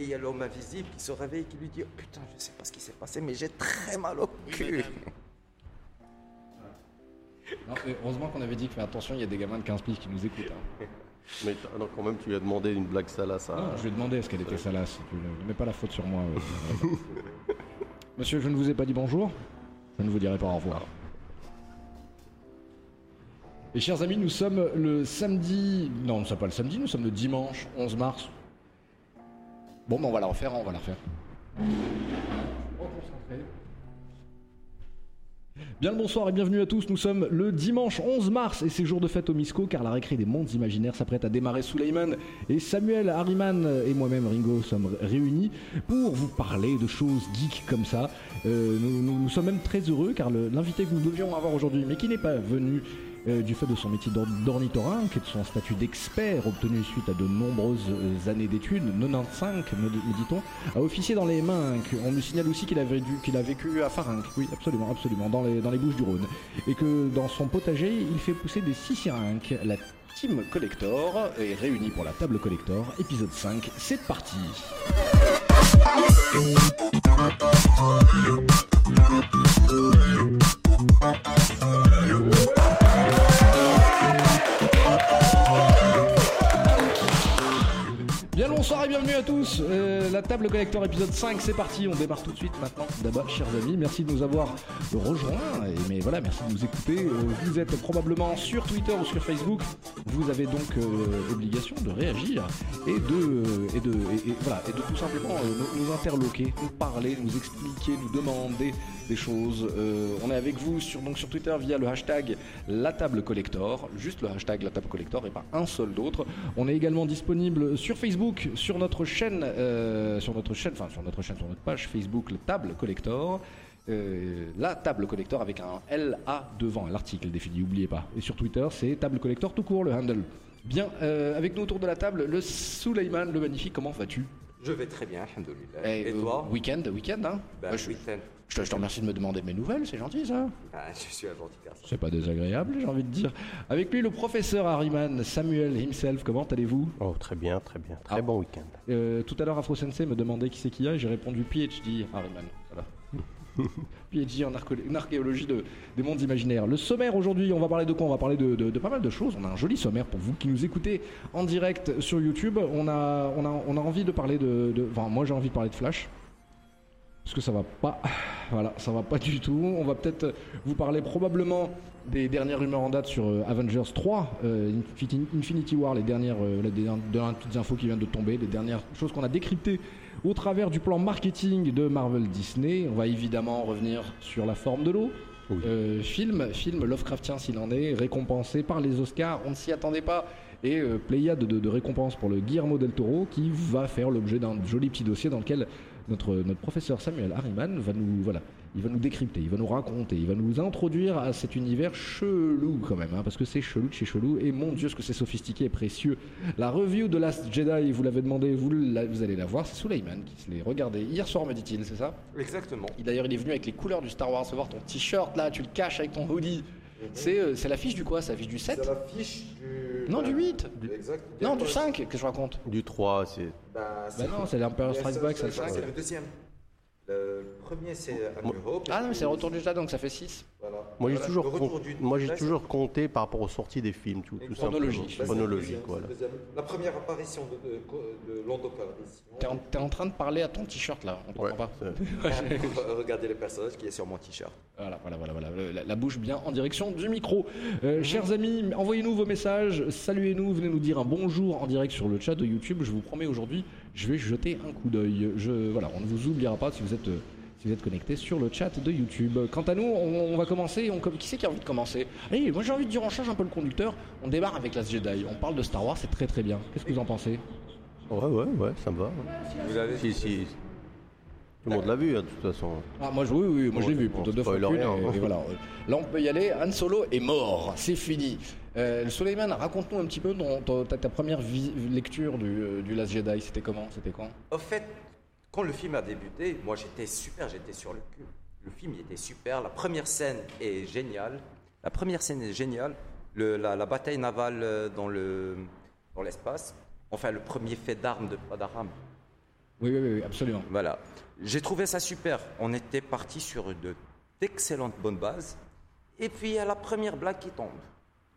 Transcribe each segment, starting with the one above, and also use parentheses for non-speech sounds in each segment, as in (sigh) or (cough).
Et il y a l'homme invisible qui se réveille et qui lui dit oh, Putain, je sais pas ce qui s'est passé, mais j'ai très mal au cul. (laughs) Non, mais heureusement qu'on avait dit que fais attention, il y a des gamins de 15 piges qui nous écoutent. hein. (laughs) Mais t- alors quand même, tu lui as demandé une blague salace à... Non, je lui ai demandé est-ce qu'elle était salace. Tu ne mets pas la faute sur moi. euh, (laughs) Monsieur, je ne vous ai pas dit bonjour. Je ne vous dirai pas au revoir. Et chers amis, nous sommes le samedi. Non, nous ne sommes pas le samedi, nous sommes le dimanche 11 mars. Bon, ben on va la refaire, on va la refaire. Bien le bonsoir et bienvenue à tous. Nous sommes le dimanche 11 mars et c'est jour de fête au Misco car la récré des mondes imaginaires s'apprête à démarrer. Suleiman et Samuel Harriman et moi-même Ringo sommes réunis pour vous parler de choses geeks comme ça. Euh, nous, sommes même très heureux car l'invité que nous devions avoir aujourd'hui mais qui n'est pas venu euh, du fait de son métier d'or- d'ornithorynque et de son statut d'expert obtenu suite à de nombreuses euh, années d'études, 95 me, dit-on, a officié dans les Minques. On me signale aussi qu'il a vécu à Farinque, oui absolument, absolument, dans les, Bouches du Rhône. Et que dans son potager, il fait pousser des sisyrinques. La Team Collector est réunie pour la table collector, épisode 5, c'est parti bonsoir et bienvenue à tous. Euh, la table collector épisode 5, c'est parti. On démarre tout de suite maintenant. D'abord, chers amis, merci de nous avoir rejoints. Et, mais voilà, merci de nous écouter. Euh, vous êtes probablement sur Twitter ou sur Facebook. Vous avez donc euh, obligation de réagir et de, et de, et, voilà, et de tout simplement nous interloquer, nous parler, nous expliquer, nous demander choses. Euh, on est avec vous sur, donc sur Twitter via le hashtag la table collector, juste le hashtag la table collector et pas un seul d'autre. On est également disponible sur Facebook, sur notre chaîne, euh, sur notre chaîne, enfin sur notre chaîne, sur notre page Facebook, la table collector. Euh, la table collector avec un LA devant l'article défini, n'oubliez pas. Et sur Twitter, c'est table collector tout court, le handle. Bien, avec nous autour de la table, le Suleiman, le magnifique, comment vas-tu? Je vais très bien, alhamdoulilah. Eh, Et euh, toi Week-end, week-end, hein Ben, Ouais, je, week-end. je te, je te remercie de me demander de mes nouvelles, c'est gentil ça. Ben, je suis un gentil garçon. C'est pas désagréable, j'ai envie de dire. Avec lui, le professeur Harriman, Samuel himself, comment allez-vous? Oh, très bien, très bien. Très Ah. bon week-end. Euh, Tout à l'heure, Afro Sensei me demandait qui c'est qui a, et j'ai répondu PhD Harriman. (laughs) PhD en archéo- en archéologie de- des mondes imaginaires. Le sommaire aujourd'hui, on va parler de quoi? On va parler de, pas mal de choses. On a un joli sommaire pour vous qui nous écoutez en direct sur YouTube. On a, on a, on a envie de parler de. enfin, moi j'ai envie de parler de Flash. Parce que ça va pas. (sighs) Voilà, ça va pas du tout. On va peut-être vous parler probablement des dernières rumeurs en date sur euh, Avengers 3, euh, Infinity, War, les dernières, euh, les infos qui viennent de tomber, les dernières choses qu'on a décryptées au travers du plan marketing de Marvel Disney. On va évidemment revenir sur la forme de l'eau. Oui. Euh, film, film Lovecraftien s'il en est, récompensé par les Oscars, on ne s'y attendait pas. Et euh, pléiade de, de récompenses pour le Guillermo del Toro qui va faire l'objet d'un joli petit dossier dans lequel notre, notre professeur Samuel Harriman va nous, voilà, il va nous décrypter, il va nous raconter, il va nous introduire à cet univers chelou quand même, hein, parce que c'est chelou de chez chelou, et mon dieu ce que c'est sophistiqué et précieux. La review de Last Jedi, vous l'avez demandé, vous, la- vous allez la voir, c'est Suleiman qui se l'est regardé hier soir me dit-il, c'est ça? Exactement. D'ailleurs, il est venu avec les couleurs du Star Wars. Se voir ton t-shirt là, tu le caches avec ton hoodie. C'est euh, c'est l'affiche du quoi C'est l'affiche du 7 C'est l'affiche du. Non, du 8. Exact. Non, du 5, qu'est-ce que je raconte Du 3, c'est... Bah, Bah non, c'est l'Empire Mais Strikes Back, c'est le c'est 5. le deuxième. Le premier, c'est A New Hope. Ah non, mais c'est le retour du Jedi, donc ça fait 6. Voilà. Moi j'ai Voilà. toujours, du- moi j'ai compté par rapport aux sorties des films, tout, tout Chronologique. Bah, Chronologique, voilà. La première apparition de, de, de Lando Calrissian. T'es en, t'es en train de parler à ton t-shirt là, on Ouais, comprend pas. (laughs) Regardez le personnage qui est sur mon t-shirt. Voilà, voilà, voilà, voilà. La, la bouche bien en direction du micro. Euh, Chers amis, envoyez-nous vos messages, saluez-nous, venez nous dire un bonjour en direct sur le chat de YouTube. Je vous promets aujourd'hui, je vais jeter un coup d'œil. Je, voilà, on ne vous oubliera pas si vous êtes. euh, Si vous êtes connecté sur le chat de YouTube. Quant à nous, on, on va commencer. On, qui c'est qui a envie de commencer? Allez, moi j'ai envie de dire, on change un peu le conducteur. On démarre avec Last Jedi. On parle de Star Wars, c'est très très bien. Qu'est-ce que vous en pensez? Ouais, ouais, ouais, ça me va. ouais. Vous avez Si, si. Tout le monde l'a vu, hein, de toute façon. Ah, moi, je- oui, oui, moi je l'ai vu Bon, pour de deux fois rien. et, et voilà. Là, on peut y aller. Han Solo est mort, c'est fini. Euh, Suleiman, raconte-nous un petit peu ton- ton- ta, ta première lecture du, euh, du Last Jedi. C'était comment C'était quand? Au fait, quand le film a débuté, moi j'étais super, j'étais sur le cul. Le film il était super, la première scène est géniale. La première scène est géniale. Le- la, la bataille navale euh, dans le dans l'espace. Enfin, le premier fait d'armes de pas d'armes. Oui, oui, oui, oui, absolument. Voilà. J'ai trouvé ça super. On était parti sur de d'excellentes bonnes bases. Et puis, il y a la première blague qui tombe.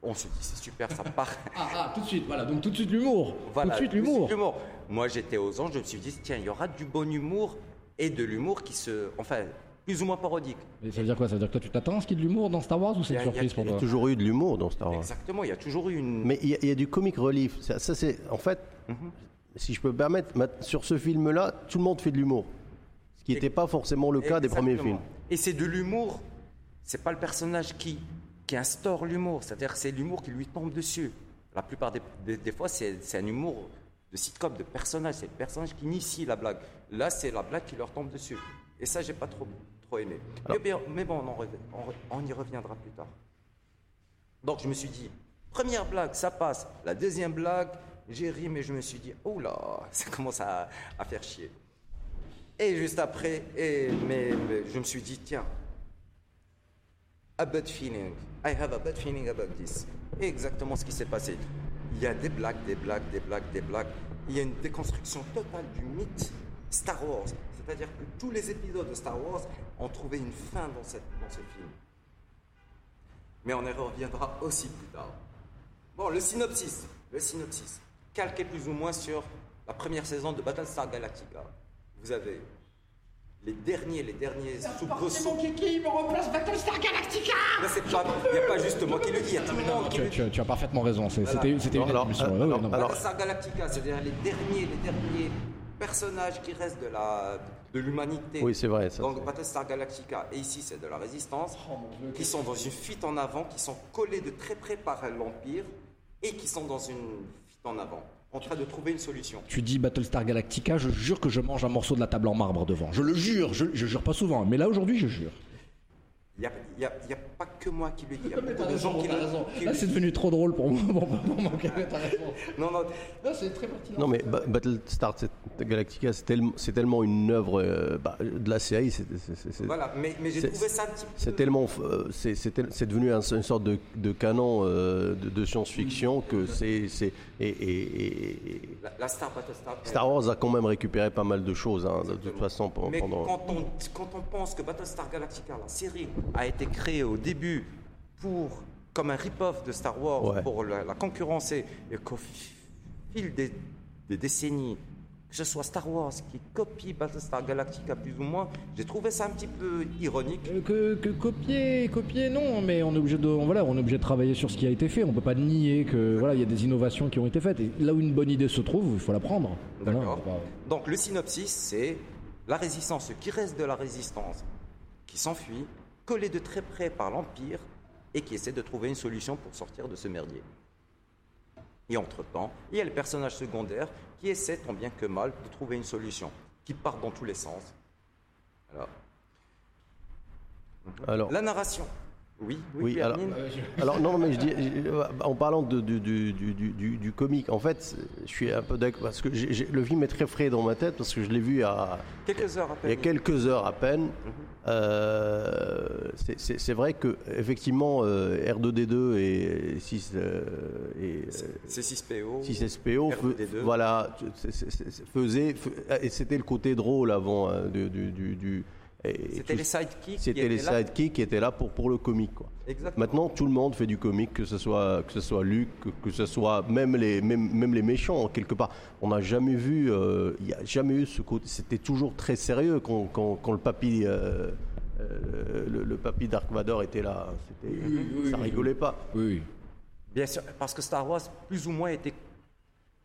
On se dit, c'est super, ça part. (laughs) Ah, ah, tout de suite, voilà, donc tout de suite l'humour. Voilà, tout de suite l'humour. Moi, j'étais aux anges, je me suis dit, tiens, il y aura du bon humour et de l'humour qui se. Enfin, plus ou moins parodique. Mais ça veut dire quoi? Ça veut dire que toi, tu t'attends à ce qu'il y ait de l'humour dans Star Wars ou c'est une surprise pour Il y a toi? toujours eu de l'humour dans Star Wars. Exactement, il y a toujours eu une. Mais il y, a- il y a du comic relief. Ça, ça, c'est en fait, Mhm. si je peux me permettre, sur ce film-là, tout le monde fait de l'humour, ce qui n'était pas forcément le cas des premiers films. Et c'est de l'humour. C'est pas le personnage qui, qui instaure l'humour. C'est-à-dire que c'est l'humour qui lui tombe dessus. La plupart des, des- des fois, c'est un humour de sitcom, de personnage. C'est le personnage qui initie la blague. Là, c'est la blague qui leur tombe dessus. Et ça, j'ai pas trop, trop aimé. Mais, bon, on, en rev- on re- on y reviendra plus tard. Donc, je me suis dit, première blague, ça passe. La deuxième blague, j'ai ri, mais je me suis dit, oh là, (laughs) ça commence à, à faire chier. Et juste après, et, mais, mais je me suis dit, tiens, a bad feeling. I have a bad feeling about this. Et exactement ce qui s'est passé. Il y a des blagues, des blagues, des blagues, des blagues. Il y a une déconstruction totale du mythe Star Wars. C'est-à-dire que tous les épisodes de Star Wars ont trouvé une fin dans, cette, dans ce film. Mais on y reviendra aussi plus tard. Bon, le synopsis. Le synopsis. Calqué plus ou moins sur la première saison de Battlestar Galactica. Vous avez les derniers, les derniers soubresauts. kiki me replace Battlestar Galactica Mais c'est pas, il n'y a pas juste moi qui le dis, il y a tout le monde qui tu, le dit. tu- tu as parfaitement raison, c'est- Voilà. c'était c'était une Alors, admission. alors, Ouais, ouais, alors, non, mais- alors- Battlestar Galactica, c'est-à-dire les derniers, les derniers personnages qui restent de la de l'humanité. Oui, c'est vrai, ça, Donc Battlestar Galactica et ici c'est de la résistance, qui sont dans une fuite en avant, qui sont collés de très près par l'Empire et qui sont dans une fuite en avant, en train de trouver une solution. Tu dis Battlestar Galactica, je jure que je mange un morceau de la table en marbre devant. Je le jure, je, je jure pas souvent, mais là aujourd'hui je jure. Il n'y a, y a- y a pas que moi qui le dis, il y a beaucoup de gens qui le qui Là le c'est devenu trop drôle pour moi. Bon, bon, bon, ok, t'as raison. Non, non, Là c'est très pertinent. Non, mais Ba- Battlestar Galactica, c'est tellement, c'est tellement une œuvre euh, bah, de la série. c'est- c'est- c'est- c'est- voilà, mais, mais j'ai C'est- trouvé ça un petit peu... C'est tellement, euh, c'est c'est tel- c'est devenu un- une sorte de, de canon euh, de, de science-fiction que c'est, c'est et, et- et- La, la Star Battlestar... Star Wars a quand même récupéré pas mal de choses hein, de toute façon pendant. Mais quand, on, quand on pense que Battlestar Galactica, la série, a été créée au début pour, comme un rip-off de Star Wars Ouais. pour la, la concurrencer, et qu'au fi- fil des, des décennies, que ce soit Star Wars qui copie Battlestar Galactica plus ou moins, j'ai trouvé ça un petit peu ironique. Euh, Que, que copier, copier, non, mais on est obligé de, voilà, on est obligé de travailler sur ce qui a été fait. On peut pas nier que voilà, il y a des innovations qui ont été faites. Et là où une bonne idée se trouve, il faut la prendre. Voilà, pas- Donc le synopsis, c'est la résistance, ce qui reste de la résistance, qui s'enfuit, collé de très près par l'Empire, et qui essaie de trouver une solution pour sortir de ce merdier. Et entre-temps, il y a le personnage secondaire qui essaie, tant bien que mal, de trouver une solution, qui part dans tous les sens. Voilà. Alors, La narration. Oui, oui, Oui, alors- alors non, mais je dis, en parlant de, du, du, du, du, du- du comique, en fait, je suis un peu d'accord parce que le film est très frais dans ma tête parce que je l'ai vu à, quelques heures à il y a quelques heures à peine. Euh, c'est c'est vrai que effectivement euh, R2D2 et 6 euh, et euh, C'est 6PO. 6SPO fe- R2D2. voilà faisait et c'était le côté drôle avant hein, du, C'était les sidekicks. qui c'était les étaient là. sidekicks qui étaient là pour pour le comique quoi. Exactement. Maintenant, tout le monde fait du comique, que ce soit que ce soit Luc, que, que ce soit même les même, même les méchants quelque part. On n'a jamais vu, euh, il n'y a jamais eu ce côté. C'était toujours très sérieux quand, quand, quand le papy euh, euh, le, le papy Dark Vador était là. C'était ça rigolait pas. Oui, oui. Bien sûr, parce que Star Wars, plus ou moins, était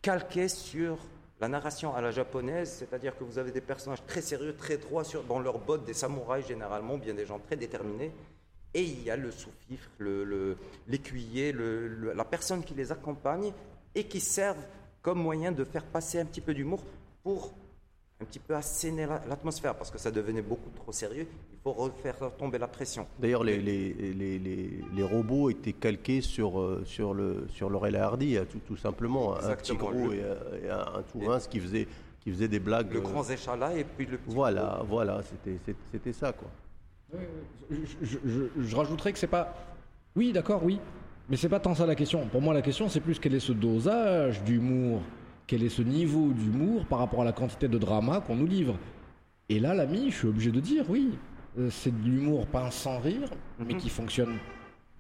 calqué sur la narration à la japonaise, c'est-à-dire que vous avez des personnages très sérieux, très droits sur, dans leurs bottes, des samouraïs généralement, bien des gens très déterminés, et il y a le sous-fifre, l'écuyer, la personne qui les accompagne, et qui servent comme moyen de faire passer un petit peu d'humour pour un petit peu assainer la- l'atmosphère, parce que ça devenait beaucoup trop sérieux, il faut refaire tomber la pression. D'ailleurs, les, les, les, les, les robots étaient calqués sur, euh, sur, le, sur Laurel et Hardy, hein, tout, tout simplement. Un petit Exactement, gros le- et, un- et un, mince qui faisait, qui faisait des blagues. Le euh, grand échalas et puis le petit Voilà, voilà, c'était ça, quoi. Je, je- je- je rajouterais que c'est pas. Oui, d'accord, oui. Mais c'est pas tant ça la question. Pour moi, la question, c'est plus quel est ce dosage d'humour quel est ce niveau d'humour par rapport à la quantité de drama qu'on nous livre? Et là, l'ami, je suis obligé de dire, oui, euh, c'est de l'humour pas sans rire, mais Mhm. qui fonctionne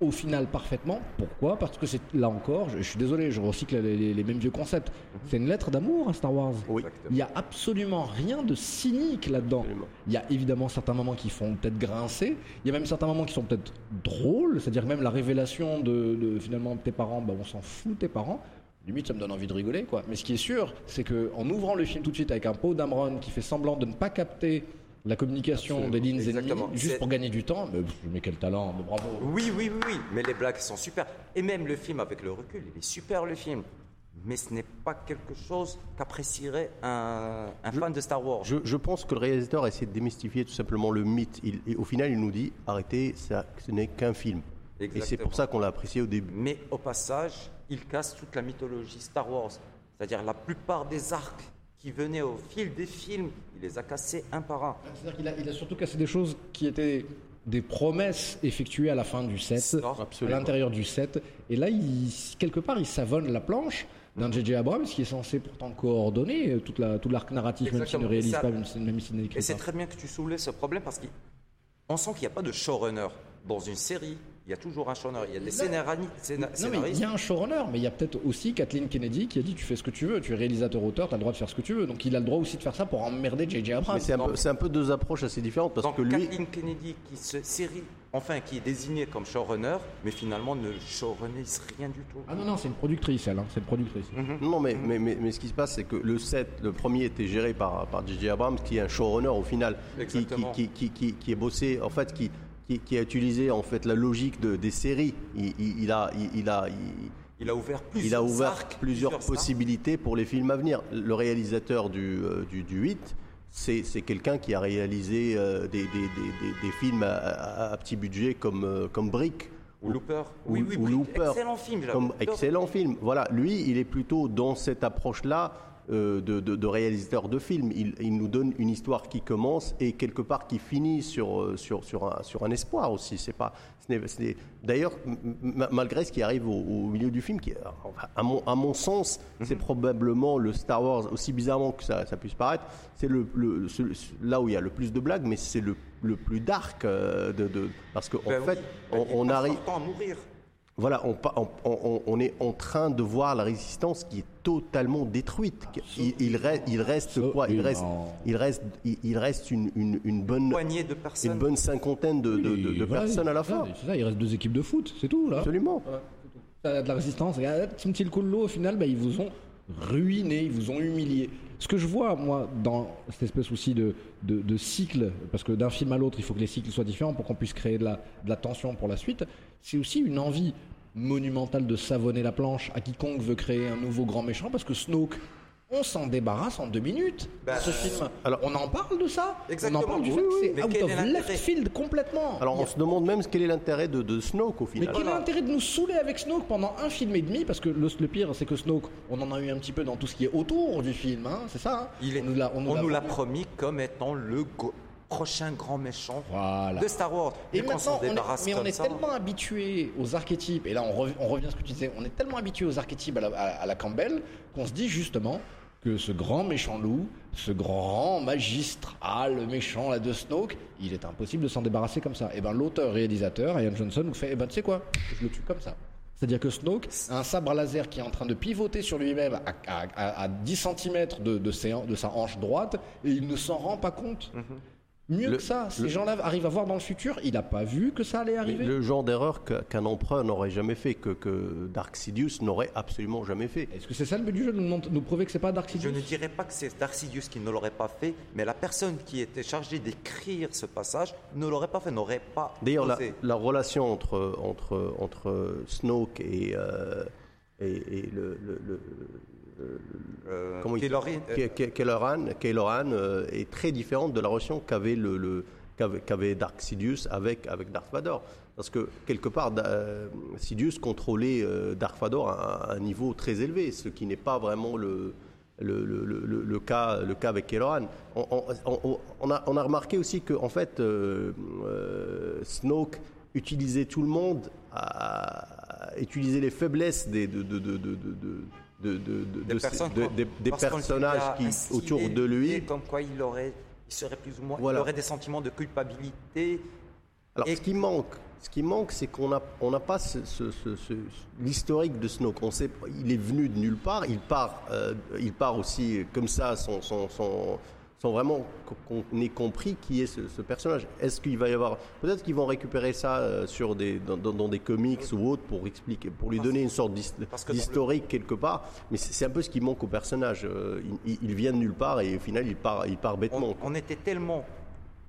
au final parfaitement. Pourquoi? Parce que c'est là encore, je, je suis désolé, je recycle les, les- les mêmes vieux concepts. C'est une lettre d'amour à Star Wars. Oui. Il n'y a absolument rien de cynique là-dedans. Il y a évidemment certains moments qui font peut-être grincer. Il y a même certains moments qui sont peut-être drôles. C'est-à-dire que même la révélation de, de, finalement tes parents, bah, on s'en fout de tes parents. Limite, ça me donne envie de rigoler, quoi. Mais ce qui est sûr, c'est que en ouvrant le film tout de suite avec un Poe Dameron qui fait semblant de ne pas capter la communication Absolument. des lignes Exactement. ennemies, juste pour gagner du temps, mais, mais quel talent, mais bravo. Oui, oui, oui, oui, mais les blagues sont super. Et même le film, avec le recul, il est super le film. Mais ce n'est pas quelque chose qu'apprécierait un, un fan de Star Wars. Je, je pense que le réalisateur a essayé de démystifier tout simplement le mythe. Il- et au final, il nous dit arrêtez, ça, ce n'est qu'un film. Et c'est pour ça qu'on l'a apprécié au début. Mais au passage, il casse toute la mythologie Star Wars. C'est-à-dire la plupart des arcs qui venaient au fil des films, il les a cassés un par un. C'est-à-dire qu'il a, il a surtout cassé des choses qui étaient des promesses effectuées à la fin du set, à l'intérieur du set. Et là, il, quelque part, il savonne la planche d'un J.J. Abrams qui est censé pourtant coordonner euh, toute la, tout l'arc narratif, même s'il ne réalise ça- pas, même si- même s'il n'écrit Et c'est très bien que tu soulèves ce problème parce qu'on sent qu'il n'y a pas de showrunner. Dans une série, il y a toujours un showrunner. Il y a des scénarani- scéna- Non, mais il scénaristes. y a un showrunner, mais il y a peut-être aussi Kathleen Kennedy qui a dit tu fais ce que tu veux, tu es réalisateur-auteur, tu as le droit de faire ce que tu veux. Donc il a le droit aussi de faire ça pour emmerder J.J. Abrams. C'est un, peu- c'est un peu deux approches assez différentes parce Donc que lui, Kathleen Kennedy qui se série, enfin qui est désignée comme showrunner, mais finalement ne showrunnise rien du tout. Ah non, non, c'est une productrice, elle, hein, c'est une productrice. Non, mais, mais, mais, mais ce qui se passe, c'est que le set, le premier était géré par, par J.J. Abrams, qui est un showrunner au final, qui, qui, qui, qui, qui est bossé, en fait, qui, qui, qui a utilisé en fait la logique de, des séries. Il, il, il a, il, a, il, a ouvert plusieurs il a ouvert arcs, plusieurs possibilités pour les films à venir. Le réalisateur du, euh, du, du 8, c'est c'est quelqu'un qui a réalisé euh, des, des, des, des- films à, à- à petit budget comme, euh, comme Brick. Ou Looper. Ou- oui, oui, ou oui, Looper. Excellent film. Comme excellent film. Voilà, lui, il est plutôt dans cette approche-là de, de- de réalisateur de film. Il, nous donne une histoire qui commence et quelque part qui finit sur, euh, sur, sur, un, sur un espoir aussi. C'est pas, ce D'ailleurs, malgré ce qui arrive au, au milieu du film, qui, à, mon, à mon sens, c'est probablement le Star Wars, aussi bizarrement que ça, ça puisse paraître, c'est le, le- là où il y a le plus de blagues, mais c'est le, le plus dark. euh, de, de- parce qu'en Ben fait, oui, on, passe arrive. à mourir. Voilà, on, est en train de voir la résistance qui est totalement détruite. Il, il reste, il reste quoi? Il reste, Absolument. il reste, il, il reste une, une- une bonne, Poignée de personnes. une bonne cinquantaine de, de- de- de Et voilà, personnes à la fin. ça, C'est ça, il reste deux équipes de foot, c'est tout là. Absolument. De la résistance. Regarde, petit coup de l'eau, au final, bah, ils vous ont ruiné, ils vous ont humilié. Ce que je vois, moi, dans cette espèce aussi de, de, cycle, parce que d'un film à l'autre, il faut que les cycles soient différents pour qu'on puisse créer de la, de la tension pour la suite, c'est aussi une envie monumentale de savonner la planche à quiconque veut créer un nouveau grand méchant, parce que Snoke, on s'en débarrasse en deux minutes. Bah, ce film, alors- on en parle de ça Exactement. On en parle du Oui, fait oui, que c'est mais out of left field complètement. Alors on a- se demande même quel est l'intérêt de, de Snoke au mais final. quel est l'intérêt de nous saouler avec Snoke pendant un film et demi? Parce que le, le pire, c'est que Snoke, on en a eu un petit peu dans tout ce qui est autour du film, hein, c'est ça hein Il est- On nous l'a- on on promis comme étant le go- prochain grand méchant Voilà. de Star Wars. Et Mais qu'on maintenant, s'en on est, débarrasse mais on est ça. tellement habitué aux archétypes, et là on, rev- on revient à ce que tu disais, on est tellement habitué aux archétypes à la, à- à la Campbell qu'on se dit justement que ce grand méchant loup, ce grand magistral méchant là de Snoke, il est impossible de s'en débarrasser comme ça. Et ben l'auteur-réalisateur, Ian Johnson, nous fait, eh ben tu sais quoi, je le tue comme ça. C'est-à-dire que Snoke a un sabre laser qui est en train de pivoter sur lui-même à, à- à- à 10 cm de, de sa hanche droite et il ne s'en rend pas compte. Mieux Le- que ça, ces le- gens-là arrivent à voir dans le futur, il n'a pas vu que ça allait arriver. le genre d'erreur qu'un empereur n'aurait jamais fait, que, que Dark Sidious n'aurait absolument jamais fait. Est-ce que c'est ça le but du jeu, de nous, nous prouver que c'est pas Dark Je Sidious ne dirais pas que c'est Darth Sidious qui ne l'aurait pas fait, mais la personne qui était chargée d'écrire ce passage ne l'aurait pas fait, n'aurait pas D'ailleurs, la, relation entre, entre, entre Snoke et, euh, et, et le, le- le- Euh, comment euh, euh, est très différente de la relation qu'avait le, le- qu'avait, qu'avait Dark Sidious avec, avec Darth Vader. Parce que quelque part, euh, Sidious contrôlait euh, Darth Vader à un, un niveau très élevé, ce qui n'est pas vraiment le, le, le- le- le- le cas, le cas avec Kylo Ren. On, on- on- on a, on a remarqué aussi que en fait, euh, Snoke utilisait tout le monde à, à utiliser les faiblesses des, de, de, de, de, de- de- de, de- de- Des personnes de- personnages qui autour de lui. Comme quoi il aurait, il serait plus ou moins, Voilà. il aurait des sentiments de culpabilité. Alors, Et- ce qui manque, ce qui manque, c'est qu'on n'a on n'a pas ce- ce- ce- ce- l'historique de Snoke. On sait, il est venu de nulle part. Il part, euh, il part aussi comme ça, sans vraiment qu'on ait compris qui est ce, ce personnage. Est-ce qu'il va y avoir, peut-être qu'ils vont récupérer ça euh, sur des, dans, des comics ou autres pour expliquer, pour lui Parce- donner une sorte le- d'historique quelque part. Mais c'est un peu ce qui manque au personnage. Euh, il, vient de nulle part et au final, il part, il part bêtement. On, on était tellement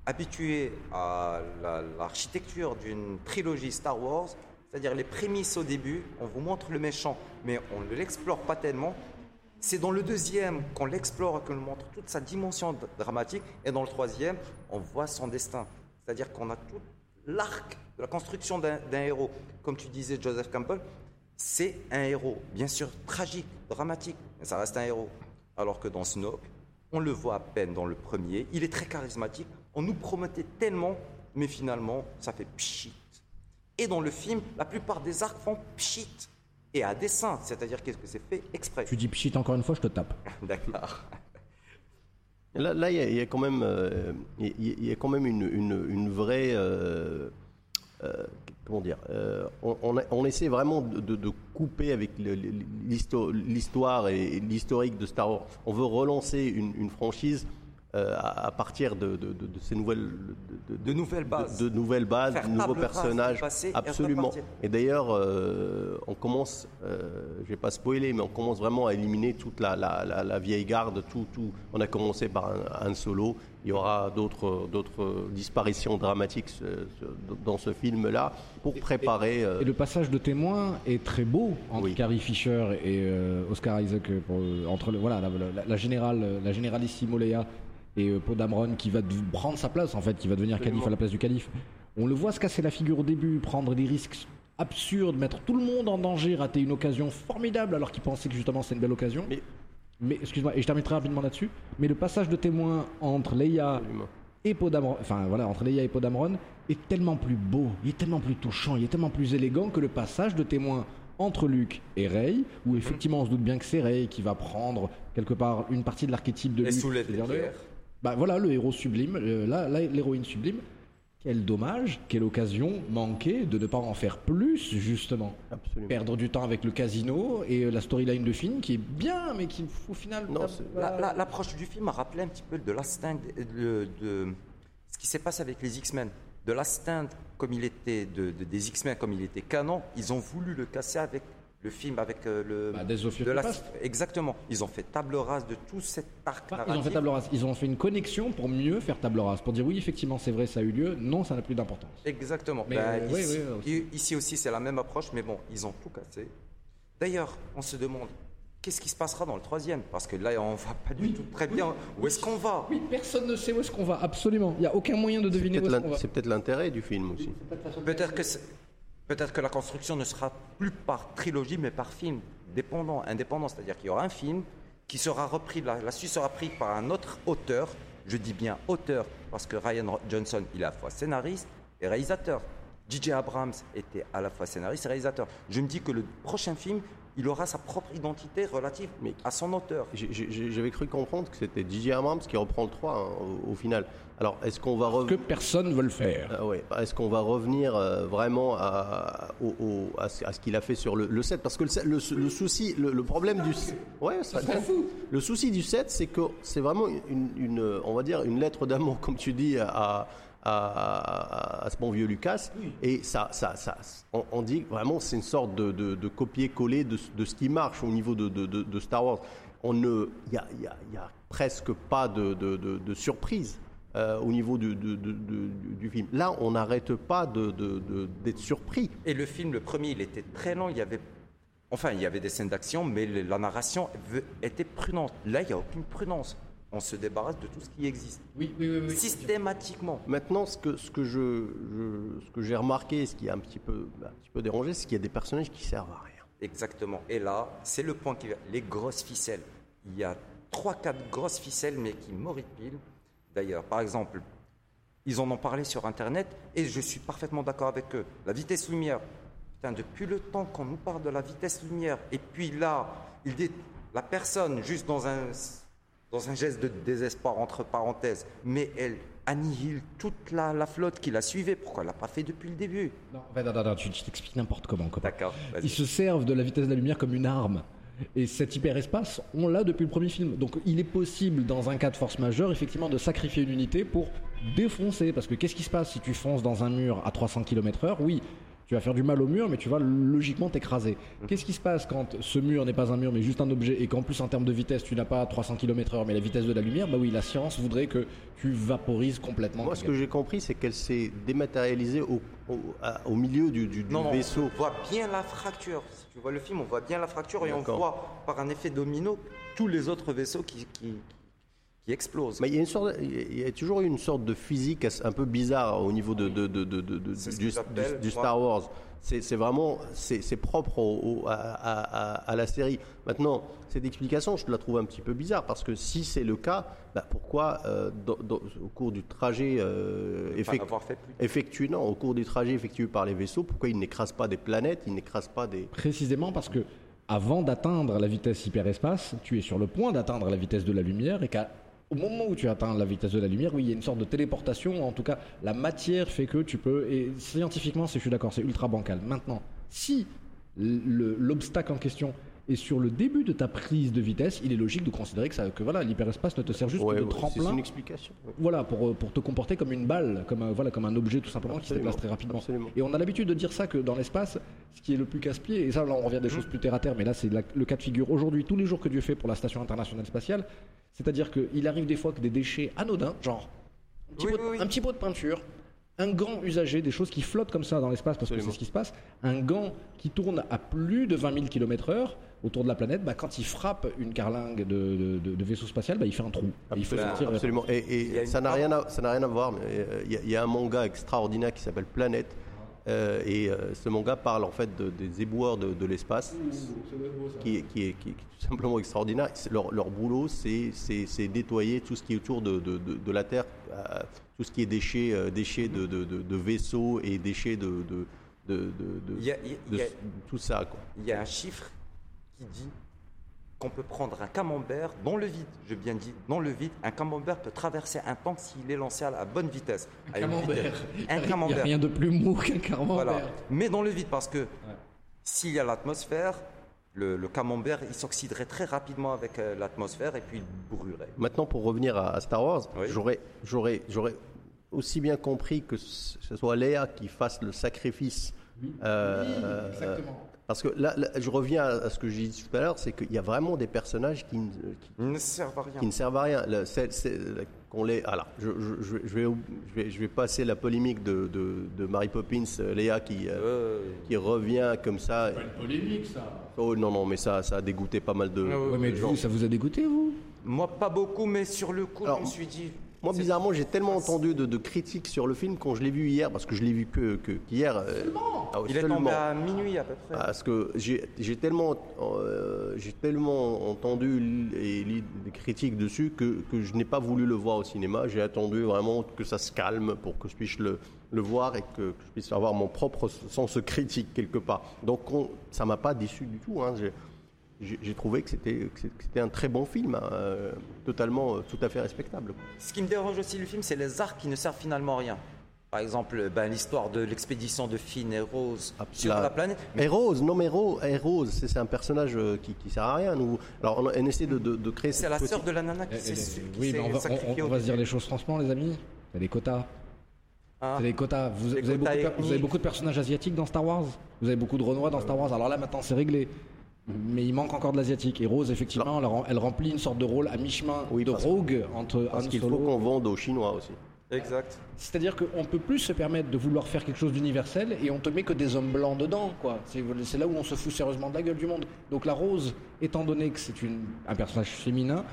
habitué à la- l'architecture d'une trilogie Star Wars, c'est-à-dire les prémices au début, on vous montre le méchant, mais on ne l'explore pas tellement. C'est dans le deuxième qu'on l'explore, qu'on montre toute sa dimension dramatique, et dans le troisième, on voit son destin. C'est-à-dire qu'on a tout l'arc de la construction d'un héros. Comme tu disais, Joseph Campbell, c'est un héros, bien sûr tragique, dramatique, mais ça reste un héros. Alors que dans Snoke, on le voit à peine dans le premier, il est très charismatique, on nous promettait tellement, mais finalement, ça fait pchit. Et dans le film, la plupart des arcs font pchit. Et à dessein, c'est-à-dire qu'est-ce que c'est fait exprès. Tu dis pchit encore une fois, je te tape. (laughs) D'accord. Là, là, il y, a- il y a quand même, euh, il y, a quand même une, une- une vraie, euh, euh, comment dire, euh, on, on a- on essaie vraiment de, de- de couper avec l'histoire et l'historique de Star Wars. On veut relancer une, une franchise euh, à, à partir de, de- de- de ces nouvelles, de, De nouvelles bases. de, de nouvelles bases, Faire de nouveaux personnages. passé Absolument. Et d'ailleurs, euh, on commence, euh, je vais pas spoiler, mais on commence vraiment à éliminer toute la, la- la- la vieille garde. Tout, tout. On a commencé par un, un solo. Il y aura d'autres, d'autres disparitions dramatiques dans ce film-là pour préparer. euh, Et le passage de témoin est très beau entre Oui. Carrie Fisher et euh, Oscar Isaac pour, entre le, voilà la, la- la générale la généralissimo Leia et euh, Poe Dameron qui va prendre sa place en fait qui va devenir Absolument. calife à la place du calife. On le voit se casser la figure au début, prendre des risques absurdes, mettre tout le monde en danger, rater une occasion formidable alors qu'il pensait que justement c'est une belle occasion. Mais- Mais excuse-moi, et je terminerai rapidement là-dessus. Mais le passage de témoin entre Leia Absolument. et Poe Dameron, enfin voilà, entre Leia et Poe Dameron, est tellement plus beau, il est tellement plus touchant, il est tellement plus élégant que le passage de témoin entre Luke et Rey, où effectivement on se doute bien que c'est Rey qui va prendre quelque part une partie de l'archétype de Les Luke. Bah voilà, le héros sublime, euh, là, l'héroïne sublime. Quel dommage, quelle occasion manquée de ne pas en faire plus, justement. Absolument. Perdre du temps avec le casino et euh, la storyline de film qui est bien, mais qui au final. Non. La- la- L'approche du film a rappelé un petit peu de Last Stand, de, de ce qui s'est passé avec les X-Men. De Last Stand, comme il était, de, de- des X-Men comme il était canon, ils ont voulu le casser avec le film, avec euh, le. Bah, Future de la-. Exactement. Ils ont fait table rase de tout cet arc Enfin, ils ont narratif. fait table rase. Ils ont fait une connexion pour mieux faire table rase. Pour dire oui, effectivement, c'est vrai, ça a eu lieu. Non, ça n'a plus d'importance. Exactement. Mais, Ben, euh, ici, oui, i- ici aussi, c'est la même approche, mais bon, ils ont tout cassé. D'ailleurs, on se demande qu'est-ce qui se passera dans le troisième? Parce que là, on va pas du tout très bien. Où est-ce qu'on va Oui, personne ne sait où est-ce qu'on va. Absolument. Il n'y a aucun moyen de deviner où est-ce qu'on va. C'est peut-être l'intérêt du film aussi. Peut-être que, peut-être que la construction ne sera plus par trilogie, mais par film, dépendant, indépendant. C'est-à-dire qu'il y aura un film qui sera repris, la, suite sera prise par un autre auteur. Je dis bien auteur, parce que Ryan Johnson, il est à la fois scénariste et réalisateur. J.J. Abrams était à la fois scénariste et réalisateur. Je me dis que le prochain film, il aura sa propre identité relative à son auteur. J'avais cru comprendre que c'était J.J. Abrams qui reprend le 3 hein, au final. Alors, est-ce qu'on va Que revenir personne veut le faire. Ah ouais. Est-ce qu'on va revenir euh, vraiment à, au- au- à ce, qu'il a fait sur le, le 7 Parce que le, sept- le- le souci, le, problème du... Ouais, ça. Le souci du 7, c'est que c'est vraiment une, une, on va dire, une lettre d'amour, comme tu dis, à, à, à- à ce bon vieux Lucas. Et ça, ça, ça, on, on dit vraiment c'est une sorte de, de- de copier-coller de, de ce qui marche au niveau de, Star Wars. On ne, il y a, il y a- y a presque pas de surprise. Euh, au niveau du, de- du film. Là, on n'arrête pas de- de- de- d'être surpris. Et le film, le premier, il était très lent. Il y avait, enfin, il y avait des scènes d'action, mais la narration était prudente. Là, il n'y a aucune prudence. On se débarrasse de tout ce qui existe Oui, oui, oui. systématiquement. Maintenant, ce que, ce que je, je- ce que j'ai remarqué, ce qui a un petit peu, un petit peu dérangé, c'est qu'il y a des personnages qui servent à rien. Exactement. Et là, c'est le point qui va. Les grosses ficelles. Il y a trois, quatre grosses ficelles, mais qui m'horripilent. D'ailleurs, par exemple, ils en ont parlé sur Internet, et je suis parfaitement d'accord avec eux. La vitesse lumière. Putain, depuis le temps qu'on nous parle de la vitesse lumière, et puis là, Il dit la personne, juste dans un, dans un geste de désespoir, entre parenthèses, mais elle annihile toute la, la flotte qui la suivait. Pourquoi elle l'a pas fait depuis le début? Non, non, non, non, tu tu t'expliques n'importe comment. D'accord. Ils se servent de la vitesse de la lumière comme une arme. Et cet hyperespace, on l'a depuis le premier film. Donc il est possible, dans un cas de force majeure, effectivement, de sacrifier une unité pour défoncer. Parce que qu'est-ce qui se passe si tu fonces dans un mur à 300 km/h Oui, tu vas faire du mal au mur, mais tu vas logiquement t'écraser. Qu'est-ce qui se passe quand ce mur n'est pas un mur, mais juste un objet, et qu'en plus, en termes de vitesse, tu n'as pas 300 km/h, mais la vitesse de la lumière? Bah oui, la science voudrait que tu vaporises complètement. Moi, ce que j'ai compris, c'est qu'elle s'est dématérialisée au, au, à- au milieu du, du- du Non, non, vaisseau. on voit bien la fracture. Si tu vois le film, on voit bien la fracture et on voit par un effet domino tous les autres vaisseaux qui, qui, qui explosent. Mais il y a, une sorte, il y a toujours eu une sorte de physique un peu bizarre au niveau de, de- de- de- de- de- C'est ce du. Star Wars. C'est vraiment c'est propre au- au- à, à- à- à la série. Maintenant, cette explication, je la trouve un petit peu bizarre parce que si c'est le cas, bah, pourquoi euh, dans- dans- au cours du trajet euh, Enfin, effectu- avoir fait plus. effectué, non, au cours du trajet effectué par les vaisseaux, pourquoi ils n'écrasent pas des planètes, ils n'écrasent pas des Précisément parce que avant d'atteindre la vitesse hyperespace, tu es sur le point d'atteindre la vitesse de la lumière et qu'au moment où tu atteins la vitesse de la lumière, oui, il y a une sorte de téléportation. En tout cas, la matière fait que tu peux. Et scientifiquement, c'est- je suis d'accord, c'est ultra bancal. Maintenant, si le- l'obstacle en question est sur le début de ta prise de vitesse, il est logique de considérer que, ça, que voilà, l'hyperespace ne te sert juste Ouais, que de ouais, tremplin. C'est une explication. ouais. Voilà, pour, euh, pour te comporter comme une balle, comme un, voilà, comme un objet tout simplement qui se déplace très rapidement. absolument. Et on a l'habitude de dire ça que dans l'espace, ce qui est le plus casse-pied, et ça là on revient à des Mmh. choses plus terre à terre, mais là c'est le cas de figure aujourd'hui, tous les jours que Dieu fait pour la Station internationale spatiale, c'est-à-dire qu'il arrive des fois que des déchets anodins, genre un petit, Oui, pot, de- oui, oui. un petit pot de peinture, un gant usagé, des choses qui flottent comme ça dans l'espace parce que c'est ce qui se passe, un gant qui tourne à plus de 20 000 km/h autour de la planète, bah, quand il frappe une carlingue de, de- de- de vaisseau spatial, bah, il fait un trou. Et il faut Absolument, sortir- absolument. Et, et ça n'a rien, à- ça n'a rien à voir. mais, euh, Il y, a- il y a un manga extraordinaire qui s'appelle Planète. Euh, et euh, ce manga parle en fait de- des éboueurs de, de l'espace, qui, est- qui, est, qui est tout simplement extraordinaire. Leur, leur boulot, c'est c'est- c'est nettoyer tout ce qui est autour de, de- de- de la Terre, euh, tout ce qui est déchets, euh, déchets de, de- de- de vaisseaux et déchets de, tout ça. Il y a un chiffre qui dit qu'on peut prendre un camembert dans le vide. Je bien dit dans le vide, un camembert peut traverser un tank s'il est lancé à la bonne vitesse. À une camembert. vitesse- (laughs) Il Un n'y a camembert. rien de plus mou qu'un camembert. Voilà. Mais dans le vide, parce que s'il y a l'atmosphère, le, le camembert, il s'oxyderait très rapidement avec euh, l'atmosphère et puis il brûlerait. Maintenant, pour revenir à, à Star Wars, Oui. j'aurais, j'aurais, j'aurais aussi bien compris que ce soit Léa qui fasse le sacrifice. euh, exactement. Parce que là, là, je reviens à ce que j'ai dit tout à l'heure, c'est qu'il y a vraiment des personnages qui, ne- qui- Ils ne servent à rien. qui ne servent à rien. Qu'on les, alors, je, je- je vais- je, vais, je, vais, je vais passer la polémique de, de, de Mary Poppins, euh, Léa qui, euh, Euh, qui revient comme ça. polémique ça. Oh non, non, mais ça, ça a dégoûté pas mal de, Ah Ouais, mais gens. vous, ça vous a dégoûté, vous? Moi, pas beaucoup, mais sur le coup, Alors, je me suis dit. Moi, bizarrement, j'ai tellement entendu de, de critiques sur le film quand je l'ai vu hier, parce que je l'ai vu que, que qu'hier. euh, ah ouais, Il est tombé à minuit à peu près. Parce que j'ai tellement, euh, j'ai tellement entendu et lu des critiques dessus que, que je n'ai pas voulu le voir au cinéma. J'ai attendu vraiment que ça se calme pour que je puisse le, le voir et que, que je puisse avoir mon propre sens critique quelque part. Donc on- ça m'a pas déçu du tout. hein. J'ai- trouvé que c'était un très bon film, hein, euh, totalement, euh, tout à fait respectable. Ce qui me dérange aussi le film, c'est les arcs qui ne servent finalement à rien. Par exemple, ben, l'histoire de l'expédition de Finn et Rose Ah, sur la planète. Mais Et Rose, non mais Rose, et Rose, c'est un personnage euh, qui, qui sert à rien. Nous, alors on, on essaie de, de, de créer. c'est la petite- sœur de la nana qui s'est Oui, mais on va, sacrifiée on- on au va se dire les choses franchement, les amis. Il y a des quotas. Hein C'est des quotas. Vous, Des vous avez quotas beaucoup vous avez beaucoup de personnages asiatiques dans Star Wars. Vous avez beaucoup de Renois dans Star Wars. Alors là, maintenant, c'est réglé. Mais il manque encore de l'asiatique. Et Rose, effectivement, elle, rem- elle remplit une sorte de rôle à mi-chemin Oui, de rogue entre Parce Han qu'il faut qu'on vende aux Chinois aussi. Exact. C'est-à-dire qu'on peut plus se permettre de vouloir faire quelque chose d'universel et on te met que des hommes blancs dedans, quoi. C'est là où on se fout sérieusement de la gueule du monde. Donc la Rose, étant donné que c'est un personnage féminin,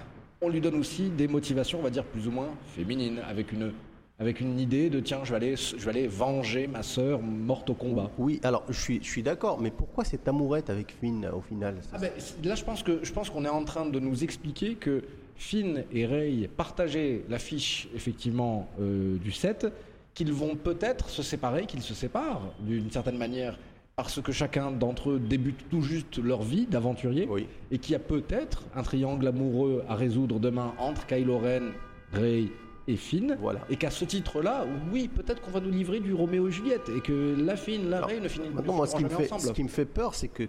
on lui donne aussi des motivations, on va dire plus ou moins féminines, avec une avec une idée de tiens, je vais aller, je vais aller venger ma sœur morte au combat. Oui, alors je suis, je suis d'accord, mais pourquoi cette amourette avec Finn euh, au final Ah ben, là, je pense que je pense qu'on est en train de nous expliquer que Finn et Rey partageaient l'affiche effectivement euh, du set, qu'ils vont peut-être se séparer, qu'ils se séparent d'une certaine manière, parce que chacun d'entre eux débute tout juste leur vie d'aventurier Oui. et qu'il y a peut-être un triangle amoureux à résoudre demain entre Kylo Ren, Rey et Finn. Voilà. Et qu'à ce titre-là, oui, peut-être qu'on va nous livrer du Roméo et Juliette et que la Finn, la Rey ne finissent Maintenant, moi, ce qui, me fait, ensemble. ce qui me fait peur, c'est que,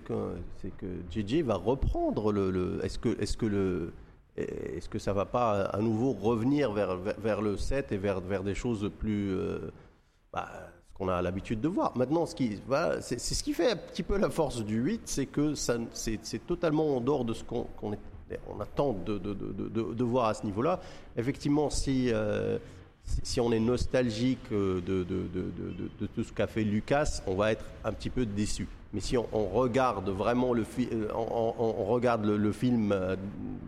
c'est que JJ va reprendre le. le- est-ce que, est-ce que le, est-ce que ça va pas à nouveau revenir vers, vers, vers le 7 et vers, vers des choses plus, euh, bah, ce qu'on a l'habitude de voir. Maintenant, ce qui, voilà, c'est, c'est ce qui fait un petit peu la force du 8, c'est que ça, c'est, c'est totalement en dehors de ce qu'on, qu'on est- on attend de, de, de, de- de voir à ce niveau-là. Effectivement, si euh, si, on est nostalgique euh, de, tout ce qu'a fait Lucas, on va être un petit peu déçu. Mais si on, on regarde vraiment le, euh, on, regarde le, le film,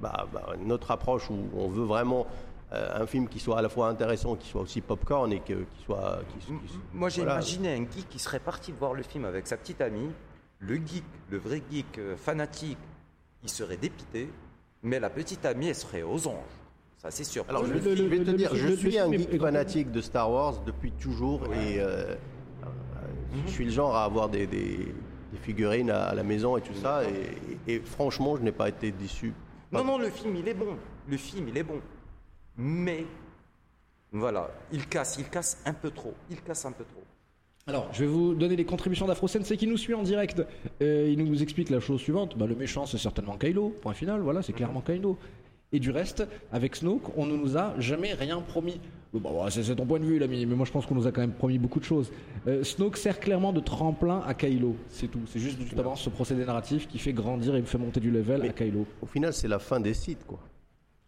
bah, bah, notre approche où on veut vraiment euh, un film qui soit à la fois intéressant, qui soit aussi popcorn et que- qui soit. qui- qui- Moi, j'ai voilà. imaginé un geek qui serait parti voir le film avec sa petite amie. Le geek, le vrai geek euh, fanatique, il serait dépité, mais la petite amie, elle serait aux anges. Ça, c'est sûr. Alors, je, Le- je le- vais te le- dire, le- je le- suis le un geek fanatique de Star Wars depuis toujours et euh, je suis le genre à avoir des, des- des figurines à, à la maison et tout ça. Et, et- et franchement, je n'ai pas été déçu. Non, non, le film, il est bon. Le film, il est bon. Mais, voilà, il casse, il casse un peu trop. Il casse un peu trop. Alors, je vais vous donner les contributions d'Afro Sensei qui nous suit en direct. Euh, il nous explique la chose suivante. Bah, le méchant, c'est certainement Kylo. Point final. Voilà, c'est clairement Kylo. Et du reste, avec Snoke, on ne nous a jamais rien promis. Bon, bah, c'est c'est ton point de vue, l'ami, mais moi je pense qu'on nous a quand même promis beaucoup de choses. Euh, Snoke sert clairement de tremplin à Kylo, c'est tout. C'est juste justement ce procédé narratif qui fait grandir et fait monter du level à Kylo. Au final, c'est la fin des sites, quoi.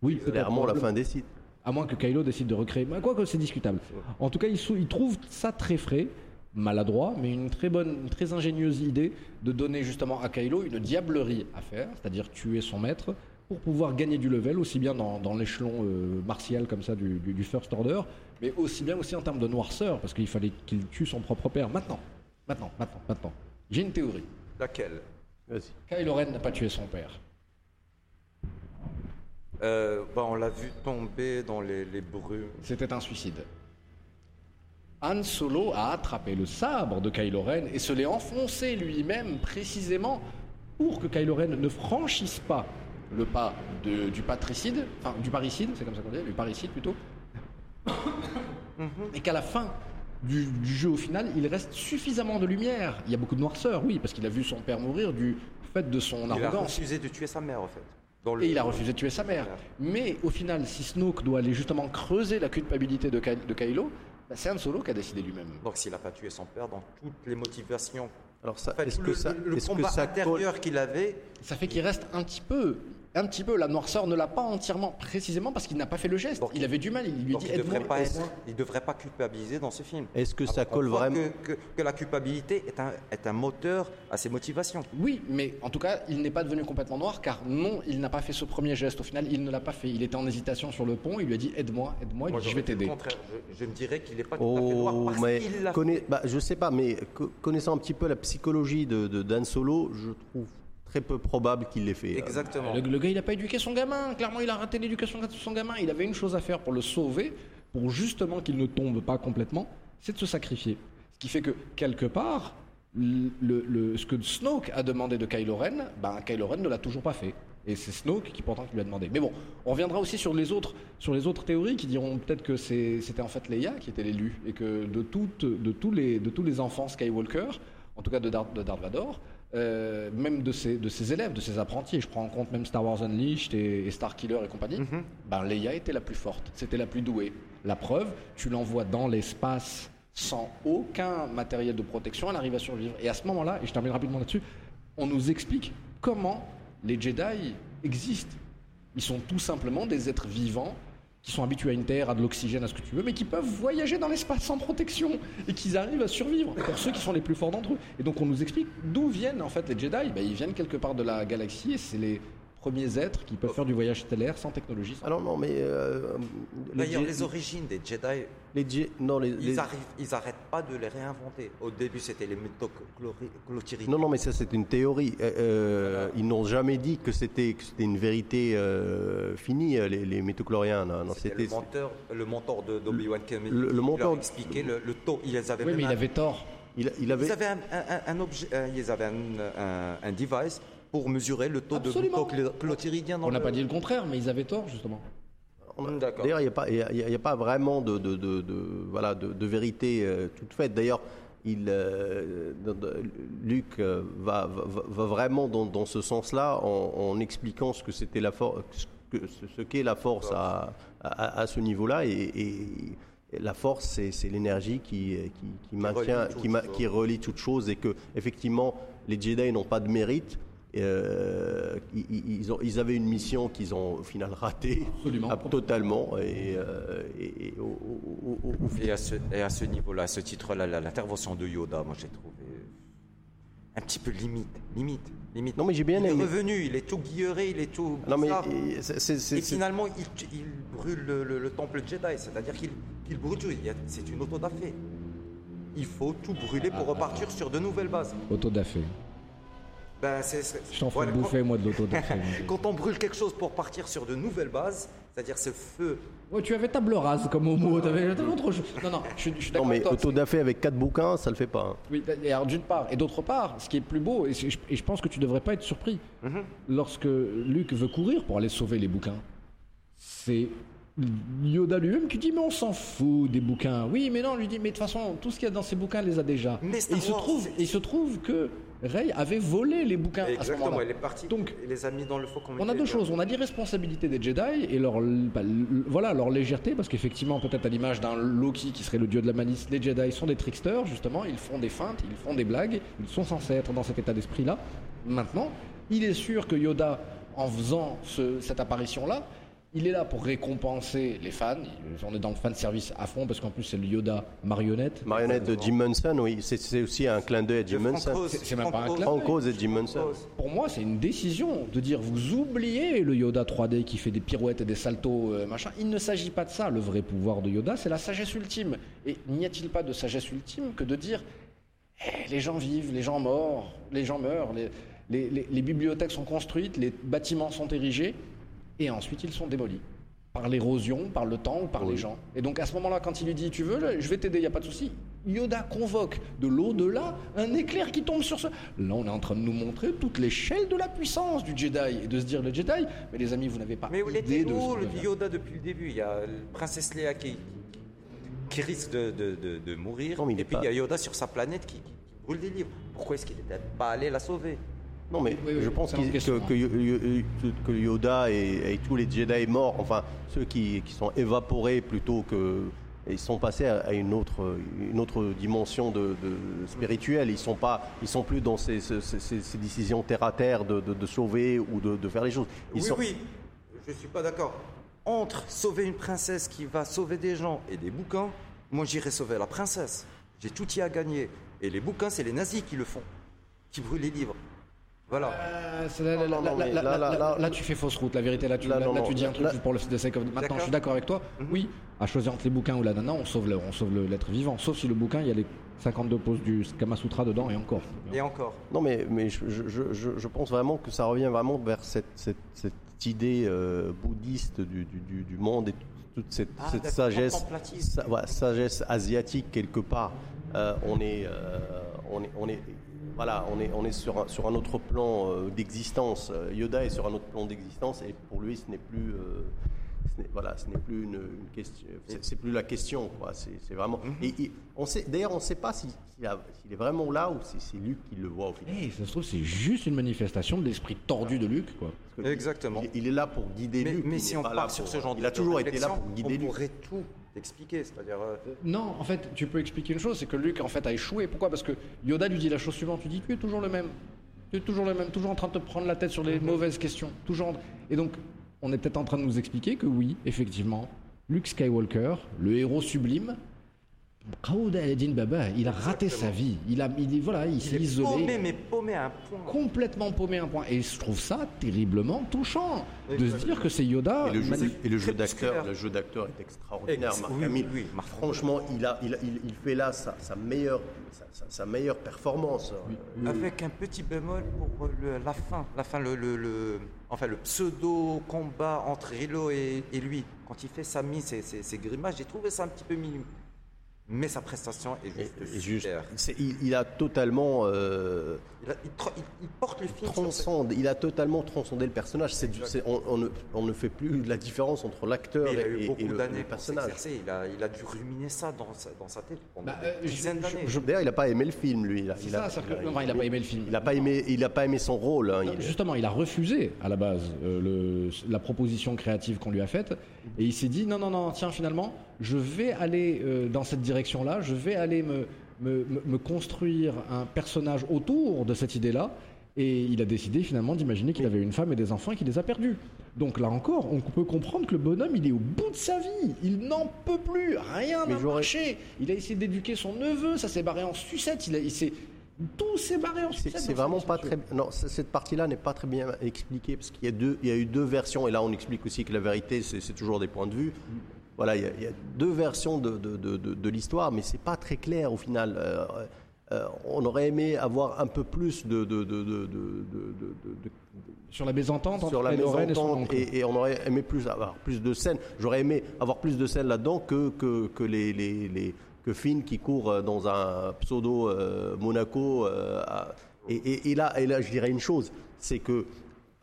Oui, peut-être. Clairement, la fin des sites. À moins que Kylo décide de recréer. Quoi que c'est discutable. En tout cas, il trouve ça très frais, maladroit, mais une très bonne, une très ingénieuse idée de donner justement à Kylo une diablerie à faire, c'est-à-dire tuer son maître, pour pouvoir gagner du level, aussi bien dans, dans l'échelon euh, martial comme ça du, du- du First Order, mais aussi bien aussi en termes de noirceur, parce qu'il fallait qu'il tue son propre père. Maintenant, maintenant, maintenant, maintenant. J'ai une théorie. Laquelle? Vas-y. Kylo Ren n'a pas tué son père. Euh, bah, On l'a vu tomber dans les, les brumes. C'était un suicide. Han Solo a attrapé le sabre de Kylo Ren et se l'est enfoncé lui-même précisément pour que Kylo Ren ne franchisse pas le pas de- du patricide, enfin du parricide, c'est comme ça qu'on dit, du parricide plutôt, et qu'à la fin du, du jeu au final, il reste suffisamment de lumière. Il y a beaucoup de noirceur, oui, parce qu'il a vu son père mourir du fait de son Il a arrogance. refusé de tuer sa mère, en fait. Dans le- Et il a refusé de tuer sa mère. Mais au final, si Snoke doit aller justement creuser la culpabilité de, Ky- de Kylo, bah, c'est Han Solo qui a décidé lui-même. Donc s'il n'a pas tué son père, dans toutes les motivations, Alors, ça, en fait, est-ce le, que ça, le- le est-ce que combat ça intérieur qu'il avait, Ça fait qu'il reste un petit peu, un petit peu. La noirceur ne l'a pas entièrement, précisément parce qu'il n'a pas fait le geste. Donc, il avait du mal. Il lui dit il ne devrait, pas être- il devrait pas culpabiliser dans ce film. Est-ce que ça colle vraiment que, que- que la culpabilité est un, est un moteur à ses motivations. Oui, mais en tout cas, il n'est pas devenu complètement noir car non, il n'a pas fait ce premier geste. Au final, il ne l'a pas fait. Il était en hésitation sur le pont. Il lui a dit aide-moi, aide-moi. Il Moi, dit je vais t'aider. contraire. Je, je me dirais qu'il n'est pas tout à fait noir Oh, parce mais qu'il l'a bah, je sais pas, mais co- connaissant un petit peu la psychologie de, de Dan Solo, je trouve très peu probable qu'il l'ait fait. Exactement. Le, le gars, il n'a pas éduqué son gamin. Clairement, il a raté l'éducation de son gamin. Il avait une chose à faire pour le sauver, pour justement qu'il ne tombe pas complètement, c'est de se sacrifier. Ce qui fait que, quelque part, le, le- ce que Snoke a demandé de Kylo Ren, ben, Kylo Ren ne l'a toujours pas fait. Et c'est Snoke qui pourtant qui lui a demandé. Mais bon, on reviendra aussi sur les autres, sur les autres théories qui diront peut-être que c'était en fait Leia qui était l'élu et que de, toutes, de, tous les, de tous les enfants Skywalker, en tout cas de Darth, de Darth Vader, euh, même de ses, de ses élèves, de ses apprentis, je prends en compte même Star Wars Unleashed et, et Star Killer et compagnie, ben Leia était la plus forte, c'était la plus douée. La preuve, tu l'envoies dans l'espace sans aucun matériel de protection, elle arrive à survivre. Et à ce moment-là, et je termine rapidement là-dessus, on nous explique comment les Jedi existent. Ils sont tout simplement des êtres vivants qui sont habitués à une terre, à de l'oxygène, à ce que tu veux, mais qui peuvent voyager dans l'espace sans protection et qui arrivent à survivre pour ceux qui sont les plus forts d'entre eux. Et donc on nous explique d'où viennent en fait les Jedi. Ben, ils viennent quelque part de la galaxie et c'est les premiers êtres qui peuvent faire du voyage stellaire sans technologie. sans- Ah non, non, mais euh, D'ailleurs, les origines des Jedi, les Je- non, les, ils les- arrivent, ils arrêtent pas de les réinventer. Au début, c'était les métochlorines. non, non, mais ça c'est une théorie. Euh, euh, Ils n'ont jamais dit que c'était que c'était une vérité euh, finie, les, les non, C'était le mentor, le mentor de d'Obi-Wan Kenobi. le- mentor- expliquait le, le taux. Ils avaient Oui, mais il un- avait tort. il, il avait. Ils avaient un, un- un objet, euh, ils avaient un, un- un device pour mesurer le taux Absolument. de glucochlorhydrien dans On n'a le- pas dit le contraire, mais ils avaient tort, justement. D'accord. D'ailleurs, il n'y a, pas- il y a- il y a pas vraiment de, de- de- de- voilà, de, de vérité euh, toute faite. D'ailleurs, il, euh, Luc euh, va, va- va vraiment dans, dans ce sens-là en, en expliquant ce que c'était la force, ce que- ce- ce qu'est la force à, à- à ce niveau-là. Et, et- et la force, c'est l'énergie qui, qui, qui maintient, relie qui, ma- qui relie toute chose, et que effectivement, les Jedi n'ont pas de mérite. Euh, ils, ils- ils ont- ils avaient une mission qu'ils ont au final ratée Absolument. Ah, totalement et, euh, et- et au, au- au- au- Et à ce, niveau-là, à ce titre-là, l'intervention de Yoda, moi j'ai trouvé un petit peu limite, limite, limite. Non, mais j'ai bien il aimé. est revenu, il est tout guilleré, il est tout. non mais et c'est- c'est- c'est- Et c'est- finalement, il, il brûle le, le- le temple Jedi, c'est-à-dire qu'il qu'il brûle tout. Il y a- C'est une autodafé. Il faut tout brûler pour repartir sur de nouvelles bases. Autodafé. Ben, c'est- c'est- Je t'en fais voilà, bouffer, moi, de l'autodafé. Quand, (laughs) quand on brûle quelque chose pour partir sur de nouvelles bases, c'est-à-dire ce feu. Ouais, tu avais table rase comme homo, t'avais t'avais autre chose. Non, non, je, suis- je suis non d'accord mais autodafé avec quatre bouquins ça le fait pas hein. Oui, et alors d'une part, et d'autre part, ce qui est plus beau, et, je pense que tu devrais pas être surpris, lorsque Luke veut courir pour aller sauver les bouquins, c'est Yoda lui-même qui dit mais on s'en fout des bouquins. Oui, mais non, lui dit mais de toute façon tout ce qu'il y a dans ces bouquins elle les a déjà. Mais Star il se trouve, il se trouve que Rey avait volé les bouquins à ce Exactement, moment-là. elle est partie. Donc les a mis dans le faucon. on a deux choses. On a l'irresponsabilité des Jedi et leur, bah, voilà, leur légèreté, parce qu'effectivement, peut-être à l'image d'un Loki qui serait le dieu de la malice, les Jedi sont des tricksters, justement. Ils font des feintes, ils font des blagues. Ils sont censés être dans cet état d'esprit-là. Maintenant, il est sûr que Yoda, en faisant ce- cette apparition-là, il est là pour récompenser les fans. On est dans le fan service à fond, parce qu'en plus, c'est le Yoda marionnette. marionnette de Jim Munson oui c'est- aussi un clin d'œil à Jim Munson C'est- c'est même pas un clin en cause de Jim Munson Pour moi, c'est une décision de dire vous oubliez le Yoda 3D qui fait des pirouettes et des saltos, euh, machin. Il ne s'agit pas de ça. Le vrai pouvoir de Yoda, c'est la sagesse ultime. Et n'y a-t-il pas de sagesse ultime que de dire Eh, les gens vivent, les gens meurent, les gens meurent, les, les- les- les bibliothèques sont construites, les bâtiments sont érigés, et ensuite ils sont démolis. Par l'érosion, par le temps ou par les gens. Et donc à ce moment-là, quand il lui dit Tu veux, je vais t'aider, il n'y a pas de souci. Yoda convoque de l'au-delà un éclair qui tombe sur ce. Là, on est en train de nous montrer toute l'échelle de la puissance du Jedi. Et de se dire Le Jedi, mais les amis, vous n'avez pas Mais idée était où le. Yoda depuis le début? Il y a la princesse Léa qui, qui risque de, de- de- de mourir. Non, mais il et puis pas- il y a Yoda sur sa planète qui, qui- qui brûle des livres. Pourquoi est-ce qu'il n'était pas allé la sauver? Non, mais Oui, oui, je pense que, que, Yo- Yo- que Yoda et, et tous les Jedi morts, enfin ceux qui, qui sont évaporés plutôt que. Ils sont passés à, à une, autre, une autre dimension de, de- spirituelle. Ils sont pas, ils sont plus dans ces, ces- ces- ces décisions terre à terre de, de- de sauver ou de, de faire les choses. Ils Oui, sont, oui, je suis pas d'accord. Entre sauver une princesse qui va sauver des gens et des bouquins, moi j'irai sauver la princesse. J'ai tout y à gagner. Et les bouquins, c'est les nazis qui le font, qui brûlent les livres. Voilà. Là, tu fais fausse route. La vérité, là, tu, Là, là, non, là, non, tu dis un truc pour le de sake of- Maintenant, je suis d'accord avec toi. Oui, à choisir entre les bouquins ou la nana, on sauve le- on sauve le- l'être vivant. Sauf si le bouquin, il y a les 52 poses du Kama Sutra dedans et encore. Et encore. Non, mais, mais je, je- je- je- je pense vraiment que ça revient vraiment vers cette, cette, cette idée euh, bouddhiste du, du- du- du monde et toute cette, Ah, cette sagesse, sa- asiatique quelque part. Euh, on est, euh, on est, on est, voilà, on est, on est sur un, sur un autre plan euh, d'existence. Euh, Yoda est sur un autre plan d'existence et pour lui, ce n'est plus, euh, ce voilà, ce n'est plus une, une question, c'est plus la question, quoi. C'est c'est vraiment. Mhm. Et, et on sait, d'ailleurs, on ne sait pas si- s'il s'il est vraiment là ou si c'est Luc qui le voit au final. Eh, ça se trouve, c'est juste une manifestation de l'esprit tordu de Luc, quoi. Exactement. Il, il est là pour guider Mais, Luc. mais il si n'est on pas là part sur pour- ce genre Il de a toujours été là pour guider on Luc. pourrait tout expliquer. C'est-à-dire, euh, Non, en fait, tu peux expliquer une chose, c'est que Luke en fait a échoué. Pourquoi? Parce que Yoda lui dit la chose suivante, tu dis tu es toujours le même. Tu es toujours le même, toujours en train de te prendre la tête sur les mauvaises questions. Toujours. Et donc, on est peut-être en train de nous expliquer que oui, effectivement, Luke Skywalker, le héros sublime, il a raté sa vie. Il a, il voilà, il, il s'est est isolé. paumé, mais paumé à un point. Complètement paumé à un point. Et je trouve ça terriblement touchant de se dire que c'est Yoda. Et le jeu, mani- et le jeu crépusculaire. d'acteur, le jeu d'acteur est extraordinaire. Ex- Marc oui, Hamill. oui, oui, Marc Franchement, il a, il, il- il fait là sa, sa meilleure, sa, sa- sa meilleure performance. Avec un petit bémol pour le- la fin, la fin, le, le- le- enfin le pseudo combat entre Rilo et, et lui. Quand il fait sa mise, ses, ses- ses grimaces, j'ai trouvé ça un petit peu minu. Mais sa prestation est juste Et juste, super. c'est- il, il a totalement euh, Il, a- il il- il porte le film. transcende, il a totalement transcendé le personnage. C'est du- c'est- on, on ne, on ne fait plus la différence entre l'acteur Mais il a et, eu et- beaucoup et le, d'années le personnage. a, il a dû ruminer ça dans sa, dans sa tête pendant Bah, des euh, je- dizaines je- d'années. je- D'ailleurs, il n'a pas aimé le film, lui. Il n'a pas aimé le film. Il n'a pas aimé, il a pas aimé son rôle. hein. Non, Il- Justement, il a refusé à la base euh, le- la proposition créative qu'on lui a faite et il s'est dit non, non, non, tiens, finalement, je vais aller euh, dans cette direction-là, je vais aller me, me, me- me construire un personnage autour de cette idée-là. Et il a décidé finalement d'imaginer qu'il avait une femme et des enfants et qu'il les a perdus. Donc là encore, on peut comprendre que le bonhomme, il est au bout de sa vie. Il n'en peut plus. Rien n'a marché. Il a essayé d'éduquer son neveu, ça s'est barré en sucette. Il a, il s'est- tout s'est barré en sucette. c'est vraiment pas très. Non, cette partie-là n'est pas très bien expliquée parce qu'il y a deux, il y a eu deux versions et là on explique aussi que la vérité c'est toujours des points de vue. Voilà, il y a, il y a deux versions de, de, de, de- de l'histoire, mais c'est pas très clair au final. Euh, euh, on aurait aimé avoir un peu plus de, Sur la mésentente sur la mésentente et, et on aurait aimé plus avoir plus de scènes. J'aurais aimé avoir plus de scènes là-dedans que que, que les, les, les- que Finn qui court euh, dans un pseudo euh, Monaco. euh, à- et, et- et là et là je dirais une chose, c'est que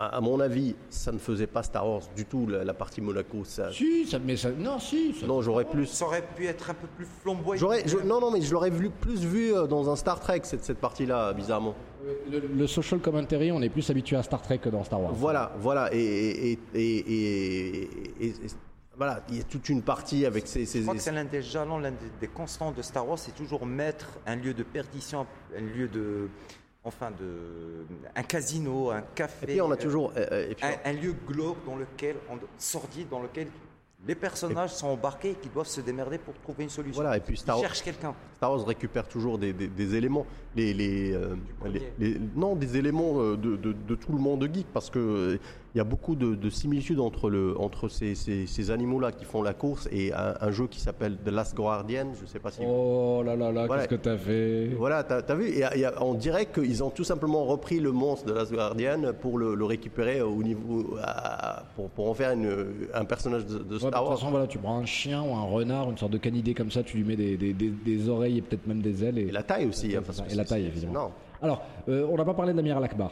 à, à mon avis ça ne faisait pas Star Wars du tout la, la partie Monaco. Ça, Si, ça, mais ça, non, si. ça- non j'aurais plus. Ça aurait pu être un peu plus flamboyant. J'aurais, je- non, non, mais je l'aurais vu, plus vu euh, dans un Star Trek, cette, cette partie-là, bizarrement. Le, le social commentary, on est plus habitué à Star Trek que dans Star Wars. Voilà, voilà, et, et, et, et- et- et- et- voilà, il y a toute une partie avec ces, ces- Je crois que c'est l'un des jalons, l'un des, des constants de Star Wars, c'est toujours mettre un lieu de perdition, un lieu de, enfin de, un casino, un café. Et puis on a euh, toujours, euh, euh, et puis, un, un lieu glauque dans lequel, on, sordide, dans lequel les personnages sont embarqués et qui doivent se démerder pour trouver une solution. Voilà, et puis Star Ils cherchent quelqu'un. Star Wars récupère toujours des, des- des éléments, les, les, euh, les- non, des éléments euh, de, de- de tout le monde geek, parce que euh, il y a beaucoup de, de similitudes entre, le, entre ces, ces- ces animaux-là qui font la course et un, un jeu qui s'appelle The Last Guardian, je sais pas si Oh là là là, Voilà. qu'est-ce que t'as fait? Voilà, t'as as vu et, et on dirait qu'ils ont tout simplement repris le monstre de Last Guardian pour le, le récupérer au niveau, à- pour, pour en faire une- un personnage de, de Ouais, de Star toute Wars. façon, voilà, tu prends un chien ou un renard, une sorte de canidé comme ça, tu lui mets des, des- des- des oreilles et peut-être même des ailes. Et, Et la taille aussi. hein, parce que et la taille, évidemment. Non. Alors, euh, on n'a pas parlé d'Amiral Akbar.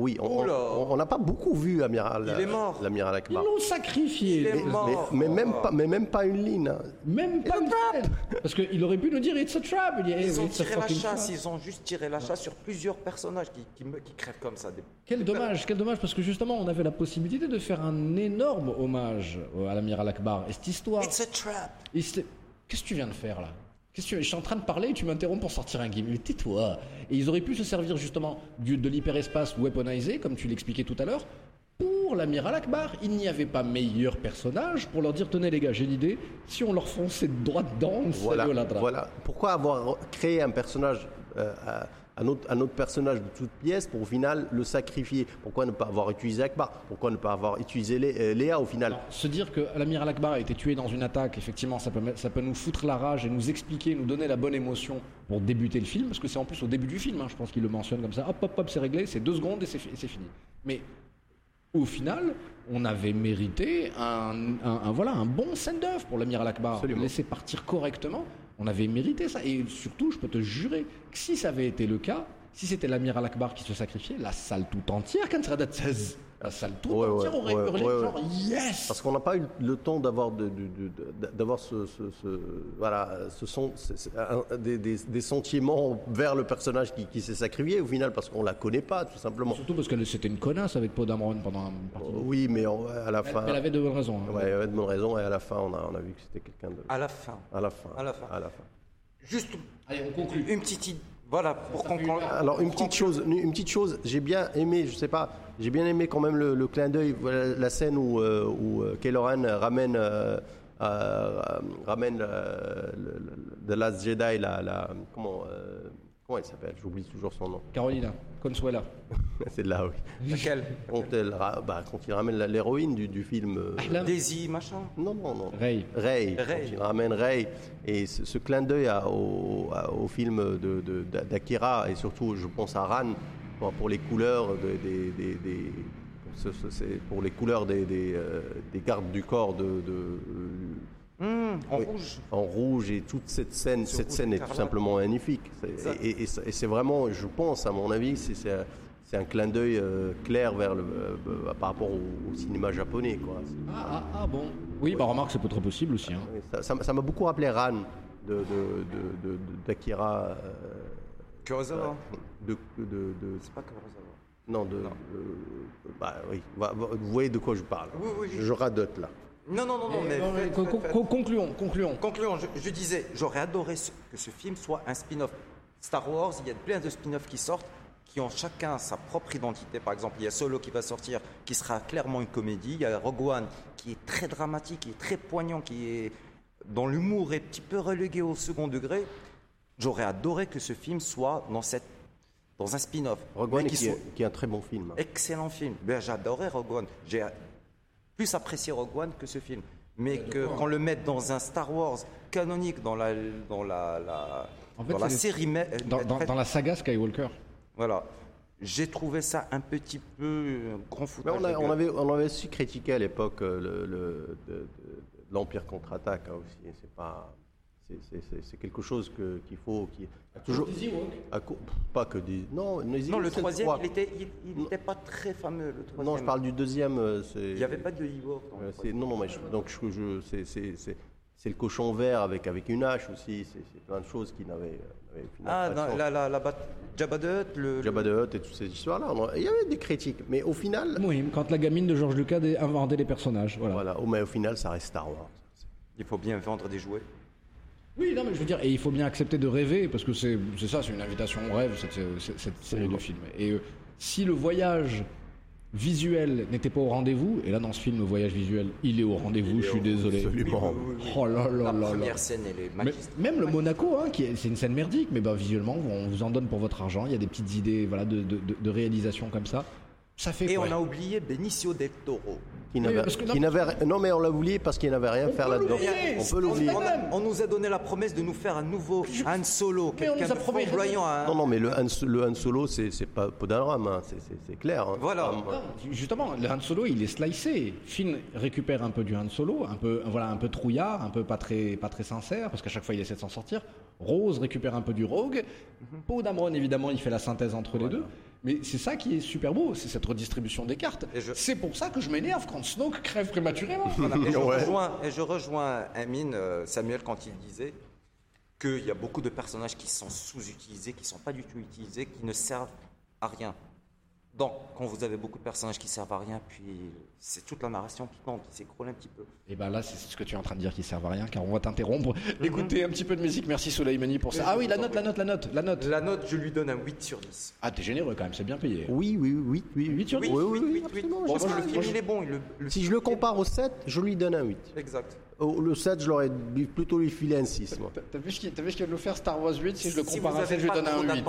Oui, on Oula. on- on n'a pas beaucoup vu Amiral. Il est mort. L'amiral Ils Akbar. l'ont sacrifié. Il est Mais, mort. mais même pas, mais même pas une ligne. hein. Même pas une scène. Parce qu'il aurait pu nous dire It's a trap. Il hey, Ils ont tiré la chasse, trap. ils ont juste tiré la chasse sur plusieurs personnages qui, qui, qui crèvent comme ça. Des- Quel dommage, quel dommage, parce que justement, on avait la possibilité de faire un énorme hommage à l'amiral Akbar. Et cette histoire. It's a trap. Qu'est-ce que tu viens de faire là? Qu'est-ce que tu- Je suis en train de parler et tu m'interromps pour sortir un game. Mais tais-toi Et ils auraient pu se servir justement du, de l'hyperespace weaponisé, comme tu l'expliquais tout à l'heure, pour l'amiral Akbar. Il n'y avait pas meilleur personnage pour leur dire tenez les gars, j'ai une idée, si on leur fonçait droit dedans, on Voilà, voilà. Pourquoi avoir créé un personnage, euh, un, autre, personnage de toute pièce pour au final le sacrifier. Pourquoi ne pas avoir utilisé Akbar? Pourquoi ne pas avoir utilisé euh, Léa au final? Se dire que l'amiral Akbar a été tué dans une attaque, effectivement, ça peut, ça peut nous foutre la rage et nous expliquer, nous donner la bonne émotion pour débuter le film, parce que c'est en plus au début du film, hein, je pense qu'il le mentionne comme ça, hop, hop, hop, c'est réglé, c'est deux secondes et c'est fini. Mais au final, on avait mérité un, un- un- voilà, un bon send-off pour l'amiral Akbar, Absolument. laisser partir correctement, on avait mérité ça. Et surtout, je peux te jurer que si ça avait été le cas, si c'était l'amiral Akbar qui se sacrifiait, la salle tout entière, quand ça 16, la salle tout Ouais, entière ouais, aurait ouais, hurlé ouais, genre yes Parce qu'on n'a pas eu le temps d'avoir de, de- de- de- d'avoir ce, ce- ce- voilà, ce sont c'est- c'est un- des, des- des sentiments vers le personnage qui, qui s'est sacrifié au final parce qu'on la connaît pas tout simplement. Surtout parce que c'était une connasse avec Poe Dameron pendant un partie. Oui, mais à la Elle, fin, elle avait de bonnes raisons. hein. ouais, elle avait de bonnes raisons et à la fin on a, on a vu que c'était quelqu'un de. À la fin. À la fin. À la fin. À la fin. Juste Allez, on conclut. une petite idée. Voilà, pour conclure. Alors une petite chose, une petite chose, j'ai bien aimé, je sais pas, j'ai bien aimé quand même le, le clin d'œil, voilà, la scène où, euh, où euh, Kylo Ren ramène, euh, euh, ramène The Last Jedi, la, la- comment, comment elle s'appelle J'oublie toujours son nom. Carolina, Consuela. (laughs) C'est de là, oui. (laughs) Laquelle? Quand, elle ra- bah, quand il ramène la- l'héroïne du, du film. euh, Ahlam. Daisy, machin? non, non, non. Rey. Ray, quand Ray. il ramène Ray. Et ce, ce clin d'œil à- au, à- au film de- de- d'A- d'Akira, et surtout, je pense à Ran, pour, pour les couleurs de- des. des- des- ce- ce- c'est pour les couleurs des, des, euh, des gardes du corps de. de- Hum, En Oui. rouge. en rouge et toute cette scène, Ce cette scène est tout simplement magnifique. Et, et- et c'est- et c'est vraiment, je pense, à mon avis, c'est- c'est un- clin d'œil euh, clair vers le, euh, par rapport au, au cinéma japonais. Quoi. Ah, ah, ah, bon. Oui, bah remarque, c'est peut-être possible aussi. hein. ça- ça- ça m'a beaucoup rappelé Ran de, de- de- de- de- d'Akira. euh, Kurosawa. de, de, de- C'est pas Kurosawa. non, de, Non. de- bah oui, vous voyez de quoi je parle. Oui, oui, Je, je radote là. Non, non, non, non, mais. Non, mais faites- con- faites- con- faites. con- concluons, concluons. Concluons, je, je disais, j'aurais adoré ce- que ce film soit un spin-off. Star Wars, il y a plein de spin-offs qui sortent, qui ont chacun sa propre identité. Par exemple, il y a Solo qui va sortir, qui sera clairement une comédie. Il y a Rogue One, qui est très dramatique, qui est très poignant, qui est dont l'humour est un petit peu relégué au second degré. J'aurais adoré que ce film soit dans cette dans un spin-off. Rogue One, qui qui, soit- est, qui est un très bon film. Excellent film. Ben, J'adorais Rogue One. J'ai plus apprécié Rogue One que ce film. Mais que qu'on le mette dans un Star Wars canonique, dans la, dans la, la- En fait, dans la série. Dans, dans- dans la saga Skywalker. Voilà. J'ai trouvé ça un petit peu euh, grand foutage. on, a- on avait, on avait su critiquer à l'époque euh, le, le- l'Empire contre-attaque hein, aussi. C'est pas, c'est- quelque chose qu'il faut, qui a toujours. à co- pas que des. Non, les Non, le troisième, trois. il était, il, il était pas très fameux. Le troisième. Non, je parle du deuxième. euh, Il n'y avait pas de Ewok troisième. non, non, mais je- donc je, je- c'est- c'est c'est- c'est le cochon vert avec, avec une hache aussi. C'est plein de choses qui n'avaient. euh, Ah, non, la, la, la, bat- Jabba the Hutt, le, Jabba the Hutt et toutes ces histoires-là. Il y avait des critiques, mais au final. Oui, quand la gamine de George Lucas a inventé les personnages. Voilà. Voilà, oh, mais au final, ça reste Star Wars. il faut bien vendre des jouets. Oui, non, mais je veux dire, et il faut bien accepter de rêver, parce que c'est c'est ça, c'est une invitation au rêve, cette, cette- cette série de films. Et euh, si le voyage visuel n'était pas au rendez-vous, et là dans ce film, le voyage visuel, il est au rendez-vous, je suis désolé. Absolument. Oh là là La là là. première scène, elle est Mais- magistrale. même le Monaco, hein, qui est- c'est une scène merdique, mais bah, visuellement, on vous en donne pour votre argent. Il y a des petites idées voilà, de, de- de- de réalisation comme ça. Ça fait Et quoi on a oublié Benicio del Toro. Qui n'avait, non, mais on l'a oublié parce qu'il n'avait rien à faire là-dedans. On peut l'oublier. On, a- on nous a donné la promesse de nous faire un nouveau Han Solo, Mais on quelqu'un nous a de promis- flamboyant. un- Non, non, mais le Han, le Han Solo, c'est, c'est pas Podanram, hein, c'est, clair. hein. Voilà. Ah, Non, justement, le Han Solo, il est slicé. Finn récupère un peu du Han Solo, un peu, voilà, un peu trouillard, un peu pas très, pas très sincère, parce qu'à chaque fois il essaie de s'en sortir. Rose récupère un peu du Rogue. Poe Dameron, évidemment, il fait la synthèse entre les deux. Mais c'est ça qui est super beau, c'est cette redistribution des cartes. Je- C'est pour ça que je m'énerve quand Snoke crève prématurément. Voilà. Et, je (laughs) Ouais. rejoins, et je rejoins Amine, euh, Samuel, quand il disait qu'il y a beaucoup de personnages qui sont sous-utilisés, qui ne sont pas du tout utilisés, qui ne servent à rien. Donc, quand vous avez beaucoup de personnages qui servent à rien, puis c'est toute la narration qui tombe, qui s'écroule un petit peu. Et ben là, c'est ce que tu es en train de dire qui servent à rien, car on va t'interrompre. (laughs) Écoutez un petit peu de musique. Merci Soleimani pour ça. Ah oui, la note, la note, la note, la note. La note, je lui donne un 8 sur 10. Ah, t'es généreux quand même, c'est bien payé. Oui, oui, oui, oui. Huit sur oui, dix oui, oui, 8, oui, 8, 8. absolument, que le film, il est bon. il- le- le Si je le compare au 7, je lui donne un 8. Exact. Au- Le 7, je l'aurais plutôt lui filé un 6. Moi. T'as- vu ce de nous faire Star Wars 8 Si je le compare à avez 7, je lui donne un 8.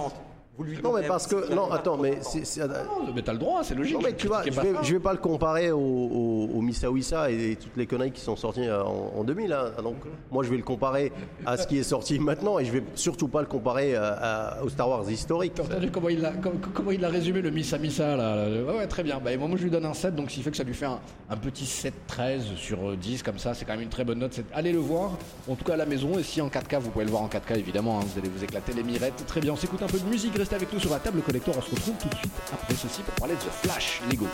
Vous lui Non, mais parce que. Non, attends, mais c'est. c'est- Non, mais t'as le droit, c'est logique. Non, mais tu vois, je vais, je vais pas le comparer au, au, au Missa Wissa et, et toutes les conneries qui sont sorties euh, en, en 2000. hein. Donc, moi, je vais le comparer à ce qui est sorti (laughs) maintenant et je vais surtout pas le comparer à- à- au Star Wars historique. T'as entendu comment il, a, comment, comment il a résumé le Missa Missa là, là, ouais, très bien. Bah, moi, moi, je lui donne un 7, donc ce qui fait que ça lui fait un, un petit 7-13 sur euh, 10, comme ça, c'est quand même une très bonne note. C'est- Allez le voir, en tout cas à la maison, et si en 4K, vous pouvez le voir en 4K, évidemment, hein, vous allez vous éclater les mirettes. Très bien, on s'écoute un peu de musique, restez avec nous sur la table collector, on se retrouve tout de suite après ceci pour parler de The Flash Lego.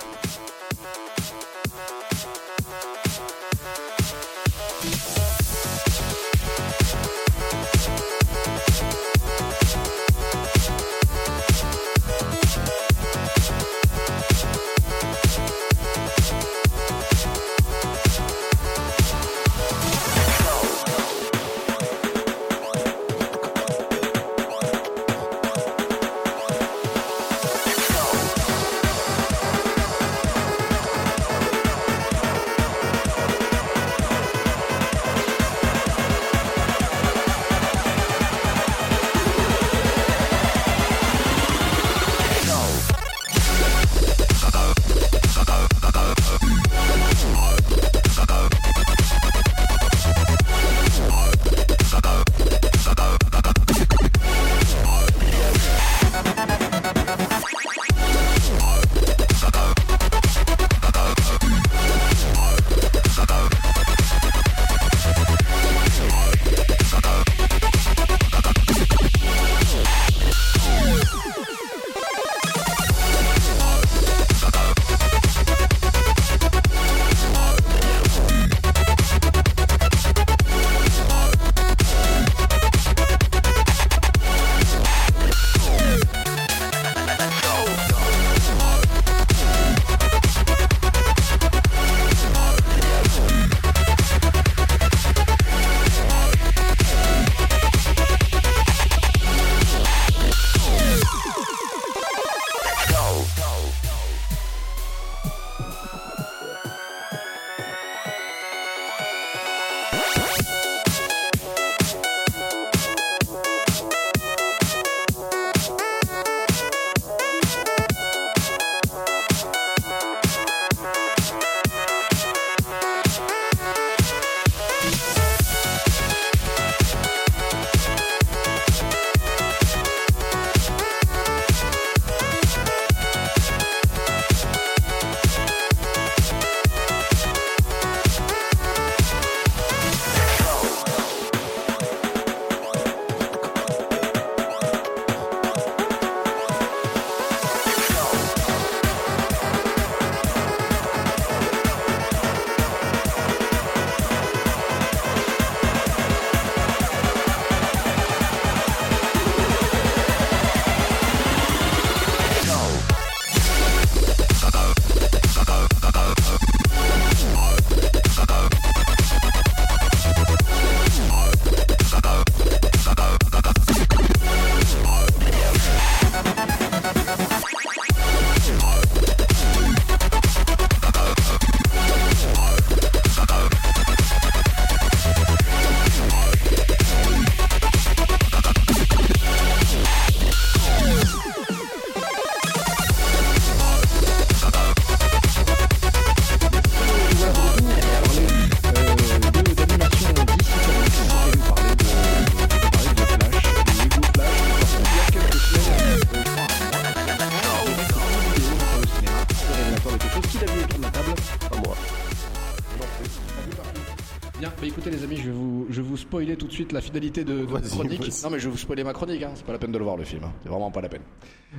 Spoiler tout de suite la finalité de, de ma chronique. Non mais je vais vous spoiler ma chronique, hein. c'est pas la peine de le voir le film, hein. c'est vraiment pas la peine.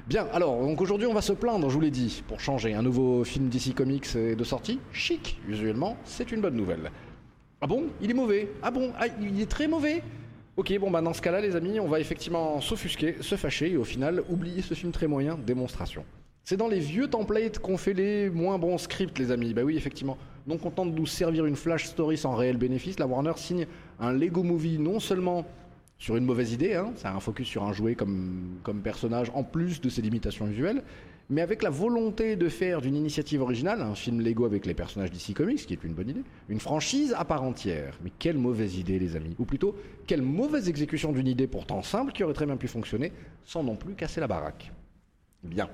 Bien, alors donc aujourd'hui on va se plaindre, je vous l'ai dit, pour changer. Un nouveau film DC Comics est de sortie, chic, usuellement, c'est une bonne nouvelle. Ah bon? Il est mauvais Ah bon? Ah, il est très mauvais Ok, bon bah dans ce cas-là les amis, on va effectivement s'offusquer, se fâcher et au final oublier ce film très moyen, démonstration. C'est dans les vieux templates qu'on fait les moins bons scripts, les amis. Bah oui, effectivement. Donc, content de nous servir une flash story sans réel bénéfice, la Warner signe un Lego Movie non seulement sur une mauvaise idée, hein, ça a un focus sur un jouet comme, comme personnage en plus de ses limitations visuelles, mais avec la volonté de faire d'une initiative originale un film Lego avec les personnages d'ici Comics, qui est une bonne idée, une franchise à part entière. Mais quelle mauvaise idée, les amis. Ou plutôt, quelle mauvaise exécution d'une idée pourtant simple qui aurait très bien pu fonctionner sans non plus casser la baraque. Bien.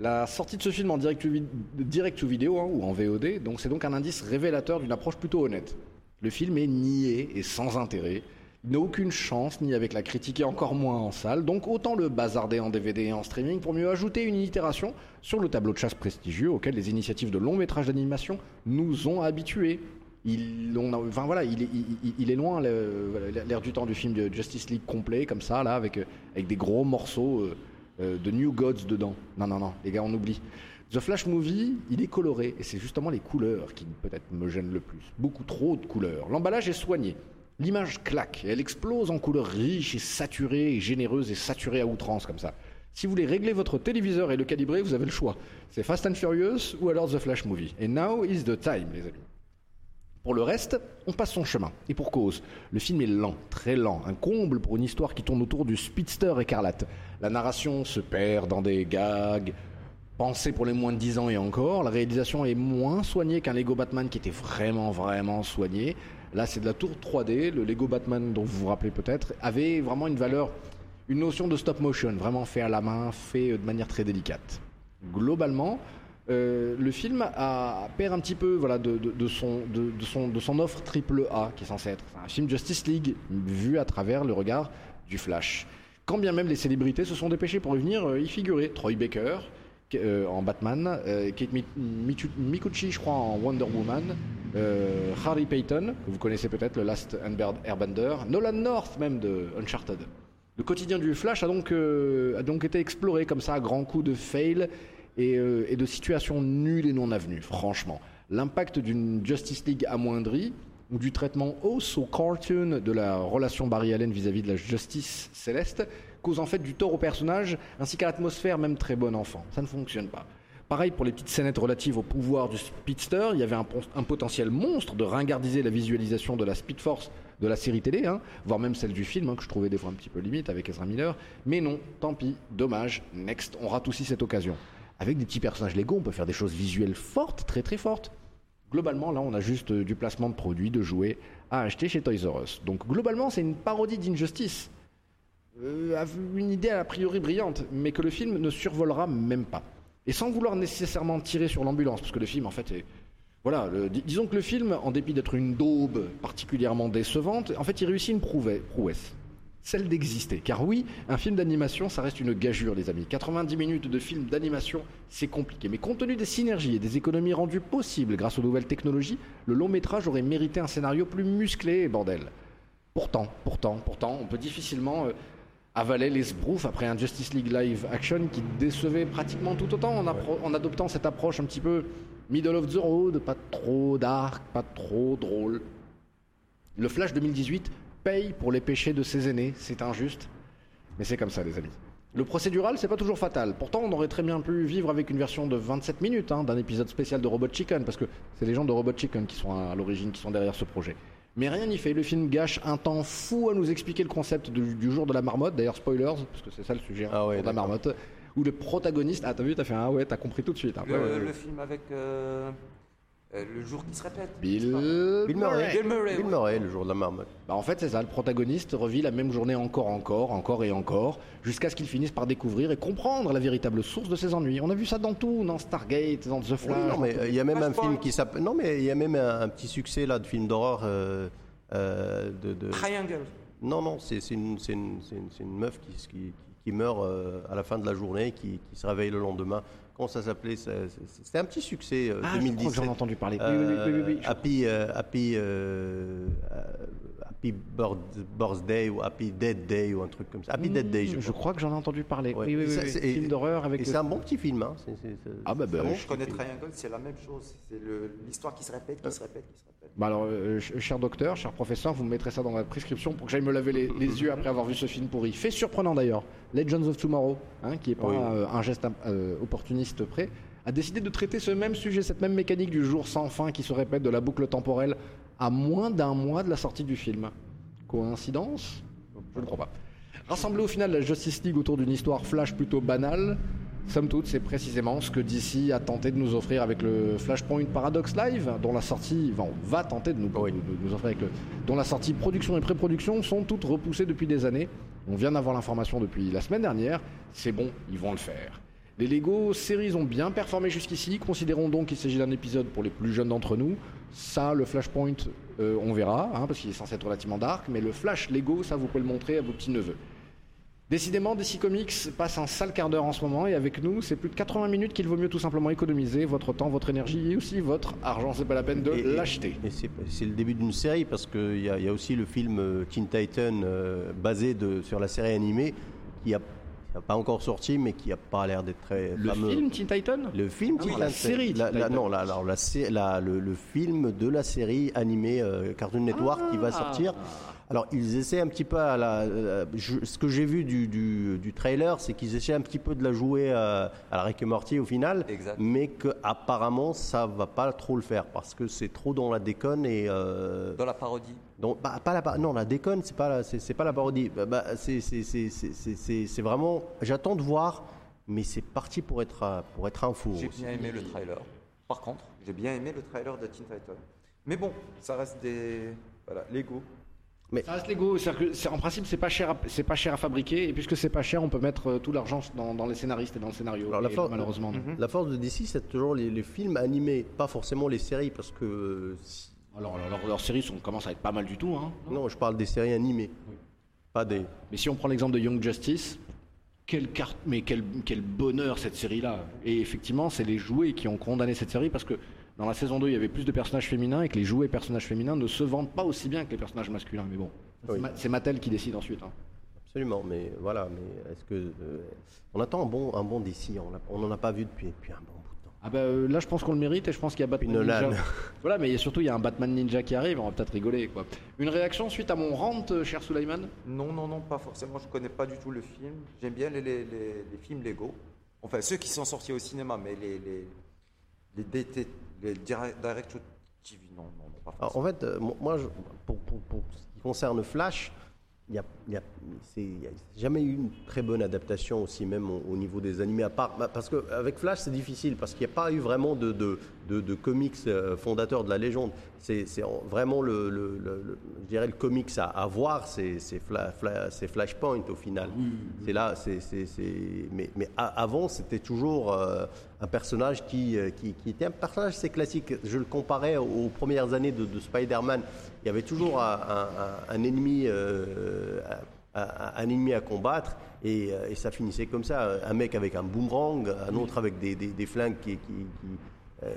La sortie de ce film en direct vid- direct vidéo hein, ou en VOD, donc c'est donc un indice révélateur d'une approche plutôt honnête. Le film est niais et sans intérêt. Il n'a aucune chance, ni avec la critique et encore moins en salle, donc autant le bazarder en DVD et en streaming pour mieux ajouter une itération sur le tableau de chasse prestigieux auquel les initiatives de long métrage d'animation nous ont habitués. Il, est, loin l'air du temps du film de Justice League complet, comme ça, là, avec, des gros morceaux euh, de New Gods dedans. Non, non, non, les gars, on oublie. The Flash Movie, il est coloré, et c'est justement les couleurs qui peut-être me gênent le plus. Beaucoup trop de couleurs. L'emballage est soigné. L'image claque, et elle explose en couleurs riches et saturées, et généreuses et saturées à outrance, comme ça. Si vous voulez régler votre téléviseur et le calibrer, vous avez le choix. C'est Fast and Furious ou alors The Flash Movie. Et now is the time, les amis. Pour le reste, on passe son chemin. Et pour cause, le film est lent, très lent, un comble pour une histoire qui tourne autour du speedster écarlate. La narration se perd dans des gags, pensés pour les moins de 10 ans et encore. La réalisation est moins soignée qu'un Lego Batman qui était vraiment, vraiment soigné. Là, c'est de la tour 3D. Le Lego Batman, dont vous vous rappelez peut-être, avait vraiment une valeur, une notion de stop motion, vraiment fait à la main, fait de manière très délicate. Globalement, euh, le film perd un petit peu voilà, de, son, offre triple A qui est censé être un film Justice League vu à travers le regard du Flash. Quand bien même les célébrités se sont dépêchées pour venir euh, y figurer. Troy Baker euh, en Batman, Kate Mikuchi je crois en Wonder Woman, Harry Payton, que vous connaissez peut-être, le Last Airbender, Nolan North même de Uncharted. Le quotidien du Flash a donc, a donc été exploré comme ça à grands coups de fail et, euh, et de situations nulles et non avenues, franchement. L'impact d'une Justice League amoindrie ou du traitement oh so cartoon de la relation Barry Allen vis-à-vis de la justice céleste cause en fait du tort au personnage ainsi qu'à l'atmosphère même très bon enfant. Ça ne fonctionne pas. Pareil pour les petites scénettes relatives au pouvoir du Speedster, il y avait un potentiel monstre de ringardiser la visualisation de la Speed Force de la série télé, hein, voire même celle du film, hein, que je trouvais des fois un petit peu limite avec Ezra Miller. Mais non, tant pis, dommage, next, on rate aussi cette occasion. Avec des petits personnages Lego, on peut faire des choses visuelles fortes, très très fortes. Globalement, là, on a juste euh, du placement de produits, de jouets à acheter chez Toys R Us. Donc globalement, c'est une parodie d'Injustice. Euh, une idée a priori brillante, mais que le film ne survolera même pas. Et sans vouloir nécessairement tirer sur l'ambulance, parce que le film, en fait, est... Voilà, disons que le film, en dépit d'être une daube particulièrement décevante, en fait, il réussit une prouesse. Celle d'exister. Car oui, un film d'animation, ça reste une gageure, les amis. 90 minutes de film d'animation, c'est compliqué. Mais compte tenu des synergies et des économies rendues possibles grâce aux nouvelles technologies, le long métrage aurait mérité un scénario plus musclé, bordel. Pourtant, pourtant, pourtant, on peut difficilement euh, avaler les sbroufs après un Justice League live action qui décevait pratiquement tout autant en, en adoptant cette approche un petit peu middle of the road, pas trop dark, pas trop drôle. Le Flash 2018 paye pour les péchés de ses aînés, c'est injuste, mais c'est comme ça, les amis. Le procédural, c'est pas toujours fatal. Pourtant, on aurait très bien pu vivre avec une version de 27 minutes hein, d'un épisode spécial de Robot Chicken, parce que c'est les gens de Robot Chicken qui sont à l'origine, qui sont derrière ce projet. Mais rien n'y fait, le film gâche un temps fou à nous expliquer le concept du, du jour de la marmotte, d'ailleurs spoilers, parce que c'est ça le sujet, hein, Ah ouais, de la marmotte, où le protagoniste, ah t'as vu, t'as fait un ah ouais, t'as compris tout de suite. hein. Le, Ouais, ouais, ouais. le film avec euh, euh, le jour qui se répète. Bill, Bill Murray. Bill Murray, Bill ouais. Murray, le jour de la marmotte. Bah, en fait, c'est ça. Le protagoniste revit la même journée encore, encore, encore et encore, jusqu'à ce qu'il finisse par découvrir et comprendre la véritable source de ses ennuis. On a vu ça dans tout, dans Stargate, dans The Oui, Flash. non, mais euh, il y a même un film qui s'appelle. Non, mais il y a même un, un petit succès là de film d'horreur. euh, euh, de, de- Triangle. Non, non, c'est une, meuf qui, qui, qui meurt euh, à la fin de la journée, qui, qui se réveille le lendemain. Comment ça s'appelait C'était un petit succès euh, Ah, je crois que 2017. j'en ai entendu parler. Oui, oui, oui, oui, oui, oui. Euh, Happy, euh, Happy, euh, euh, Happy Birthday ou Happy Dead Day ou un truc comme ça. Happy Dead Day, je, Hmm, Je crois. crois que j'en ai entendu parler. Ouais. Oui, oui, oui. Film d'horreur avec. Et c'est un bon petit film. Hein. Ah bah, bah, bon Je connais. Triangle, c'est la même chose. C'est l'histoire qui se répète, qui se répète, qui se répète. Bah alors, euh, ch- cher docteur, cher professeur, vous me mettrez ça dans la prescription pour que j'aille me laver les, les yeux après avoir vu ce film pourri. Fait surprenant d'ailleurs, Legends of Tomorrow, hein, qui est pas Oui. euh, un geste euh, opportuniste près, a décidé de traiter ce même sujet, cette même mécanique du jour sans fin qui se répète de la boucle temporelle à moins d'un mois de la sortie du film. Coïncidence? Je ne crois pas. Rassembler au final la Justice League autour d'une histoire flash plutôt banale, somme toute, c'est précisément ce que DC a tenté de nous offrir avec le Flashpoint Paradox Live, dont la sortie, enfin, on va tenter de nous, de offrir avec le, dont la sortie production et pré-production sont toutes repoussées depuis des années. On vient d'avoir l'information depuis la semaine dernière. C'est bon, ils vont le faire. Les Lego séries ont bien performé jusqu'ici. Considérons donc qu'il s'agit d'un épisode pour les plus jeunes d'entre nous. Ça, le Flashpoint, euh, on verra, hein, parce qu'il est censé être relativement dark. Mais le Flash Lego, ça, vous pouvez le montrer à vos petits neveux. Décidément, DC Comics passe un sale quart d'heure en ce moment et avec nous, c'est plus de 80 minutes qu'il vaut mieux tout simplement économiser votre temps, votre énergie et aussi votre argent. C'est pas la peine de Et- et- l'acheter. Et c'est le début d'une série parce qu'il y, a- il y a aussi le film euh, Teen Titan euh, basé de, sur la série animée qui a pas encore sorti mais qui a pas l'air d'être très Le fameux. film Teen Titan Le film Ah oui, Teen la Titan, série la- Teen la- Titan. non, la- alors la, sé- la- le, le film de la série animée euh, Cartoon Network qui va sortir. Alors ils essaient un petit peu à la. euh, je- ce que j'ai vu du, du, du trailer, c'est qu'ils essaient un petit peu de la jouer à, à la Rick et Morty au final, Exact. mais que apparemment ça va pas trop le faire parce que c'est trop dans la déconne et. euh, Dans la parodie. Donc, bah, pas la, non, la déconne, c'est pas, c'est, c'est pas la parodie. Bah, bah, c'est, c'est, c'est, c'est, c'est- c'est- c'est vraiment. J'attends de voir, mais c'est parti pour être, pour être un four. J'ai aussi. bien aimé le trailer. Par contre, j'ai bien aimé le trailer de Teen Titan. Mais bon, ça reste des. Voilà, Lego. Ça reste Lego, c'est-à-dire que c'est- en principe c'est pas cher, à, c'est pas cher à fabriquer et puisque c'est pas cher, on peut mettre euh, tout l'argent dans, dans les scénaristes et dans le scénario. Alors, la Et for- malheureusement, non. La force de DC, c'est toujours les, les films animés, pas forcément les séries, parce que. euh, si- Alors leurs leurs séries sont, commencent à être pas mal du tout. Hein. non, je parle des séries animées. Pas des. Mais si on prend l'exemple de Young Justice, carte, mais quel, quel bonheur cette série-là. Et effectivement, c'est les jouets qui ont condamné cette série parce que dans la saison 2, il y avait plus de personnages féminins et que les jouets personnages féminins ne se vendent pas aussi bien que les personnages masculins. Mais bon, c'est Oui. Ma- c'est Mattel qui décide ensuite. hein. Absolument, mais voilà. Mais est-ce que. euh, on attend un bon, un bon DC, on n'en a pas vu depuis, depuis un bon. Ah bah euh, là, je pense qu'on le mérite et je pense qu'il y a Batman Nolan. Ninja. (laughs) voilà, mais y surtout il y a un Batman Ninja qui arrive, on va peut-être rigoler quoi. Une réaction suite à mon rant, euh, cher Sulaiman Non, non, non, pas forcément. Je connais pas du tout le film. J'aime bien les, les, les- les films Lego. Enfin, ceux qui sont sortis au cinéma, mais les. Les, les, DT, les direct, TV, non, non, non, pas Alors, forcément. en fait, euh, mo- moi, je- pour, pour- pour ce qui concerne Flash, il n'y a, il y a- c'est- jamais eu une très bonne adaptation aussi, même au, au niveau des animés, à part. bah, Parce qu'avec Flash, c'est difficile, parce qu'il n'y a pas eu vraiment de, de, de- de comics euh, fondateurs de la légende. C'est c'est en- vraiment le, le- je dirais le comics à, à voir, c'est c'est Fla- Fla- c'est Flashpoint au final. C'est là, c'est c'est- c'est- mais, mais avant, c'était toujours euh, un personnage qui, euh, qui, qui était un personnage assez classique. Je le comparais aux, premières années de, de Spider-Man. Il y avait toujours un, un- un- un ennemi. euh, un, ennemi à combattre et, euh, et ça finissait comme ça un mec avec un boomerang un autre avec des, des- des flingues qui, qui- qui, euh,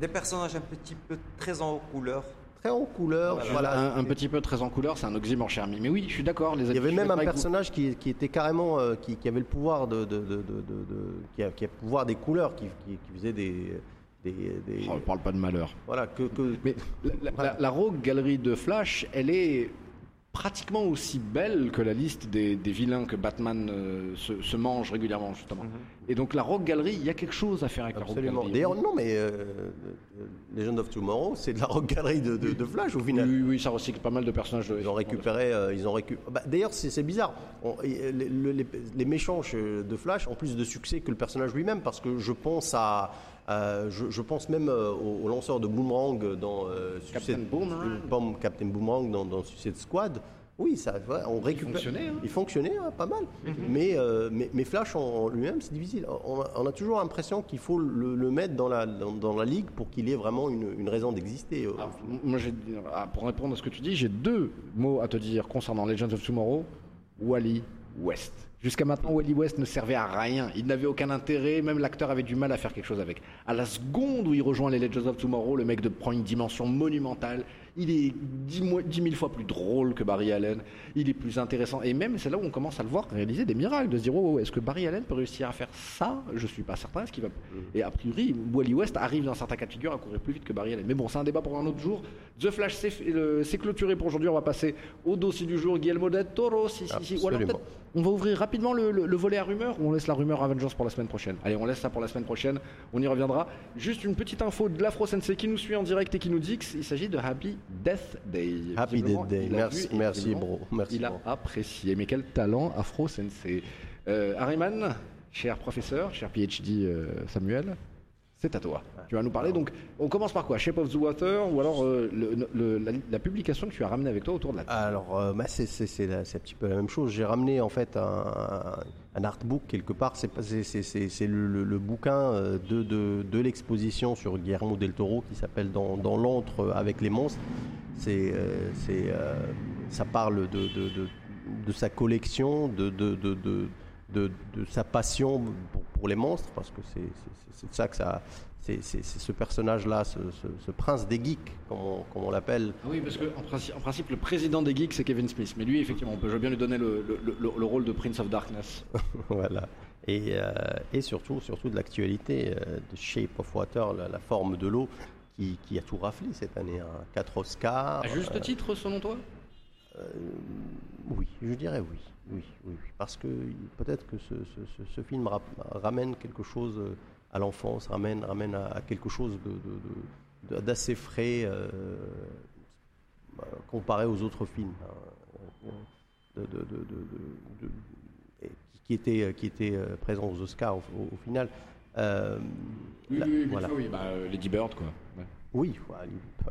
Des personnages un petit peu très en haut couleur. très en couleur voilà un, un petit peu très en couleur, c'est un oxymore cher ami. Mais oui, je suis d'accord. les Il y avait même un personnage qui, qui était carrément, euh, qui, qui avait le pouvoir de, de, de- de- de- de- qui, a, qui a le pouvoir des couleurs, qui, qui, qui faisait des, des, des- Oh, on parle pas de malheur. voilà que, que- Mais la, la- la- la Rogue Galerie de Flash, elle est pratiquement aussi belle que la liste des, des vilains que Batman euh, se, se mange régulièrement, justement. Et donc la Rogue Galerie, il y a quelque chose à faire avec absolument. la Rogue D'ailleurs, Galerie. non, mais euh, euh, Legend of Tomorrow, c'est de la rock galerie de, de- de Flash au final. oui, oui, ça recycle pas mal de personnages. Ils ont récupéré, euh, ils ont récu- bah, D'ailleurs, c'est bizarre. On- les, le- les- les méchants de Flash ont plus de succès que le personnage lui-même, parce que je pense à, à- je, je pense même euh, au, au lanceur de boomerang dans euh, Captain Suicide- Boomerang. Bom- Captain Boomerang dans, dans Suicide Squad. Oui, ça, on récupère. fonctionnait, hein. Il fonctionnait, hein, pas mal. mais, euh, mais, mais Flash en, en lui-même, c'est difficile. On a, on a toujours l'impression qu'il faut le, le mettre dans la, dans, dans la ligue pour qu'il ait vraiment une, une raison d'exister. euh. Moi, ah, pour répondre à ce que tu dis, j'ai deux mots à te dire concernant Legends of Tomorrow. Wally West. Jusqu'à maintenant, Wally West ne servait à rien. Il n'avait aucun intérêt. Même l'acteur avait du mal à faire quelque chose avec. À la seconde où il rejoint les Legends of Tomorrow, le mec de, prend une dimension monumentale. Il est dix, mille fois plus drôle que Barry Allen. Il est plus intéressant. Et même, c'est là où on commence à le voir réaliser des miracles. De se dire, oh, oh, est-ce que Barry Allen peut réussir à faire ça? Je suis pas certain. Est-ce qu'il va... Et a priori, Wally West arrive dans certains cas de figure à courir plus vite que Barry Allen. Mais bon, c'est un débat pour un autre jour. The Flash, c'est euh, clôturé pour aujourd'hui. On va passer au dossier du jour. Guillermo del Toro, si, si, si. Ou alors peut-être on va ouvrir rapidement le, le- le volet à rumeurs ou on laisse la rumeur Avengers pour la semaine prochaine? Allez, on laisse ça pour la semaine prochaine, on y reviendra. Juste une petite info de l'Afro Sensei qui nous suit en direct et qui nous dit qu'il s'agit de Happy Death Day. Happy Death Day. Merci- vu, merci, bro. Merci, il a bro. apprécié. Mais quel talent Afro Sensei. Euh, Harriman, cher professeur, cher PhD euh, Samuel, c'est à toi. Tu vas nous parler. Donc, on commence par quoi? Shape of the Water ou alors euh, la, publication que tu as ramenée avec toi autour de la Alors, euh, bah, c'est un petit peu la même chose. J'ai ramené en fait un, un artbook quelque part. C'est le, bouquin euh, de, l'exposition sur Guillermo del Toro qui s'appelle Dans, dans l'antre avec les monstres. Ça parle de, sa collection, de, sa passion pour, les monstres, parce que c'est de ça que ça. C'est, ce personnage-là, ce, ce- ce prince des geeks, comme on, l'appelle, Ah Oui, parce qu'en principe, en principe, le président des geeks, c'est Kevin Smith. Mais lui, effectivement, on peut je veux bien lui donner le, le- le- le rôle de Prince of Darkness. (laughs) voilà. Et, euh, et surtout, surtout de l'actualité euh, de Shape of Water, la, la forme de l'eau, qui, qui a tout raflé cette année. hein. Quatre Oscars. À juste titre, selon toi? Euh, oui, je dirais oui. Oui, oui, oui. Parce que peut-être que ce, film ra- ramène quelque chose euh, à l'enfance, ramène, ramène à, à quelque chose de- de- de- d'assez frais euh, euh, comparé aux autres films. hein, qui étaient, qui étaient euh, présents aux Oscars au, au- au final. Euh, Oui, là, oui, oui, voilà. oui, bah, Lady Bird, quoi. Ouais. Oui,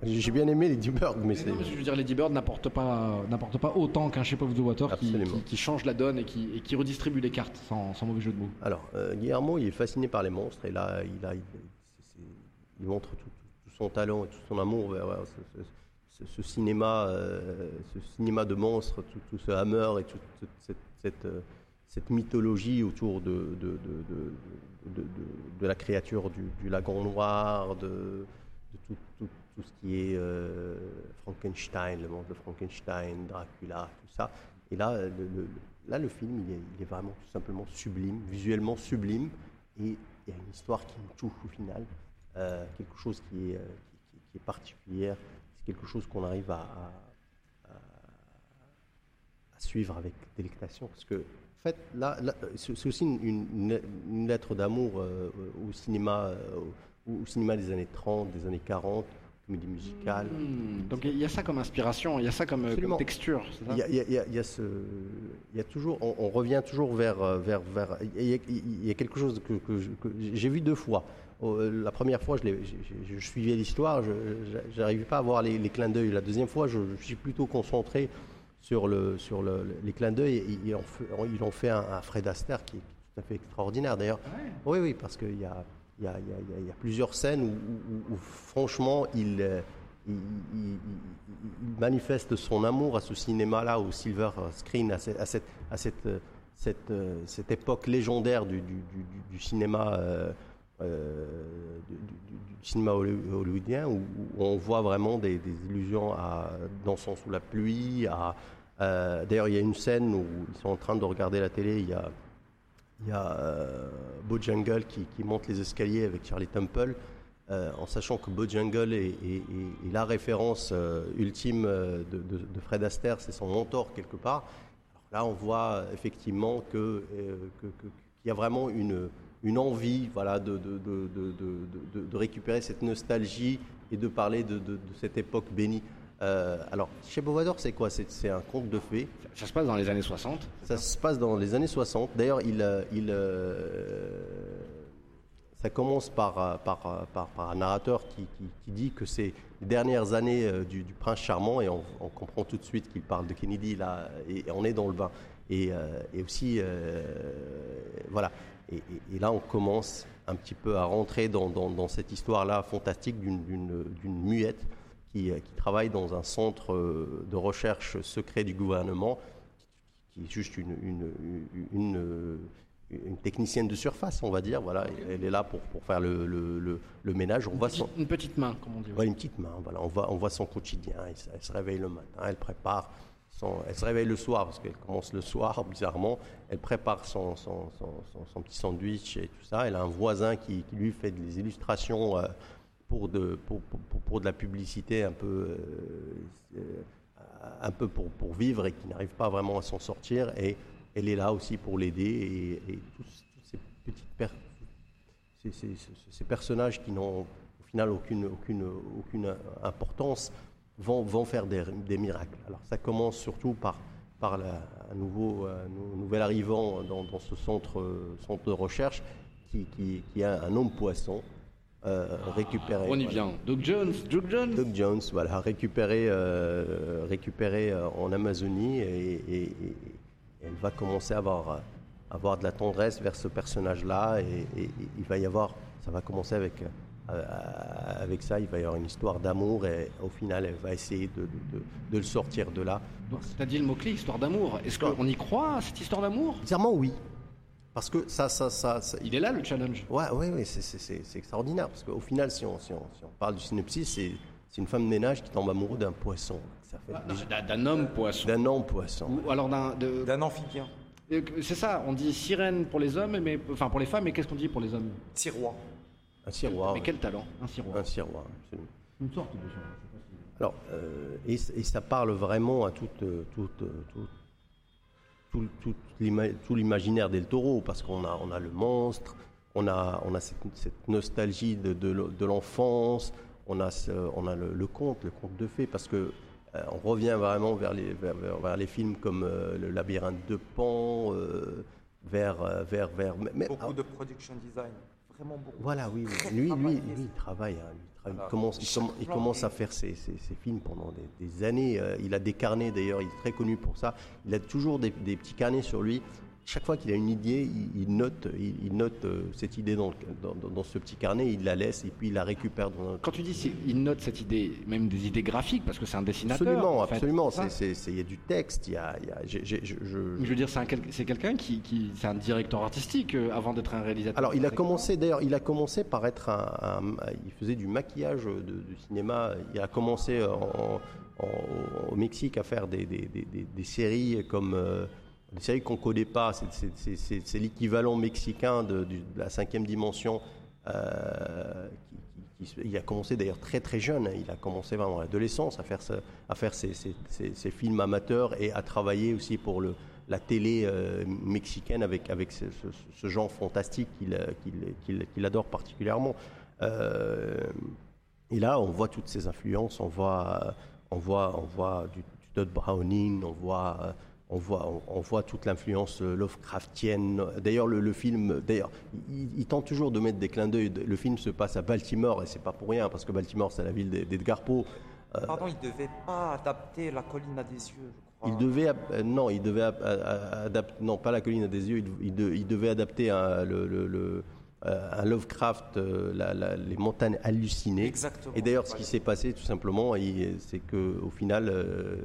j'ai bien aimé les Bird, mais c'est. Je veux dire, Lady Bird n'apporte pas, n'apporte pas autant qu'un Shape of the Water qui, Absolument. qui- qui change la donne et qui, et qui redistribue les cartes, sans, sans mauvais jeu de mots. Alors, euh, Guillermo, il est fasciné par les monstres et là, il, a, il, montre tout, son talent et tout son amour vers vers ce, ce- ce- ce cinéma, euh, ce cinéma de monstres, tout, tout ce Hammer et toute, toute cette, cette, euh, cette mythologie autour de la créature du, du lagon noir, de, de tout, tout- tout ce qui est euh, Frankenstein, le monstre de Frankenstein, Dracula, tout ça. Et là, le, là, le film, il est, il est vraiment tout simplement sublime, visuellement sublime, et il y a une histoire qui nous touche au final, euh, quelque chose qui est, euh, qui, est particulière, c'est quelque chose qu'on arrive à, suivre avec délectation, parce que en fait, là, c'est aussi une, lettre d'amour au cinéma, au cinéma des années 30, des années 40, comédie musicale. Hmm, Donc il y a ça comme inspiration, il y a ça comme, euh, comme texture. Il y a, il y a- il y a- il y a ce, il y a toujours, on, on revient toujours vers, euh, vers, vers. Il y a, il y a quelque chose que, que je- que j'ai vu deux fois. Oh, euh, La première fois, je, suivais l'histoire, je n'arrivais pas à voir les, les clins d'œil. La deuxième fois, je, je suis plutôt concentré sur, le, sur le- les clins d'œil. Ils en fait, ils ont fait un, un Fred Astaire qui est tout à fait extraordinaire. D'ailleurs, oui, oui, parce qu'il y a, il y, a, plusieurs scènes où, franchement, il, euh, il, manifeste son amour à ce cinéma-là, au silver screen, à cette, euh, euh, époque légendaire du, cinéma. hollywoodien où, on voit vraiment des, des illusions à dansant sous la pluie. D'ailleurs, il y a une scène où ils sont en train de regarder la télé. Il y a euh, Bojangles qui, monte les escaliers avec Charlie Temple, euh, en sachant que Bojangles est, est- la référence euh, ultime euh, de, Fred Astaire, c'est son mentor quelque part. Là, on voit effectivement qu'il y a vraiment une, envie voilà, de, récupérer cette nostalgie et de parler de cette époque bénie. Euh, alors, chez Bovador, c'est quoi? C'est un conte de fées. Ça, se passe dans les années 60. Ça se passe dans les années 60. D'ailleurs, il, euh, il, euh, ça commence par, par, par- par un narrateur qui, qui- qui dit que c'est les dernières années du, du prince charmant et on, on comprend tout de suite qu'il parle de Kennedy là et, et on est dans le bain. Et, euh, et aussi, voilà. Et, là, on commence un petit peu à rentrer dans, dans- dans cette histoire-là fantastique d'une muette qui, euh, qui travaille dans un centre euh, de recherche secret du gouvernement qui est juste une, une, une, une, une technicienne de surface, on va dire. Voilà, elle est là pour, pour faire le, le, le, le ménage. On voit son, Une petite main, comme on dit. Ouais, une petite main, voilà. On voit, on voit son quotidien. Elle, se- elle se réveille le matin, elle prépare son. Elle se réveille le soir parce qu'elle commence le soir, (laughs) bizarrement. Elle prépare son, son, son, son- son petit sandwich et tout ça. Elle a un voisin qui, qui lui fait des illustrations euh, pour, de, pour, pour, pour- de la publicité un peu. euh, euh, un peu pour, pour vivre et qui n'arrive pas vraiment à s'en sortir. Et elle est là aussi pour l'aider. Et, et tous, ces petites per- ces, ces- personnages qui n'ont au final aucune, aucune, aucune importance vont, vont faire des, des miracles. Alors ça commence surtout par, par un, nouveau, nouvel arrivant dans, dans ce centre, euh, centre de recherche qui, qui, qui est un homme poisson euh, récupéré. On y voilà. vient. Doug Jones, Doug Jones. Doug Jones, voilà, récupéré, euh, récupéré euh, en Amazonie et, et- et- elle va commencer à avoir, euh, avoir de la tendresse vers ce personnage-là et, il va y avoir, ça va commencer avec, avec ça, il va y avoir une histoire d'amour et au final elle va essayer de, de- de- de le sortir de là. Donc, T'as dit le mot-clé, histoire d'amour. Est-ce qu'on y croit à cette histoire d'amour? Bizarrement oui, parce que ça, ça, ça, ça- Il est là le challenge. Ouais, ouais, ouais, c'est- c'est c'est- c'est extraordinaire. Parce qu'au final, si on, si, on, si on parle du synopsis, c'est c'est une femme de ménage qui tombe amoureuse d'un poisson. Ça fait déjà- D'un- D'un homme poisson. d'un homme poisson. Ou alors d'un. de- D'un amphibien. Euh, C'est ça, on dit sirène pour les hommes, mais enfin pour les femmes, mais qu'est-ce qu'on dit pour les hommes? Tiroir. Un siroir. Mais quel talent, un siroir. Un siroir, absolument. Une sorte de Alors, euh, et, et ça parle vraiment à toute, euh, toute, toute- tout, tout l'ima- tout l'imaginaire del Toro, parce qu'on a, on a le monstre, on a, on a cette, cette nostalgie de, de, l'e- de l'enfance, on a, ce- on a le, le conte, le conte de fées, parce que euh, on revient vraiment vers les, vers, vers- vers les films comme euh, Le labyrinthe de Pan, euh, vers, vers, vers, mais- Beaucoup de production design. Vraiment beaucoup. Voilà, oui, Lui, lui, lui, il travaille. hein, lui, il, travaille. Voilà. Il commence, il, Chaque comm- il plan commence est- à faire ses, ses- ses films pendant des, des années. euh, il a des carnets d'ailleurs, il est très connu pour ça. Il a toujours des, des petits carnets sur lui. Chaque fois qu'il a une idée, il, il note, il, il note euh, cette idée dans, le- dans- dans- dans ce petit carnet, il la laisse et puis il la récupère dans un Quand tu dis il note cette idée, même des idées graphiques, parce que c'est un dessinateur. Absolument, en fait, absolument. Il y a du texte, il y a, y je- je- Je veux dire, c'est un quel- c'est quelqu'un qui, qui- c'est un directeur artistique euh, avant d'être un réalisateur. Alors, il a commencé, d'ailleurs, il a commencé par être un, un- Il faisait du maquillage de, du cinéma. Il a commencé en- en- au Mexique à faire des, des- des- des- des séries comme. euh, des séries qu'on ne connaît pas. C'est- l'équivalent mexicain de, la cinquième dimension. euh, il a commencé d'ailleurs très très jeune. Il a commencé vraiment à l'adolescence à faire, à faire ses, films amateurs et à travailler aussi pour la télé euh, mexicaine avec, avec ce, genre fantastique qu'il euh, adore particulièrement. Et là, on voit toutes ces influences, on voit, on voit, on voit du, du Todd Browning, on voit, on voit, on, on voit toute l'influence euh, Lovecraftienne. D'ailleurs, le, le film, d'ailleurs, il, il tente toujours de mettre des clins d'œil. Le film se passe à Baltimore et c'est pas pour rien parce que Baltimore, c'est la ville d'Ed- d'Edgar Poe. Pardon, il devait pas adapter La colline à des yeux, je crois. Il devait, euh, non, il devait adapter, non, pas la colline à des yeux, il, il de- il devait adapter un, le, le- le- euh, un Lovecraft, euh, la- la- les montagnes hallucinées. Exactement. Et d'ailleurs, ce qui s'est passé, tout simplement, c'est que au final, euh,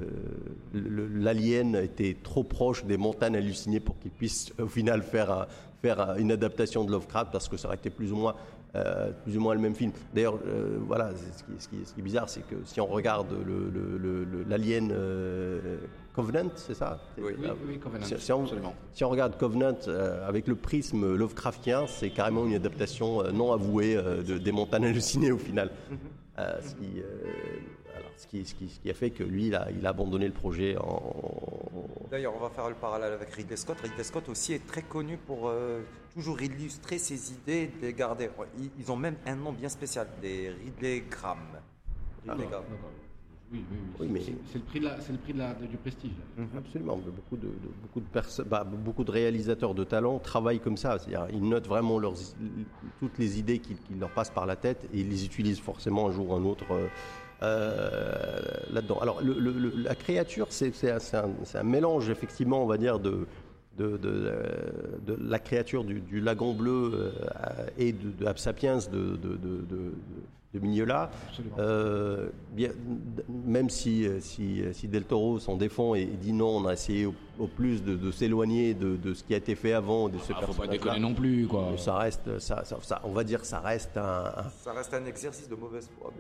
l'alien était trop proche des montagnes hallucinées pour qu'il puisse, au final, faire, un- faire un- une adaptation de Lovecraft, parce que ça aurait été plus ou moins, euh, plus ou moins le même film. D'ailleurs, euh, voilà, ce qui, ce, qui, ce qui est bizarre, c'est que si on regarde le- le- le- le- l'alien euh, Covenant, c'est ça? Oui. Oui, oui, Covenant, si, si on, absolument. si on regarde Covenant euh, avec le prisme Lovecraftien, c'est carrément une adaptation euh, non avouée euh, de, des montagnes hallucinées au final. Euh, ce, qui, euh, alors, ce, qui, ce, qui, ce qui a fait que lui, il a, il a abandonné le projet en. D'ailleurs, on va faire le parallèle avec Ridley Scott. Ridley Scott aussi est très connu pour euh, toujours illustrer ses idées, de les garder. Ils, ils ont même un nom bien spécial, des Ridley Graham. Ridley Graham. Oui, oui, Oui, oui. mais- C'est- le prix, de la- c'est le prix de la- du prestige. Absolument, mais beaucoup de, de- beaucoup, de perso- bah, beaucoup de réalisateurs de talent travaillent comme ça. C'est-à-dire, ils notent vraiment leurs, toutes les idées qui, qui leur passent par la tête et ils les utilisent forcément un jour ou un autre euh, euh, là-dedans. Alors, le- le- le- la créature, c'est un, mélange, effectivement, on va dire, de, de, de, de la créature du, du lagon bleu euh, et de, de Sapiens de, de, Mignola. Euh, bien, même si, euh, si, si Del Toro s'en défend et dit non, on a essayé au, au plus de, de s'éloigner de, de ce qui a été fait avant, de ce Ah, faut pas déconner non plus, quoi. Mais Ça reste, ça, ça- ça- on va dire, ça reste un, un- Ça reste un exercice de mauvaise foi.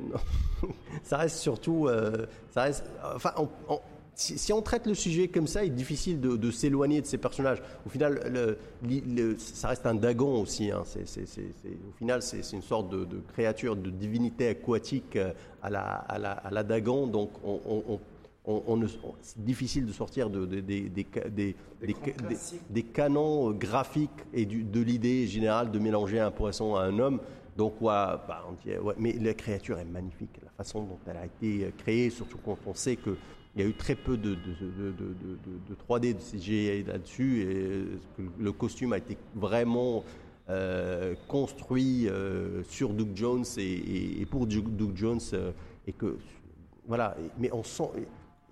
(laughs) ça reste surtout, euh, ça reste, enfin, on- on- si, si on traite le sujet comme ça, il est difficile de, de s'éloigner de ces personnages. Au final, le- li- le- ça reste un dagon aussi. hein. Au final, c'est une sorte de, de créature, de divinité aquatique euh, à la, à la, à la dagon. Donc, on, on- on- c'est difficile de sortir de, de- des- canons euh, graphiques et du- de l'idée générale de mélanger un poisson à un homme. Donc, ouais, bah, on dit, ouais, mais la créature est magnifique, la façon dont elle a été euh, créée, surtout quand on sait qu'il y a eu très peu de, de, de, de, de- de 3D, de CGI là-dessus, et le costume a été vraiment euh, construit euh, sur Doug Jones et, et- et pour Doug Jones, euh, et que, voilà, mais on sent,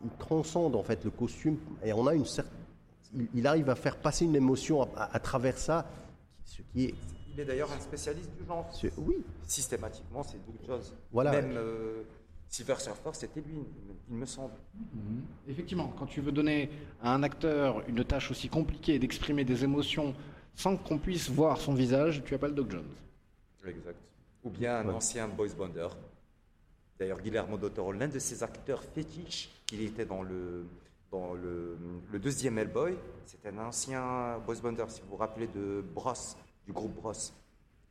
il transcende en fait le costume, et on a une certaine il, il arrive à faire passer une émotion à, à- à travers ça, ce qui est, Il est d'ailleurs un spécialiste du genre. oui, Systématiquement, c'est Doug Jones. Voilà. Même euh, Silver Surfer, c'était lui, il me- semble. Mhm. Effectivement, quand tu veux donner à un acteur une tâche aussi compliquée d'exprimer des émotions sans qu'on puisse voir son visage, tu appelles Doug Jones. Exact. Ou bien un ancien boys bander. D'ailleurs, Guillermo del Toro, l'un de ses acteurs fétiches, il était dans le, dans le, le deuxième Hellboy. C'était un ancien boys bander, si vous vous rappelez de Bros, du groupe Bros.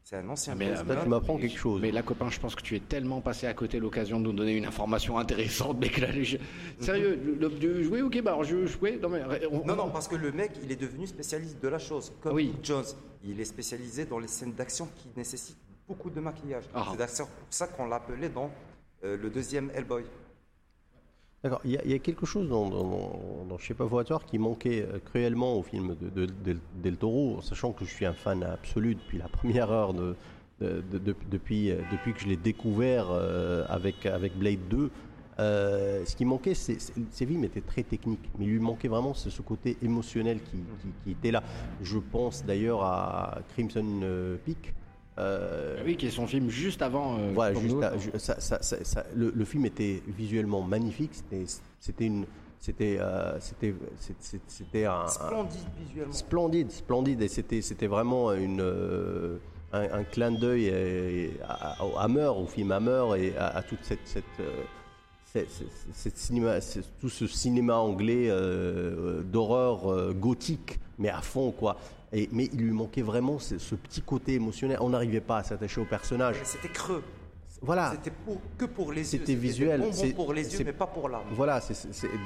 C'est un ancien Mais, euh, là tu m'apprends quelque chose. Mais là, copain, je pense que tu es tellement passé à côté de l'occasion de nous donner une information intéressante. Mais que là, les- Sérieux, le, le- jouer au Kébar, je jouer. Non, mais, on- Non, non, parce que le mec, il est devenu spécialiste de la chose. Comme oui. Jones, il est spécialisé dans les scènes d'action qui nécessitent beaucoup de maquillage. Ah. C'est d'ailleurs pour ça qu'on l'appelait dans euh, le deuxième Hellboy. D'accord, il y, a- quelque chose dans, dans, dans, dans Shape of Water qui manquait euh, cruellement au film de, de- de- Del Toro, sachant que je suis un fan absolu depuis la première heure, de, euh, depuis que je l'ai découvert euh, avec, avec Blade 2. Euh, ce qui manquait, c'est, ses films étaient très techniques, mais il lui manquait vraiment ce, côté émotionnel qui, était là. Je pense d'ailleurs à Crimson Peak. Euh, Oui, qui est son film juste avant. euh, voilà, Pour juste nous. à- ju- ça- ça- ça- ça- le, le film était visuellement magnifique. C'était, une, c'était, euh, c'était, c'était, un, Splendide visuellement. splendide, splendide, et c'était, c'était vraiment une, euh, un, un clin d'œil à, Hammer, au film Hammer, et à, à toute cette, cette, cette- cette- cette cinéma, c'est- tout ce cinéma anglais euh, d'horreur euh, gothique, mais à fond quoi. Et, mais il lui manquait vraiment ce, ce petit côté émotionnel. On n'arrivait pas à s'attacher au personnage. Mais C'était creux. Voilà. C'était pour, que pour les yeux. C'était visuel, c'est- pour les yeux, mais pas pour l'âme. Voilà,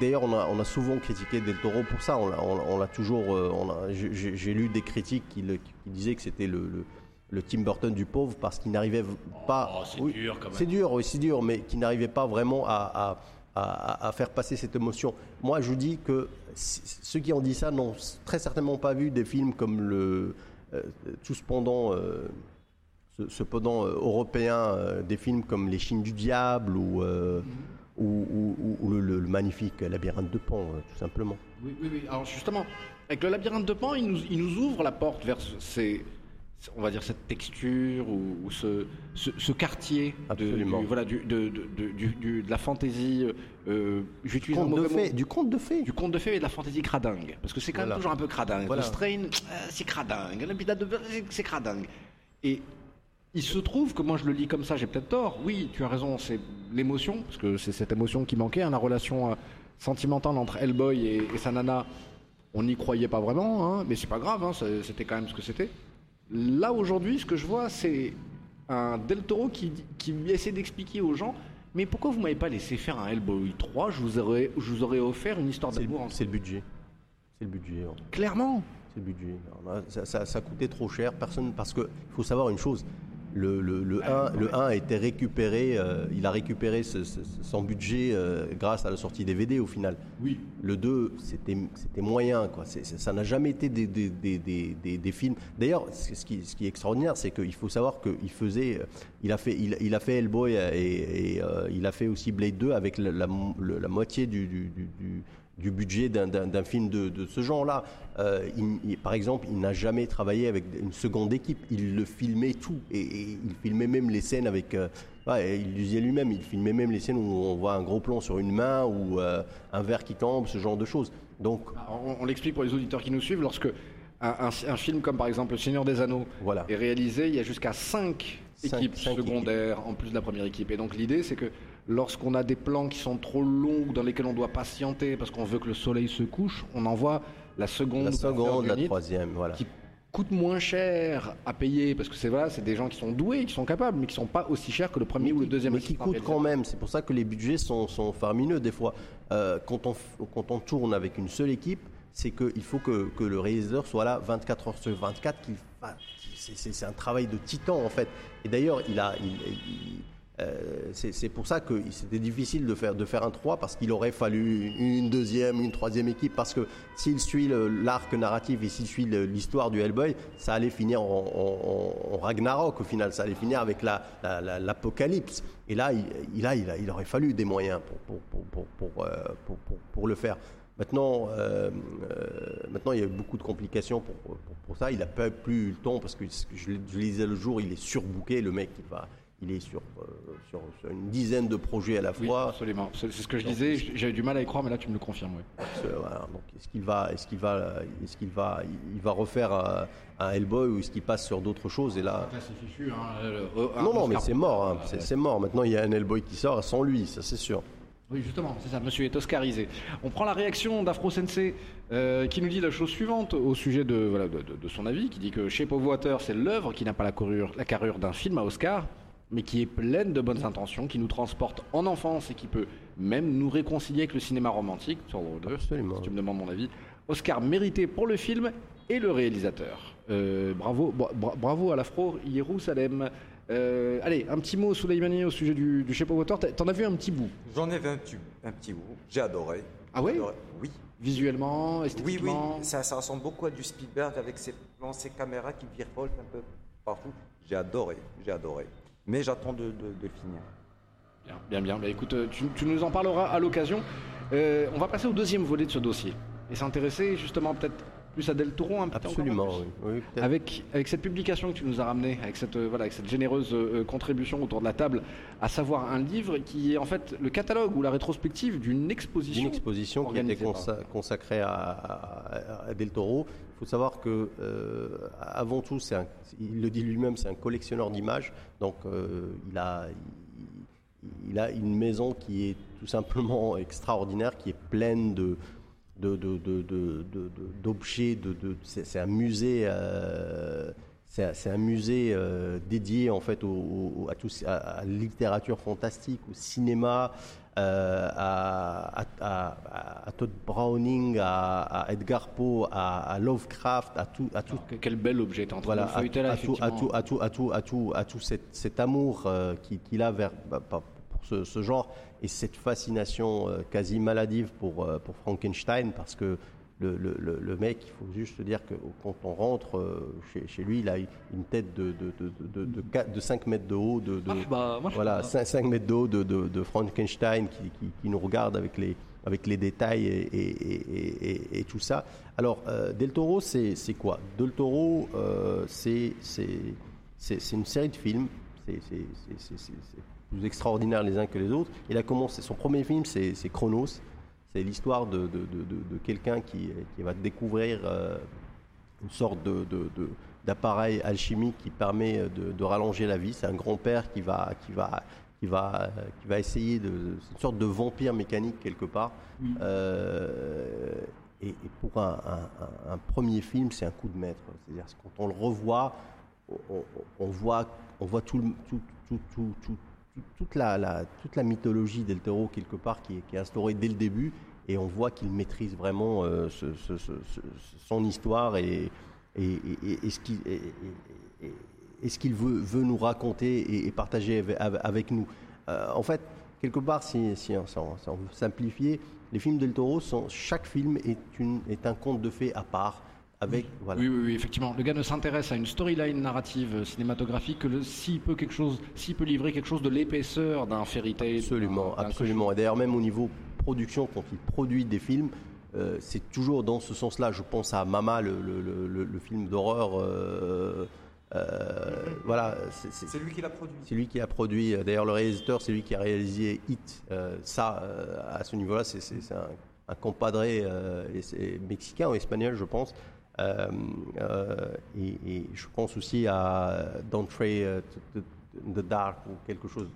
d'ailleurs on a, on a souvent critiqué Del Toro pour ça. On l'a on, toujours. euh, j'ai- lu des critiques qui, le- qui disaient que c'était le, le, le Tim Burton du pauvre parce qu'il n'arrivait pas. Oh, c'est dur, quand même. C'est dur, oui, c'est dur, mais qui n'arrivait pas vraiment à, à- à- à faire passer cette émotion. Moi, je vous dis que ceux qui ont dit ça n'ont très certainement pas vu des films comme le euh, tout cependant. euh, ce- cependant euh, européen, euh, des films comme Les Chines du Diable ou, ou, ou- ou- ou le, le- le magnifique Labyrinthe de Pan, tout simplement. Oui, oui, oui. Alors justement, avec le labyrinthe de Pan, il nous, il nous ouvre la porte vers ce- ces, on va dire cette texture ou, ou ce, ce, ce quartier de, Absolument. du- voilà, du, de, de, de- du- de la fantaisie. Euh, J'utilise un de mauvais mot. du conte de fées. Du conte de fées et de la fantaisie cradingue. Parce que c'est quand même toujours un peu cradingue. Voilà. Le strain, euh, c'est cradingue. L'habitat de c'est- c'est cradingue. Et il se trouve que moi je le lis comme ça, j'ai peut-être tort. Oui, tu as raison, c'est l'émotion, parce que c'est cette émotion qui manquait, hein, la relation euh, sentimentale entre Hellboy et, et sa nana. On n'y croyait pas vraiment, hein, mais c'est pas grave, hein, c'était quand même ce que c'était. Là aujourd'hui, ce que je vois, c'est un Del Toro qui, qui essaie d'expliquer aux gens. Mais pourquoi vous m'avez pas laissé faire un Hellboy 3 Je vous aurais, je vous aurais offert une histoire d'amour. c'est le budget. C'est le budget. Clairement. C'est le budget. Ça, ça- ça coûtait trop cher. Personne, parce que faut savoir une chose. Le, le, le 1, le 1 a été récupéré, euh, il a récupéré ce- ce- son budget euh, grâce à la sortie DVD au final. Oui. Le 2, c'était moyen. Quoi. Ça n'a jamais été des, des, des, des, films. D'ailleurs, ce qui, ce qui est extraordinaire, c'est qu'il faut savoir qu'il faisait. euh, Il a fait, il, il a fait Hellboy et, et, euh, il a fait aussi Blade 2 avec la, la, moitié du, du, du, du- du budget d'un- film de, de ce genre-là. Euh, par exemple, il n'a jamais travaillé avec une seconde équipe. Il le filmait tout. Et, et il filmait même les scènes avec. euh, ouais, il disait lui-même, il filmait même les scènes où on voit un gros plan sur une main ou euh, un verre qui tombe, ce genre de choses. Donc, Alors, on, on l'explique pour les auditeurs qui nous suivent, lorsque un, un- un film comme par exemple Le Seigneur des Anneaux voilà. est réalisé, il y a jusqu'à 5 Cinq- équipes cinq secondaires en plus de la première équipe. Et donc l'idée c'est que lorsqu'on a des plans qui sont trop longs, dans lesquels on doit patienter parce qu'on veut que le soleil se couche, on envoie la seconde, La ou seconde, la troisième, voilà. qui coûte moins cher à payer parce que c'est voilà, c'est des gens qui sont doués, qui sont capables, mais qui sont pas aussi chers que le premier ou le deuxième. mais qui équipe coûte réalisateur. quand même. C'est pour ça que les budgets sont, sont faramineux des fois. Euh, quand, on, quand on tourne avec une seule équipe, c'est qu'il faut que, que le réalisateur soit là 24 heures sur 24. qu'il fa- c'est- C'est c'est un travail de titan en fait. Et d'ailleurs, il a, il- il- euh, c'est pour ça que c'était difficile de faire, de faire un 3 parce qu'il aurait fallu une deuxième, une troisième équipe parce que s'il suit l'arc narratif et s'il suit l'histoire du Hellboy, ça allait finir en, Ragnarok au final, ça allait finir avec la- la- la- l'apocalypse. et là, il, a, il, a- il aurait fallu des moyens pour, pour, pour, pour, euh, le faire. Maintenant, euh, maintenant, il y a eu beaucoup de complications pour, pour, ça. Il n'a pas plus eu le temps parce que ce que je, je le disais le jour, il est surbooké. Le mec, il, va, il est sur, euh, sur, sur une dizaine de projets à la Oui, fois. absolument. C'est ce que je disais. J'avais du mal à y croire, mais là tu me le confirmes. oui. Euh, voilà. Donc, est-ce qu'il va, est-ce qu'il va, est-ce qu'il va, il va refaire un, un Hellboy ou est-ce qu'il passe sur d'autres choses Et là, c'est fichu. hein, non, non, mais c'est mort. hein. C'est, c'est mort. Maintenant, il y a un Hellboy qui sort sans lui, ça c'est sûr. Oui, justement, c'est ça, monsieur est oscarisé. On prend la réaction d'Afro Sensei euh, qui nous dit la chose suivante au sujet de, voilà, de, de- de son avis, qui dit que Shape of Water, c'est l'œuvre qui n'a pas la carrure, la carrure d'un film à Oscar, mais qui est pleine de bonnes intentions, qui nous transporte en enfance et qui peut même nous réconcilier avec le cinéma romantique, sur le deux, Absolument. si tu me demandes mon avis. Oscar mérité pour le film et le réalisateur. Euh, bravo, bra- bra- bravo à l'Afro Yerusalem. Euh, allez, un petit mot, Souleymani, au sujet du, du Shape of Water. T'en as vu un petit bout? J'en ai vu un petit, un petit bout. J'ai adoré. Ah ouais? Adoré. Oui. Visuellement, Oui, oui. esthétiquement? Ça, ça ressemble beaucoup à du Spielberg avec ses plans, ses caméras qui virevoltent un peu partout. J'ai adoré. J'ai adoré. Mais j'attends de, de, de finir. Bien, bien, bien. Bah, écoute, euh, tu, tu nous en parleras à l'occasion. Euh, on va passer au deuxième volet de ce dossier et s'intéresser justement peut-être plus à Del Toro un petit peu Absolument, plus. oui. oui. Avec, avec cette publication que tu nous as ramenée, avec cette, euh, voilà, avec cette généreuse euh, contribution autour de la table, à savoir un livre qui est en fait le catalogue ou la rétrospective d'une exposition. Une exposition qui était consa- consacrée à, à- à Del Toro. Faut savoir que, euh, avant tout, un- il le dit lui-même, c'est un collectionneur d'images. Donc, euh, il, a, il, a une maison qui est tout simplement (laughs) extraordinaire, qui est pleine de d'objets. De, c'est, un musée. euh, c'est, un- musée dédié en fait au- à, tout, à, littérature fantastique, au cinéma, euh, à, à- à- Todd Browning, à, à Edgar Poe, à, Lovecraft, à tout, à tout, Que- Quel bel objet, en voilà, à, là, à tout, à tout, à tout, à tout, à tout, à tout cet, cet amour euh, qu'il a vers, bah, bah, pour ce, ce genre et cette fascination euh, quasi maladive pour, euh, pour Frankenstein parce que le, le- le- le mec, il faut juste dire que quand on rentre euh, chez, chez lui, il a une tête de, de, de, de, de, quatre- de 5 mètres de haut, de, Ah, bah, moi, voilà, comprends. 5, mètres de haut de, Frankenstein qui, qui, qui nous regarde avec les, avec les détails et, et, et- et- et tout ça. Alors, euh, Del Toro, c'est quoi? Del Toro, euh, c'est une série de films. C'est plus extraordinaire les uns que les autres. Il a commencé, son premier film, c'est Chronos. C'est l'histoire de, de, de, de- quelqu'un qui, qui va découvrir euh, une sorte de, de- de- d'appareil alchimique qui permet de, de rallonger la vie. C'est un grand-père qui va, qui, va, qui, va, qui va essayer de. C'est une sorte de vampire mécanique quelque part. Euh, et, et pour un, un- un- un premier film, c'est un coup de maître. C'est-à-dire que quand on le revoit, on, on- on voit, on voit tout, le- tout- tout- tout- tout- tout- toute, la, mythologie d'El Toro quelque part qui est, instaurée dès le début. Et on voit qu'il maîtrise vraiment euh, son histoire et, ce qu'il veut, nous raconter et, partager avec, nous. Euh, en fait, quelque part, si, on, si veut simplifier, les films del Toro, sont, chaque film est, est un conte de fées à part. Avec, voilà. Oui, oui, oui, effectivement. Le gars ne s'intéresse à une storyline narrative euh, cinématographique que s'il peut quelque chose, s'il peut livrer quelque chose de l'épaisseur d'un fairy tale. Absolument, absolument. Et d'ailleurs, même au niveau production, quand il produit des films, euh, c'est toujours dans ce sens-là. Je pense à Mama, le, le- le- le film d'horreur. euh, euh, voilà, c'est- lui qui l'a produit. c'est lui qui a produit. D'ailleurs, le réalisateur, c'est lui qui a réalisé Hit. Euh, ça, euh, à ce niveau-là, c'est un, un compadré euh, mexicain ou espagnol, je pense. Euh, euh, et, et je pense aussi à Don't Pray to- to- the Dark ou quelque chose.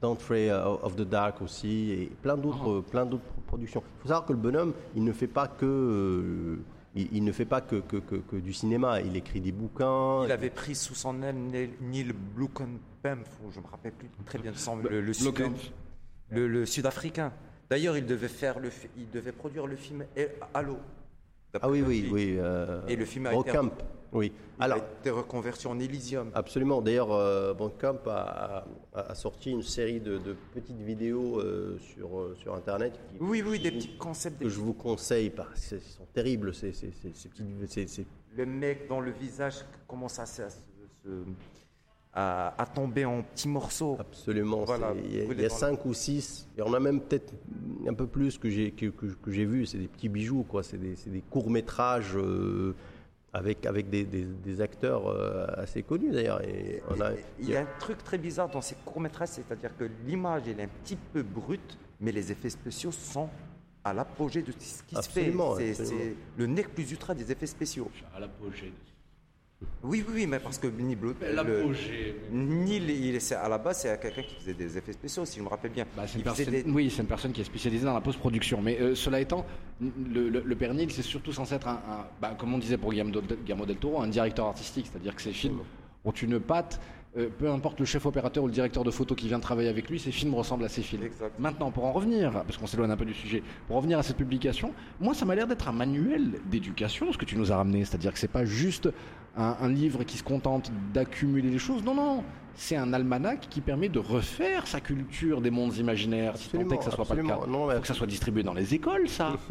Don't Pray euh, of the Dark aussi et plein d'autres plein d'autres productions. Il faut savoir que le bonhomme, il ne fait pas que euh, il, il ne fait pas que, que, que- que du cinéma. Il écrit des bouquins. Il avait pris sous son aile Neil- Blomkamp, je me rappelle plus très bien son le, le, sud- le- le sud-africain. D'ailleurs, il devait faire le, il devait produire le film Halo. Ah oui, oui, oui. euh, Et le film a été- Brocamp, oui. Il Alors, a été reconverti en Elysium. absolument. D'ailleurs, euh, Brocamp a, a- a sorti une série de, de petites vidéos euh, sur, euh, sur Internet qui- Oui, oui, des petits concepts. que Des je vous conseille parce qu'ils sont terribles. Ces, ces, ces, ces petites, ces- ces- Le mec dont le visage commence à, se- à tomber en petits morceaux. Absolument. Voilà, Il y a, il y a cinq ou six. Et on a même peut-être un peu plus que j'ai que, que- que j'ai vu. C'est des petits bijoux, quoi. C'est des, c'est des courts métrages avec avec des, des- des acteurs euh, assez connus d'ailleurs. Et on a, Il y a un truc très bizarre dans ces courts-métrages, c'est-à-dire que l'image, elle est un petit peu brute, mais les effets spéciaux sont à l'apogée de ce qui Absolument, se fait. C'est le nec plus ultra des effets spéciaux. À l'apogée. Oui, oui, oui, mais parce que Neil Blum- le- L'apogée. Neil, il est- c'est- à la base, c'est quelqu'un qui faisait des effets spéciaux, si je me rappelle bien. Bah, c'est personne- des- Oui, c'est une personne qui est spécialisée dans la post-production. Mais euh, cela étant, le, le, le Père Nil, c'est surtout censé être un, un- bah, comme on disait pour Guillermo del, Toro, un directeur artistique. C'est-à-dire que ses films ont une patte. euh, peu importe le chef opérateur ou le directeur de photo qui vient travailler avec lui, ses films ressemblent à ses films. Exact. Maintenant, pour en revenir, parce qu'on s'éloigne un peu du sujet, pour revenir à cette publication, moi, ça m'a l'air d'être un manuel d'éducation, ce que tu nous as ramené. C'est-à-dire que c'est pas juste un, un livre qui se contente d'accumuler les choses. Non, non, c'est un almanach qui permet de refaire sa culture des mondes imaginaires, si tant est que ça soit pas le absolument. cas. Non, mais faut que ça soit distribué dans les écoles, ça. (laughs)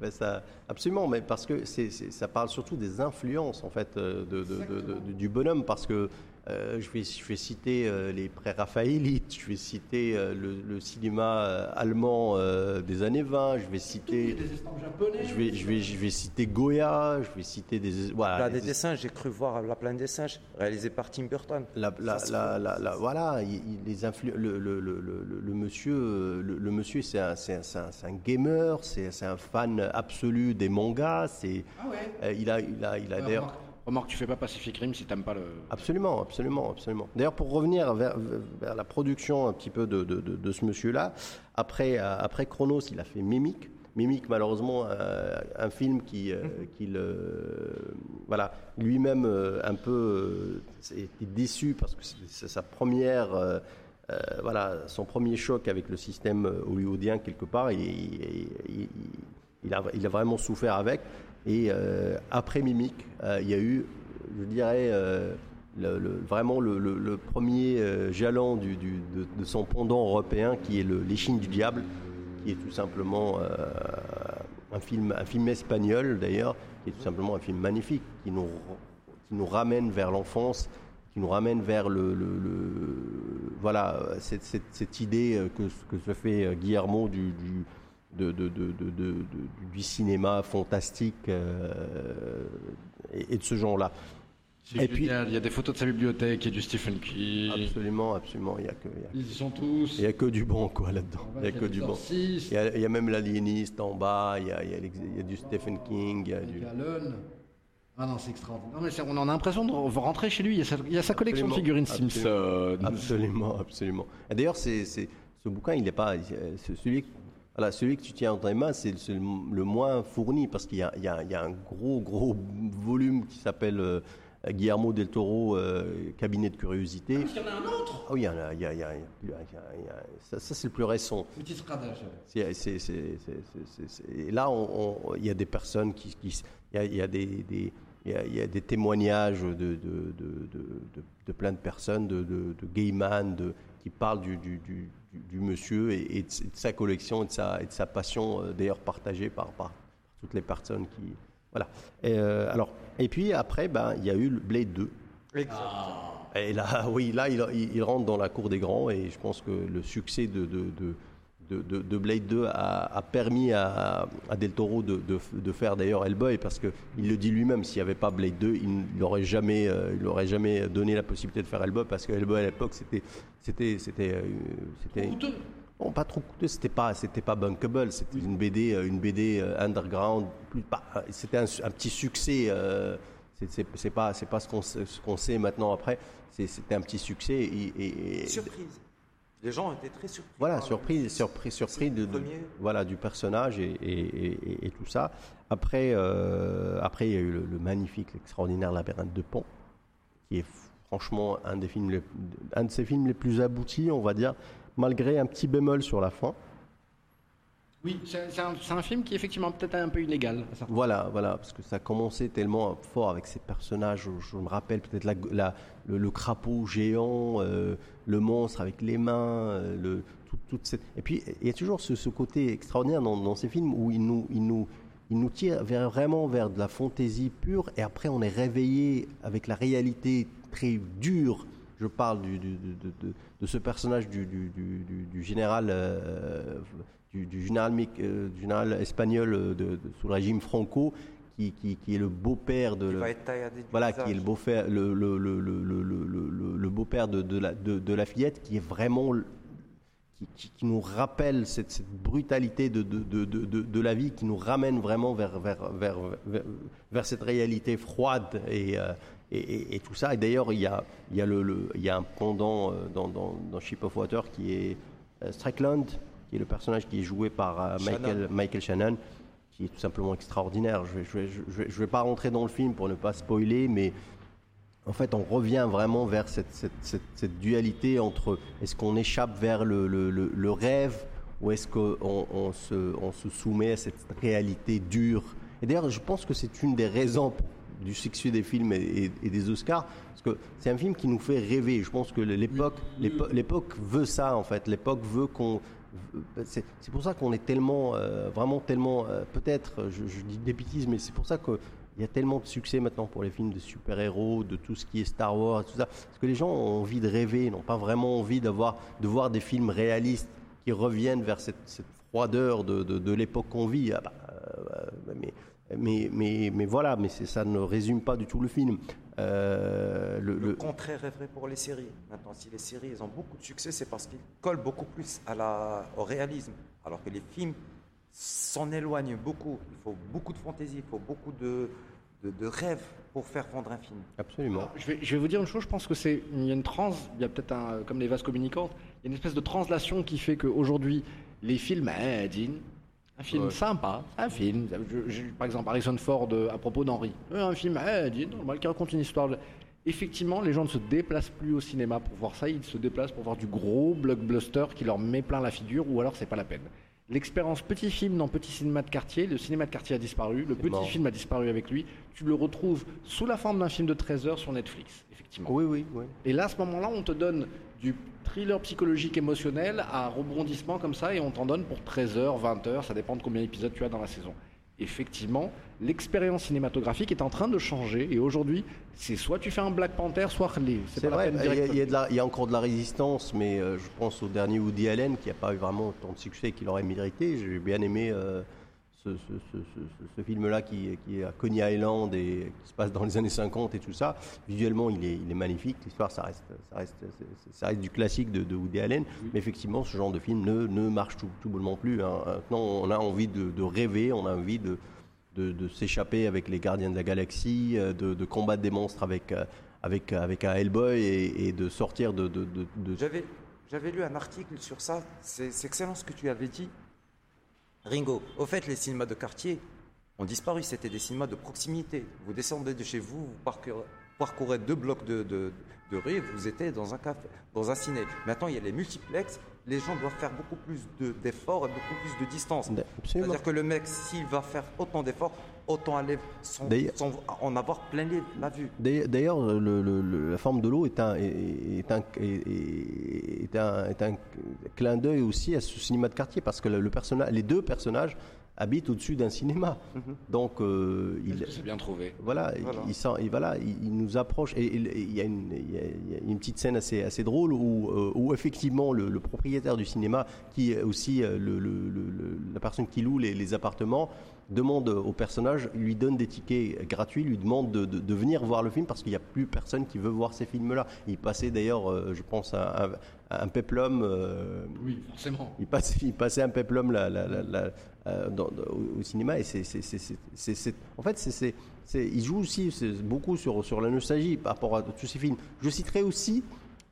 Ben, ça, absolument, mais parce que ça parle surtout des influences en fait euh, de, de- de- de- du bonhomme, parce que euh, je, vais, je vais citer euh, les pré-raphaélites, je vais citer euh, le, le cinéma euh, allemand euh, des années 20, je vais citer, des japonais. je vais, je vais, je vais citer Goya, je vais citer des, voilà, Là, des- des dessins, j'ai cru voir La Plaine des Singes, réalisé par Tim Burton. La, la- Ça, la- la- la- voilà, il- il- les influ- le, le- le- monsieur, le, le monsieur, c'est un, c'est un- c'est un- un gamer, c'est un fan absolu des mangas. C'est, Ah ouais. euh, il a, il a, il a d'ailleurs. Remarque, tu fais pas Pacific Rim si t'aimes pas le. Absolument, absolument, absolument. D'ailleurs, pour revenir vers, vers la production un petit peu de, de- de- de ce monsieur-là, après, euh, après Chronos, il a fait Mimic. Mimic, malheureusement, euh, un film qui, euh, qu'il, euh, voilà, lui-même un peu était déçu parce que c'est sa première, voilà, son premier choc avec le système hollywoodien quelque part. Et, et- et- il, a, il a vraiment souffert avec. Et euh, après Mimic, euh, il y a eu, je dirais, euh, vraiment le, premier jalon de, son pendant européen qui est L'Échine du Diable, qui est tout simplement un, film, un film espagnol d'ailleurs, qui est tout simplement un film magnifique, qui nous, qui nous ramène vers l'enfance, qui nous ramène vers le, voilà, cette, idée que, se fait Guillermo du- de, de- de- de- de- de- du cinéma fantastique euh, et, et de ce genre-là. Et puis- il y a des photos de sa bibliothèque, il y a du Stephen King. Absolument, absolument. Il n'y a, que- il y a- Ils y sont tous. il y a que du bon quoi là-dedans. Il n'y a que du bon. Il y a, il y a même l'aliéniste en bas, il y a, il y a il y a du Stephen King, il y a du... Allen. Ah non, c'est extraordinaire. Non, mais c'est- on en a l'impression de re- rentrer chez lui. Il y a sa, il y a sa collection de figurines absolument. Simpson. Absolument, absolument. Et D'ailleurs, ce bouquin, il n'est pas. Celui, voilà, celui que tu tiens entre les mains, c'est le le moins fourni parce qu'il y a, y y un gros, gros volume qui s'appelle euh, Guillermo del Toro, euh, Cabinet de curiosité. Il y en a un autre Ah oui, il y en a, il y a- il y a- il y a- il y a- il y a- ça, ça, c'est le plus récent. Petit Et là, on- on- il y a des personnes qui, qui- il y a, il y a des, des- il y a, il y a des témoignages de, de, de, de, plein de personnes, de, de, gayman, qui parlent du, du, du, du- monsieur et, et de, sa collection et de sa, et de sa passion, euh, d'ailleurs partagée par, par toutes les personnes qui, voilà. Et, euh, alors, et puis après, ben, il y a eu le Blade 2. Exact. Et là, (laughs) oui, là, il, il- il rentre dans la cour des grands et je pense que le succès de, de, de, de, de- de Blade 2 a, a permis à, à Del Toro de, faire d'ailleurs Hellboy parce que il le dit lui-même s'il n'y avait pas Blade 2 il n'aurait jamais euh, il aurait jamais donné la possibilité de faire Hellboy parce que Hellboy à l'époque c'était c'était c'était euh, c'était Coûteux. Bon, pas trop coûteux, c'était pas, c'était pas bankable, c'était une BD, euh, une BD euh, underground. Plus, pas, c'était un, petit succès. euh, c'est- pas, c'est pas ce qu'on sait- ce qu'on sait maintenant après. C'était un petit succès et, et- et- Surprise. Les gens étaient très surpris. voilà, surpris, surpris, surpris de, voilà du personnage et, et- et- et tout ça. Après, euh, après il y a eu le, le magnifique, l'extraordinaire labyrinthe de Pan, qui est franchement un des films, les- un de ses films les plus aboutis, on va dire, malgré un petit bémol sur la fin. Oui, c'est un, film qui est effectivement peut-être un peu illégal. Voilà, voilà, parce que ça a commencé tellement fort avec ces personnages. Je me rappelle peut-être le, crapaud géant, euh, le monstre avec les mains, euh. Et puis il y a toujours ce, côté extraordinaire dans, ces films où il nous, il nous, il nous vraiment vers de la fantaisie pure, et après on est réveillé avec la réalité très dure. Je parle de, ce personnage du général. euh, du, du général, euh, du général espagnol euh, de, de- sous le régime Franco, qui, qui- qui est le beau-père de Il le- va être voilà, visage. qui est le beau-père, le, le, le, beau-père de, de, la, de, la fillette, qui est vraiment, qui, qui- qui nous rappelle cette, cette brutalité de, de, de, de, la vie, qui nous ramène vraiment vers, vers, vers, vers, vers cette réalité froide et, euh, et, et- et tout ça. Et d'ailleurs, il y a, il il y a un pendant euh, dans, dans, dans Ship of Water qui est euh, Strickland, qui est le personnage qui est joué par euh, Michael, Shannon. Michael Shannon, qui est tout simplement extraordinaire. Je ne vais, je vais- je vais pas rentrer dans le film pour ne pas spoiler, mais en fait, on revient vraiment vers cette, cette- cette- cette dualité entre est-ce qu'on échappe vers le, le- le- le rêve ou est-ce qu'on on se, on se soumet à cette réalité dure. Et d'ailleurs, je pense que c'est une des raisons du succès des films et, et- et des Oscars, parce que c'est un film qui nous fait rêver. Je pense que l'époque, l'épo- l'époque veut ça en fait. L'époque veut qu'on c'est c'est pour ça qu'on est tellement, euh, vraiment tellement, euh, peut-être, je, je dis des bêtises, mais c'est pour ça qu'il y a tellement de succès maintenant pour les films de super-héros, de tout ce qui est Star Wars, tout ça. Parce que les gens ont envie de rêver, n'ont pas vraiment envie d'avoir, de voir des films réalistes qui reviennent vers cette, froideur de, l'époque qu'on vit. Ah bah, euh, mais, mais, voilà, mais ça ne résume pas du tout le film. Euh, le- contraire est vrai pour les séries. Maintenant, si les séries elles ont beaucoup de succès, c'est parce qu'ils collent beaucoup plus à la, au réalisme. Alors que les films s'en éloignent beaucoup. Il faut beaucoup de fantaisie, il faut beaucoup de, de, de rêves pour faire vendre un film. absolument. Je vais, je vais vous dire une chose, je pense que c'est il y a une trans, il y a peut-être un comme les vases communicants, il y a une espèce de translation qui fait qu'aujourd'hui les films, eh, Dean, un film Ouais. sympa, un film, je- je- par exemple Harrison Ford euh, à propos d'Henri, Euh, un film, eh, qui raconte une histoire. Effectivement, les gens ne se déplacent plus au cinéma pour voir ça, ils se déplacent pour voir du gros blockbuster qui leur met plein la figure, ou alors c'est pas la peine. L'expérience petit film dans petit cinéma de quartier, le cinéma de quartier a disparu, le petit mort. film a disparu avec lui, tu le retrouves sous la forme d'un film de 13 heures sur Netflix, effectivement. Oui, oui, oui. Et là, à ce moment-là, on te donne du thriller psychologique émotionnel à rebondissement comme ça, et on t'en donne pour 13 heures, 20 heures, ça dépend de combien d'épisodes tu as dans la saison. Effectivement, l'expérience cinématographique est en train de changer, et aujourd'hui, c'est soit tu fais un Black Panther, soit Harley. C'est vrai, y, y il y a encore de la résistance, mais euh, je pense au dernier Woody Allen qui n'a pas eu vraiment autant de succès qu'il aurait mérité. J'ai bien aimé euh, ce, ce- ce- ce- ce film-là qui, qui est à Coney Island et qui se passe dans les années 50 et tout ça. Visuellement, il est, il est magnifique. L'histoire, ça reste, ça, reste, c'est- ça reste du classique de, de Woody Allen. Mais effectivement, ce genre de film ne, ne marche tout, tout bonnement plus. hein. Maintenant, on a envie de, de rêver, on a envie de, s'échapper avec les gardiens de la galaxie, euh, de, combattre des monstres avec, euh, avec, avec un Hellboy et, et de sortir de. J'avais, lu un article sur ça. C'est excellent ce que tu avais dit. Ringo, au fait, les cinémas de quartier ont disparu. C'était des cinémas de proximité. Vous descendez de chez vous, vous parcourez, deux blocs de, de, rue vous étiez dans un café, dans un ciné. Maintenant, il y a les multiplexes. Les gens doivent faire beaucoup plus de, d'efforts et beaucoup plus de distance. C'est-à-dire que le mec, s'il va faire autant d'efforts, autant aller sans, en avoir plein les- la vue. D'ailleurs- D'ailleurs, le- le- le- la forme de l'eau est un, est, est un, est, est un, est un clin d'œil aussi à ce cinéma de quartier parce que le, le personnage, les deux personnages habite au-dessus d'un cinéma. Donc, euh, il, C'est bien trouvé. voilà, Voilà. Il, voilà, il, il nous approche. Et il y, a une- il y a- il y a une petite scène assez, assez drôle où, euh, où effectivement le, le propriétaire du cinéma, qui est aussi euh, le- le- le- le- la personne qui loue les, les appartements, demande au personnage, lui donne des tickets gratuits, lui demande de, de- de venir voir le film parce qu'il n'y a plus personne qui veut voir ces films-là. Il passait d'ailleurs, euh, je pense, à, un- à un peplum. euh, Oui, forcément. il passait, il passait un peplum là, là, là, là, euh, dans- au, au cinéma et c'est, en fait, c'est, il joue aussi beaucoup sur, sur la nostalgie par rapport à tous ces films. Je citerai aussi,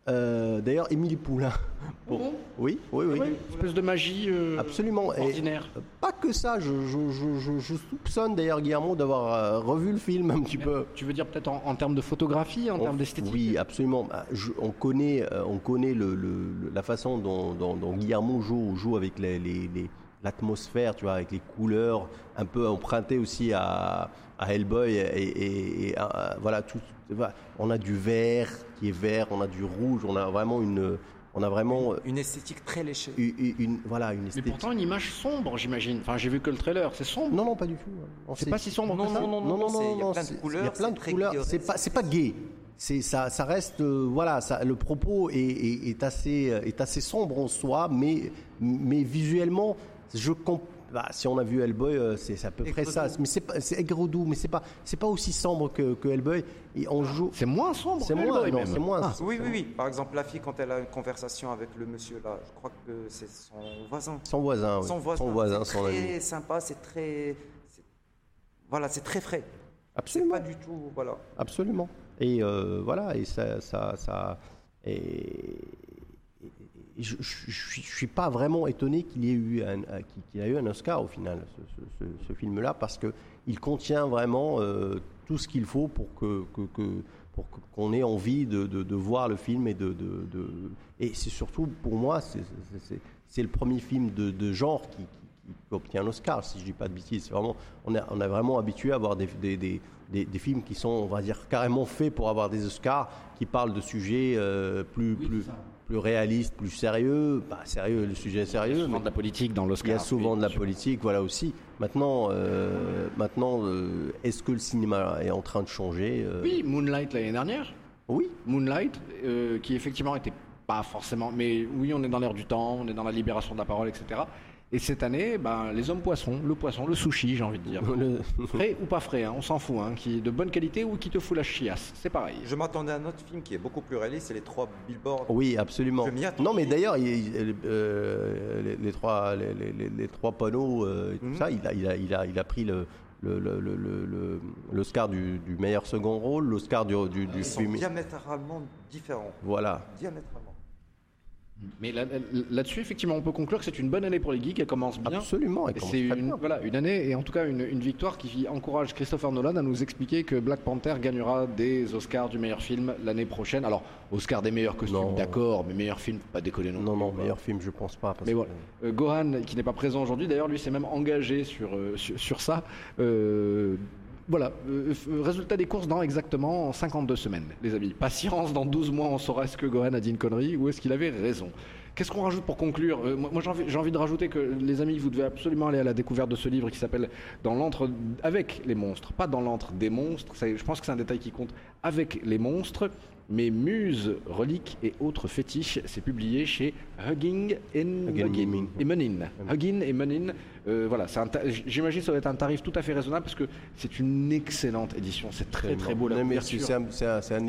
euh, d'ailleurs, Émilie Poulain. (laughs) Bon, oui, oui, oui. Une espèce de magie euh, Absolument. Et ordinaire. pas que ça, je, je, je, je- je soupçonne d'ailleurs Guillermo d'avoir euh, revu le film un petit peu. Tu veux dire peut-être en, en termes de photographie, en On- termes d'esthétique? Oui, absolument. Bah, on connaît, euh, on connaît le, le- le- la façon dont, dont- dont Guillermo joue, joue avec les- les- les- l'atmosphère, tu vois, avec les couleurs, un peu emprunté aussi à, à Hellboy. Et, et- et, euh, voilà, tout. On a du vert qui est vert, on a du rouge, on a vraiment une, on a vraiment Une esthétique très léchée. une, voilà une Mais esthétique. pourtant une image sombre, j'imagine. Enfin, j'ai vu que le trailer, c'est sombre. Non, non, pas du tout. Non, c'est pas si sombre Non, que ça. non, non, non, non, il y a non, plein de couleurs, Il y a plein c'est de couleurs. C'est pas, c'est pas gay. C'est ça, ça reste, euh, voilà, ça, le propos est, est- est assez, euh, est assez sombre en soi, mais, mais visuellement, je comp- bah, si on a vu Hellboy, euh, c'est à peu près ça. Mais c'est pas, c'est aigre doux, mais c'est pas, c'est pas aussi sombre que, que Hellboy. Et on joue. C'est moins sombre. C'est moins, non, c'est moins. Ah. Oui, oui, oui. Par exemple, la fille, quand elle a une conversation avec le monsieur là, je crois que c'est son voisin. Son voisin, oui. Son voisin. son, voisin, c'est son très ami. sympa, c'est très. Voilà, c'est très frais. C'est Absolument. pas du tout. Voilà. Absolument. Et euh, voilà, et ça, ça, ça et je, je suis- pas vraiment étonné qu'il y ait eu un, un- qu'il- qu'il a eu un Oscar au final, ce, ce- ce- ce film-là, parce que il contient vraiment euh, tout ce qu'il faut pour que, que- que- pour que- qu'on ait envie de, de- de voir le film et de, et c'est surtout pour moi c'est, le premier film de, genre qui, qui- qui obtient un Oscar, si je dis pas de bêtises. C'est vraiment, on est, on est vraiment habitué à avoir des, des, des, des- des films qui sont, on va dire, carrément faits pour avoir des Oscars, qui parlent de sujets euh, plus, plus, plus réalistes, plus sérieux. Bah, sérieux, le sujet est Il y a sérieux. souvent de la politique dans l'Oscar. il y a souvent oui, de la politique, voilà aussi. Maintenant, euh, maintenant euh, est-ce que le cinéma est en train de changer Euh, Oui, Moonlight l'année dernière. Oui, Moonlight, euh, qui effectivement était pas forcément, mais oui, on est dans l'air du temps, on est dans la libération de la parole, etc. Et cette année, ben, les hommes poissons, le poisson, le sushi, j'ai envie de dire. Le- Frais ou pas frais, hein, on s'en fout, hein, qui est de bonne qualité ou qui te fout la chiasse, c'est pareil. Je m'attendais à un autre film qui est beaucoup plus réaliste, c'est les trois billboards. Oui, absolument. Je m'y attendais. Non, mais d'ailleurs, il- il- euh, les, les trois, les, les- les- les trois panneaux, euh, et tout Mhm. ça, il a, il, a, il, a, il a pris le, le, le, le- le- le- l'Oscar du, du meilleur second rôle, l'Oscar du, du, du Ils sont film. diamétralement différents. Voilà. Diamétralement. Mais là- là-dessus, effectivement, on peut conclure que c'est une bonne année pour les geeks, elle commence bien. Absolument. c'est une, voilà, une année et en tout cas une, une victoire qui encourage Christopher Nolan à nous expliquer que Black Panther gagnera des Oscars du meilleur film l'année prochaine. Alors, Oscar des meilleurs costumes, Non. d'accord, mais meilleur film, pas déconner non Non, non, plus. meilleur film, je pense pas. parce Mais que- voilà. Euh, Gohan, qui n'est pas présent aujourd'hui, d'ailleurs, lui s'est même engagé sur, euh, sur, sur ça. Euh, voilà, Euh, f- résultat des courses dans exactement 52 semaines, les amis. Patience, dans 12 mois, on saura est-ce que Gohan a dit une connerie ou est-ce qu'il avait raison. Qu'est-ce qu'on rajoute pour conclure Euh, Moi, j'ai envie, de rajouter que, les amis, vous devez absolument aller à la découverte de ce livre qui s'appelle Dans l'antre avec les monstres, pas dans l'antre des monstres. Je pense que c'est un détail qui compte avec les monstres. Mes muses, reliques et autres fétiches, c'est publié chez Hugging and Hugging et Menin. Huggin et Menin. Euh, voilà, c'est un ta- j'imagine que ça va être un tarif tout à fait raisonnable parce que c'est une excellente édition. C'est très très beau la couverture. c'est un, c'est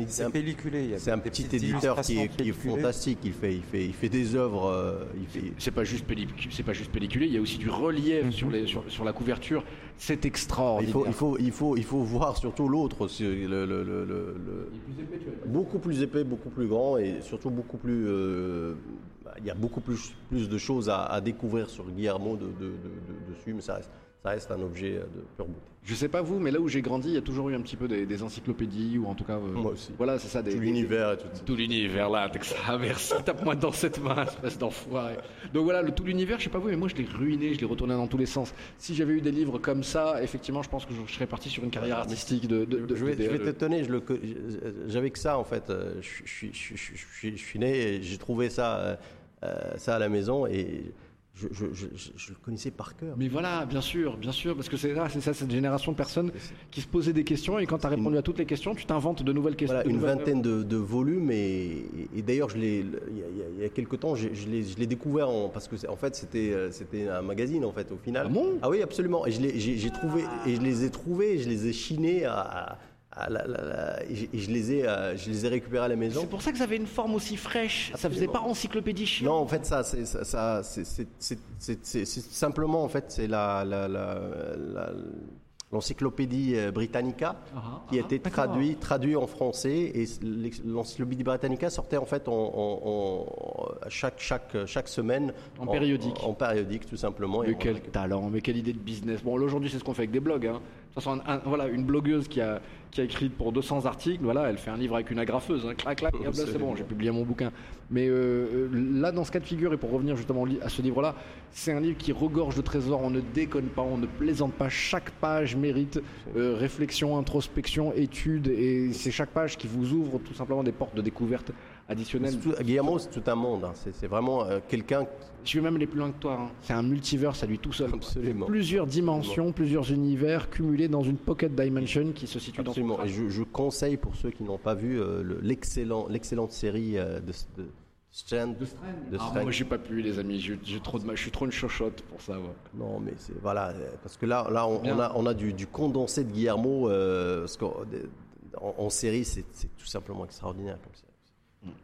c'est petit éditeur qui est, qui est fantastique. Il fait, il fait, il fait des œuvres. euh, il fait- C'est pas juste c'est pas juste pelliculé, il y a aussi du relief sur, les, sur, sur la couverture. C'est Il extraordinaire. faut, il, faut, il, faut, il faut voir surtout l'autre, c'est le, le- le- le- le- beaucoup plus épais, beaucoup plus grand et surtout beaucoup plus. euh, bah, il y a beaucoup plus, plus de choses à, à découvrir sur Guillermo de, de- de- de- dessus, mais ça reste, ça reste un objet de pure beauté. Je sais pas vous, mais là où j'ai grandi, il y a toujours eu un petit peu des, des encyclopédies ou en tout cas. euh, Moi aussi. Voilà, c'est ça. Des, Tout l'univers et tout ça. Tout l'univers là, t'es que ça, (laughs) merci, tape-moi dans cette main, espèce d'enfoiré. Donc voilà, le tout l'univers, je sais pas vous, mais moi je l'ai ruiné, je l'ai retourné dans tous les sens. Si j'avais eu des livres comme ça, effectivement, je pense que je serais parti sur une carrière artistique de. de, de- Je vais, de- je vais t'étonner, j'avais que ça en fait. Euh, Je, je, je, je, je- je suis né et j'ai trouvé ça, euh, euh, ça à la maison et je, je, je, je le connaissais par cœur. Mais voilà, bien sûr, bien sûr, parce que c'est ça, c'est ça, cette génération de personnes qui se posaient des questions et quand tu as répondu à toutes les questions, tu t'inventes de nouvelles questions. Voilà, une nouvelles- vingtaine de, de volumes et, et d'ailleurs je l'ai il y a, y quelques temps je, l'ai découvert en, parce que en fait c'était euh, c'était un magazine en fait au final. Ah bon? Oui absolument et je j'ai j'ai trouvé et je les ai trouvés et je les ai chinés à, à- à la- la- la- et je- et je les ai euh, je les ai récupérés à la maison. C'est pour ça que ça avait une forme aussi fraîche. Ça faisait pas encyclopédie chiant. Non, en fait, ça, c'est ça, ça- simplement, en fait, c'est la, la- la- la- l'encyclopédie euh, Britannica Ah, qui a ah, été d'accord. traduit, traduit en français et l'encyclopédie Britannica sortait en fait en, en- en- chaque, chaque, chaque semaine En périodique. En, périodique, tout simplement. Et Mais on- quel talent, mais quelle idée de business. Bon, aujourd'hui, c'est ce qu'on fait avec des blogs. hein. De toute façon, un- un- voilà, une blogueuse qui a, qui a écrit pour 200 articles, voilà, elle fait un livre avec une agrafeuse. hein. Clac, clac, c'est bon, (laughs) j'ai publié mon bouquin. Mais euh, euh, là, dans ce cas de figure, et pour revenir justement à ce livre-là, c'est un livre qui regorge de trésors. On ne déconne pas, on ne plaisante pas. Chaque page mérite euh, réflexion, introspection, étude. Et c'est chaque page qui vous ouvre tout simplement des portes de découverte additionnelles. C'est tout- Guillermo, c'est tout un monde. hein. C'est vraiment euh, quelqu'un. Je vais même aller plus loin que toi. hein. C'est un multivers à lui tout seul. Absolument. Plusieurs dimensions, plusieurs univers cumulés dans une pocket dimension qui se situe dans son Absolument. Et je, je conseille pour ceux qui n'ont pas vu euh, le- l'excellent, l'excellente série euh, de, de Strand. De Ah, Strand. moi j'ai pas pu les amis, j'ai trop de mal, je suis trop une chochotte pour ça. ouais. Non, mais c'est voilà, parce que là, là, on, a, on a du, du condensé de Guillermo. euh, parce qu'en- en, en série, c'est tout simplement extraordinaire. comme série.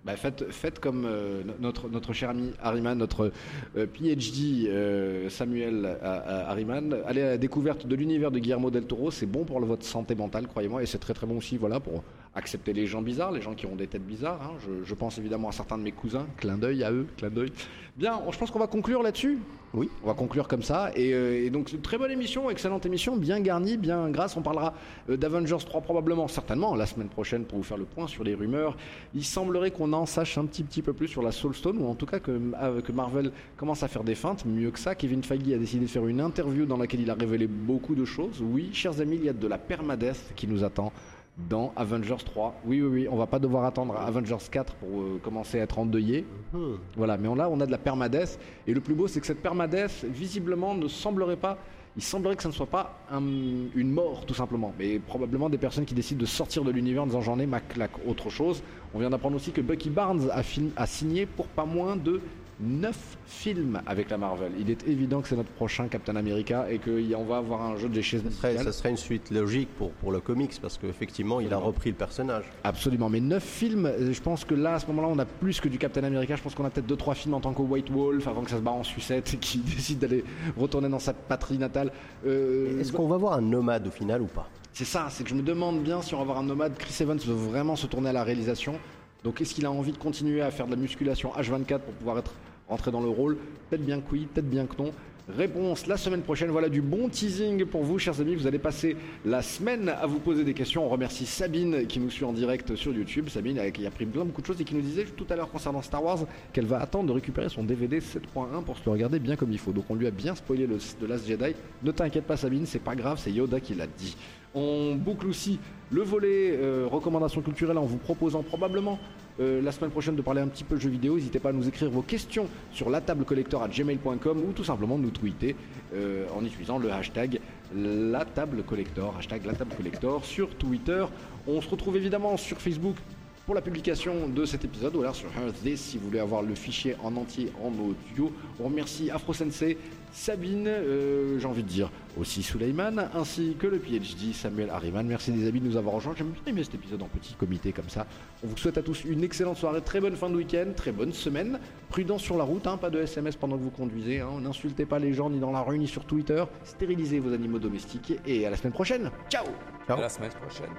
Bah, faites, comme euh, no- notre, notre cher ami Harriman, notre euh, PhD euh, Samuel Harriman. Allez à la découverte de l'univers de Guillermo del Toro, c'est bon pour votre santé mentale, croyez-moi, et c'est très très bon aussi voilà, pour accepter les gens bizarres, les gens qui ont des têtes bizarres. hein. Je, je pense évidemment à certains de mes cousins, clin d'œil à eux, clin d'œil. Bien, on- je pense qu'on va conclure là-dessus. Oui. On va conclure comme ça. Et, euh, et donc, c'est une très bonne émission, excellente émission, bien garnie, bien grasse. On parlera euh, d'Avengers 3 probablement, certainement, la semaine prochaine pour vous faire le point sur les rumeurs. Il semblerait qu'on en sache un petit, petit peu plus sur la Soulstone, ou en tout cas que, euh, que Marvel commence à faire des feintes. Mieux que ça, Kevin Feige a décidé de faire une interview dans laquelle il a révélé beaucoup de choses. Oui, chers amis, il y a de la permadeath qui nous attend dans Avengers 3. Oui, oui, oui, on va pas devoir attendre Avengers 4 pour euh, commencer à être endeuillé. Voilà, mais on, là, on a de la permadeath. Et le plus beau, c'est que cette permadeath, visiblement, ne semblerait pas. Il semblerait que ça ne soit pas un- une mort, tout simplement, mais probablement des personnes qui décident de sortir de l'univers en disant j'en ai ma claque. Autre chose, on vient d'apprendre aussi que Bucky Barnes a signé pour pas moins de 9 films avec la Marvel. Il est évident que c'est notre prochain Captain America et qu'on va avoir un jeu de Ça serait, ça serait une suite logique pour, pour le comics parce qu'effectivement, il a repris le personnage. Absolument, mais 9 films, euh, je pense que là, à ce moment-là, on a plus que du Captain America. Je pense qu'on a peut-être 2-3 films en tant que White Wolf avant que ça se barre en sucette et qui (laughs) décide d'aller retourner dans sa patrie natale. Euh, Est-ce qu'on va voir un nomade au final ou pas? C'est ça, c'est que je me demande bien si on va avoir un nomade. Chris Evans veut vraiment se tourner à la réalisation. Donc est-ce qu'il a envie de continuer à faire de la musculation H24 pour pouvoir être rentré dans le rôle Peut-être bien que oui, peut-être bien que non. Réponse la semaine prochaine. Voilà du bon teasing pour vous, chers amis. Vous allez passer la semaine à vous poser des questions. On remercie Sabine qui nous suit en direct sur YouTube. Sabine qui a pris plein beaucoup de choses et qui nous disait tout à l'heure concernant Star Wars qu'elle va attendre de récupérer son DVD 7.1 pour se le regarder bien comme il faut. Donc on lui a bien spoilé le de Last Jedi. Ne t'inquiète pas Sabine, c'est pas grave, c'est Yoda qui l'a dit. On boucle aussi le volet euh, recommandations culturelles en vous proposant probablement euh, la semaine prochaine de parler un petit peu de jeux vidéo. N'hésitez pas à nous écrire vos questions sur la table collector à gmail.com ou tout simplement nous tweeter euh, en utilisant le hashtag la table collector, sur Twitter. On se retrouve évidemment sur Facebook pour la publication de cet épisode ou alors sur Earthday si vous voulez avoir le fichier en entier en audio. On remercie Afro Sensei, Sabine, euh, j'ai envie de dire aussi Suleiman, ainsi que le PhD Samuel Harriman. Merci des amis de nous avoir rejoints. J'aime bien aimé cet épisode en petit comité comme ça. On vous souhaite à tous une excellente soirée, très bonne fin de week-end, très bonne semaine. Prudent sur la route, hein, pas de SMS pendant que vous conduisez. hein. N'insultez pas les gens ni dans la rue ni sur Twitter. Stérilisez vos animaux domestiques et à la semaine prochaine. Ciao À la semaine prochaine.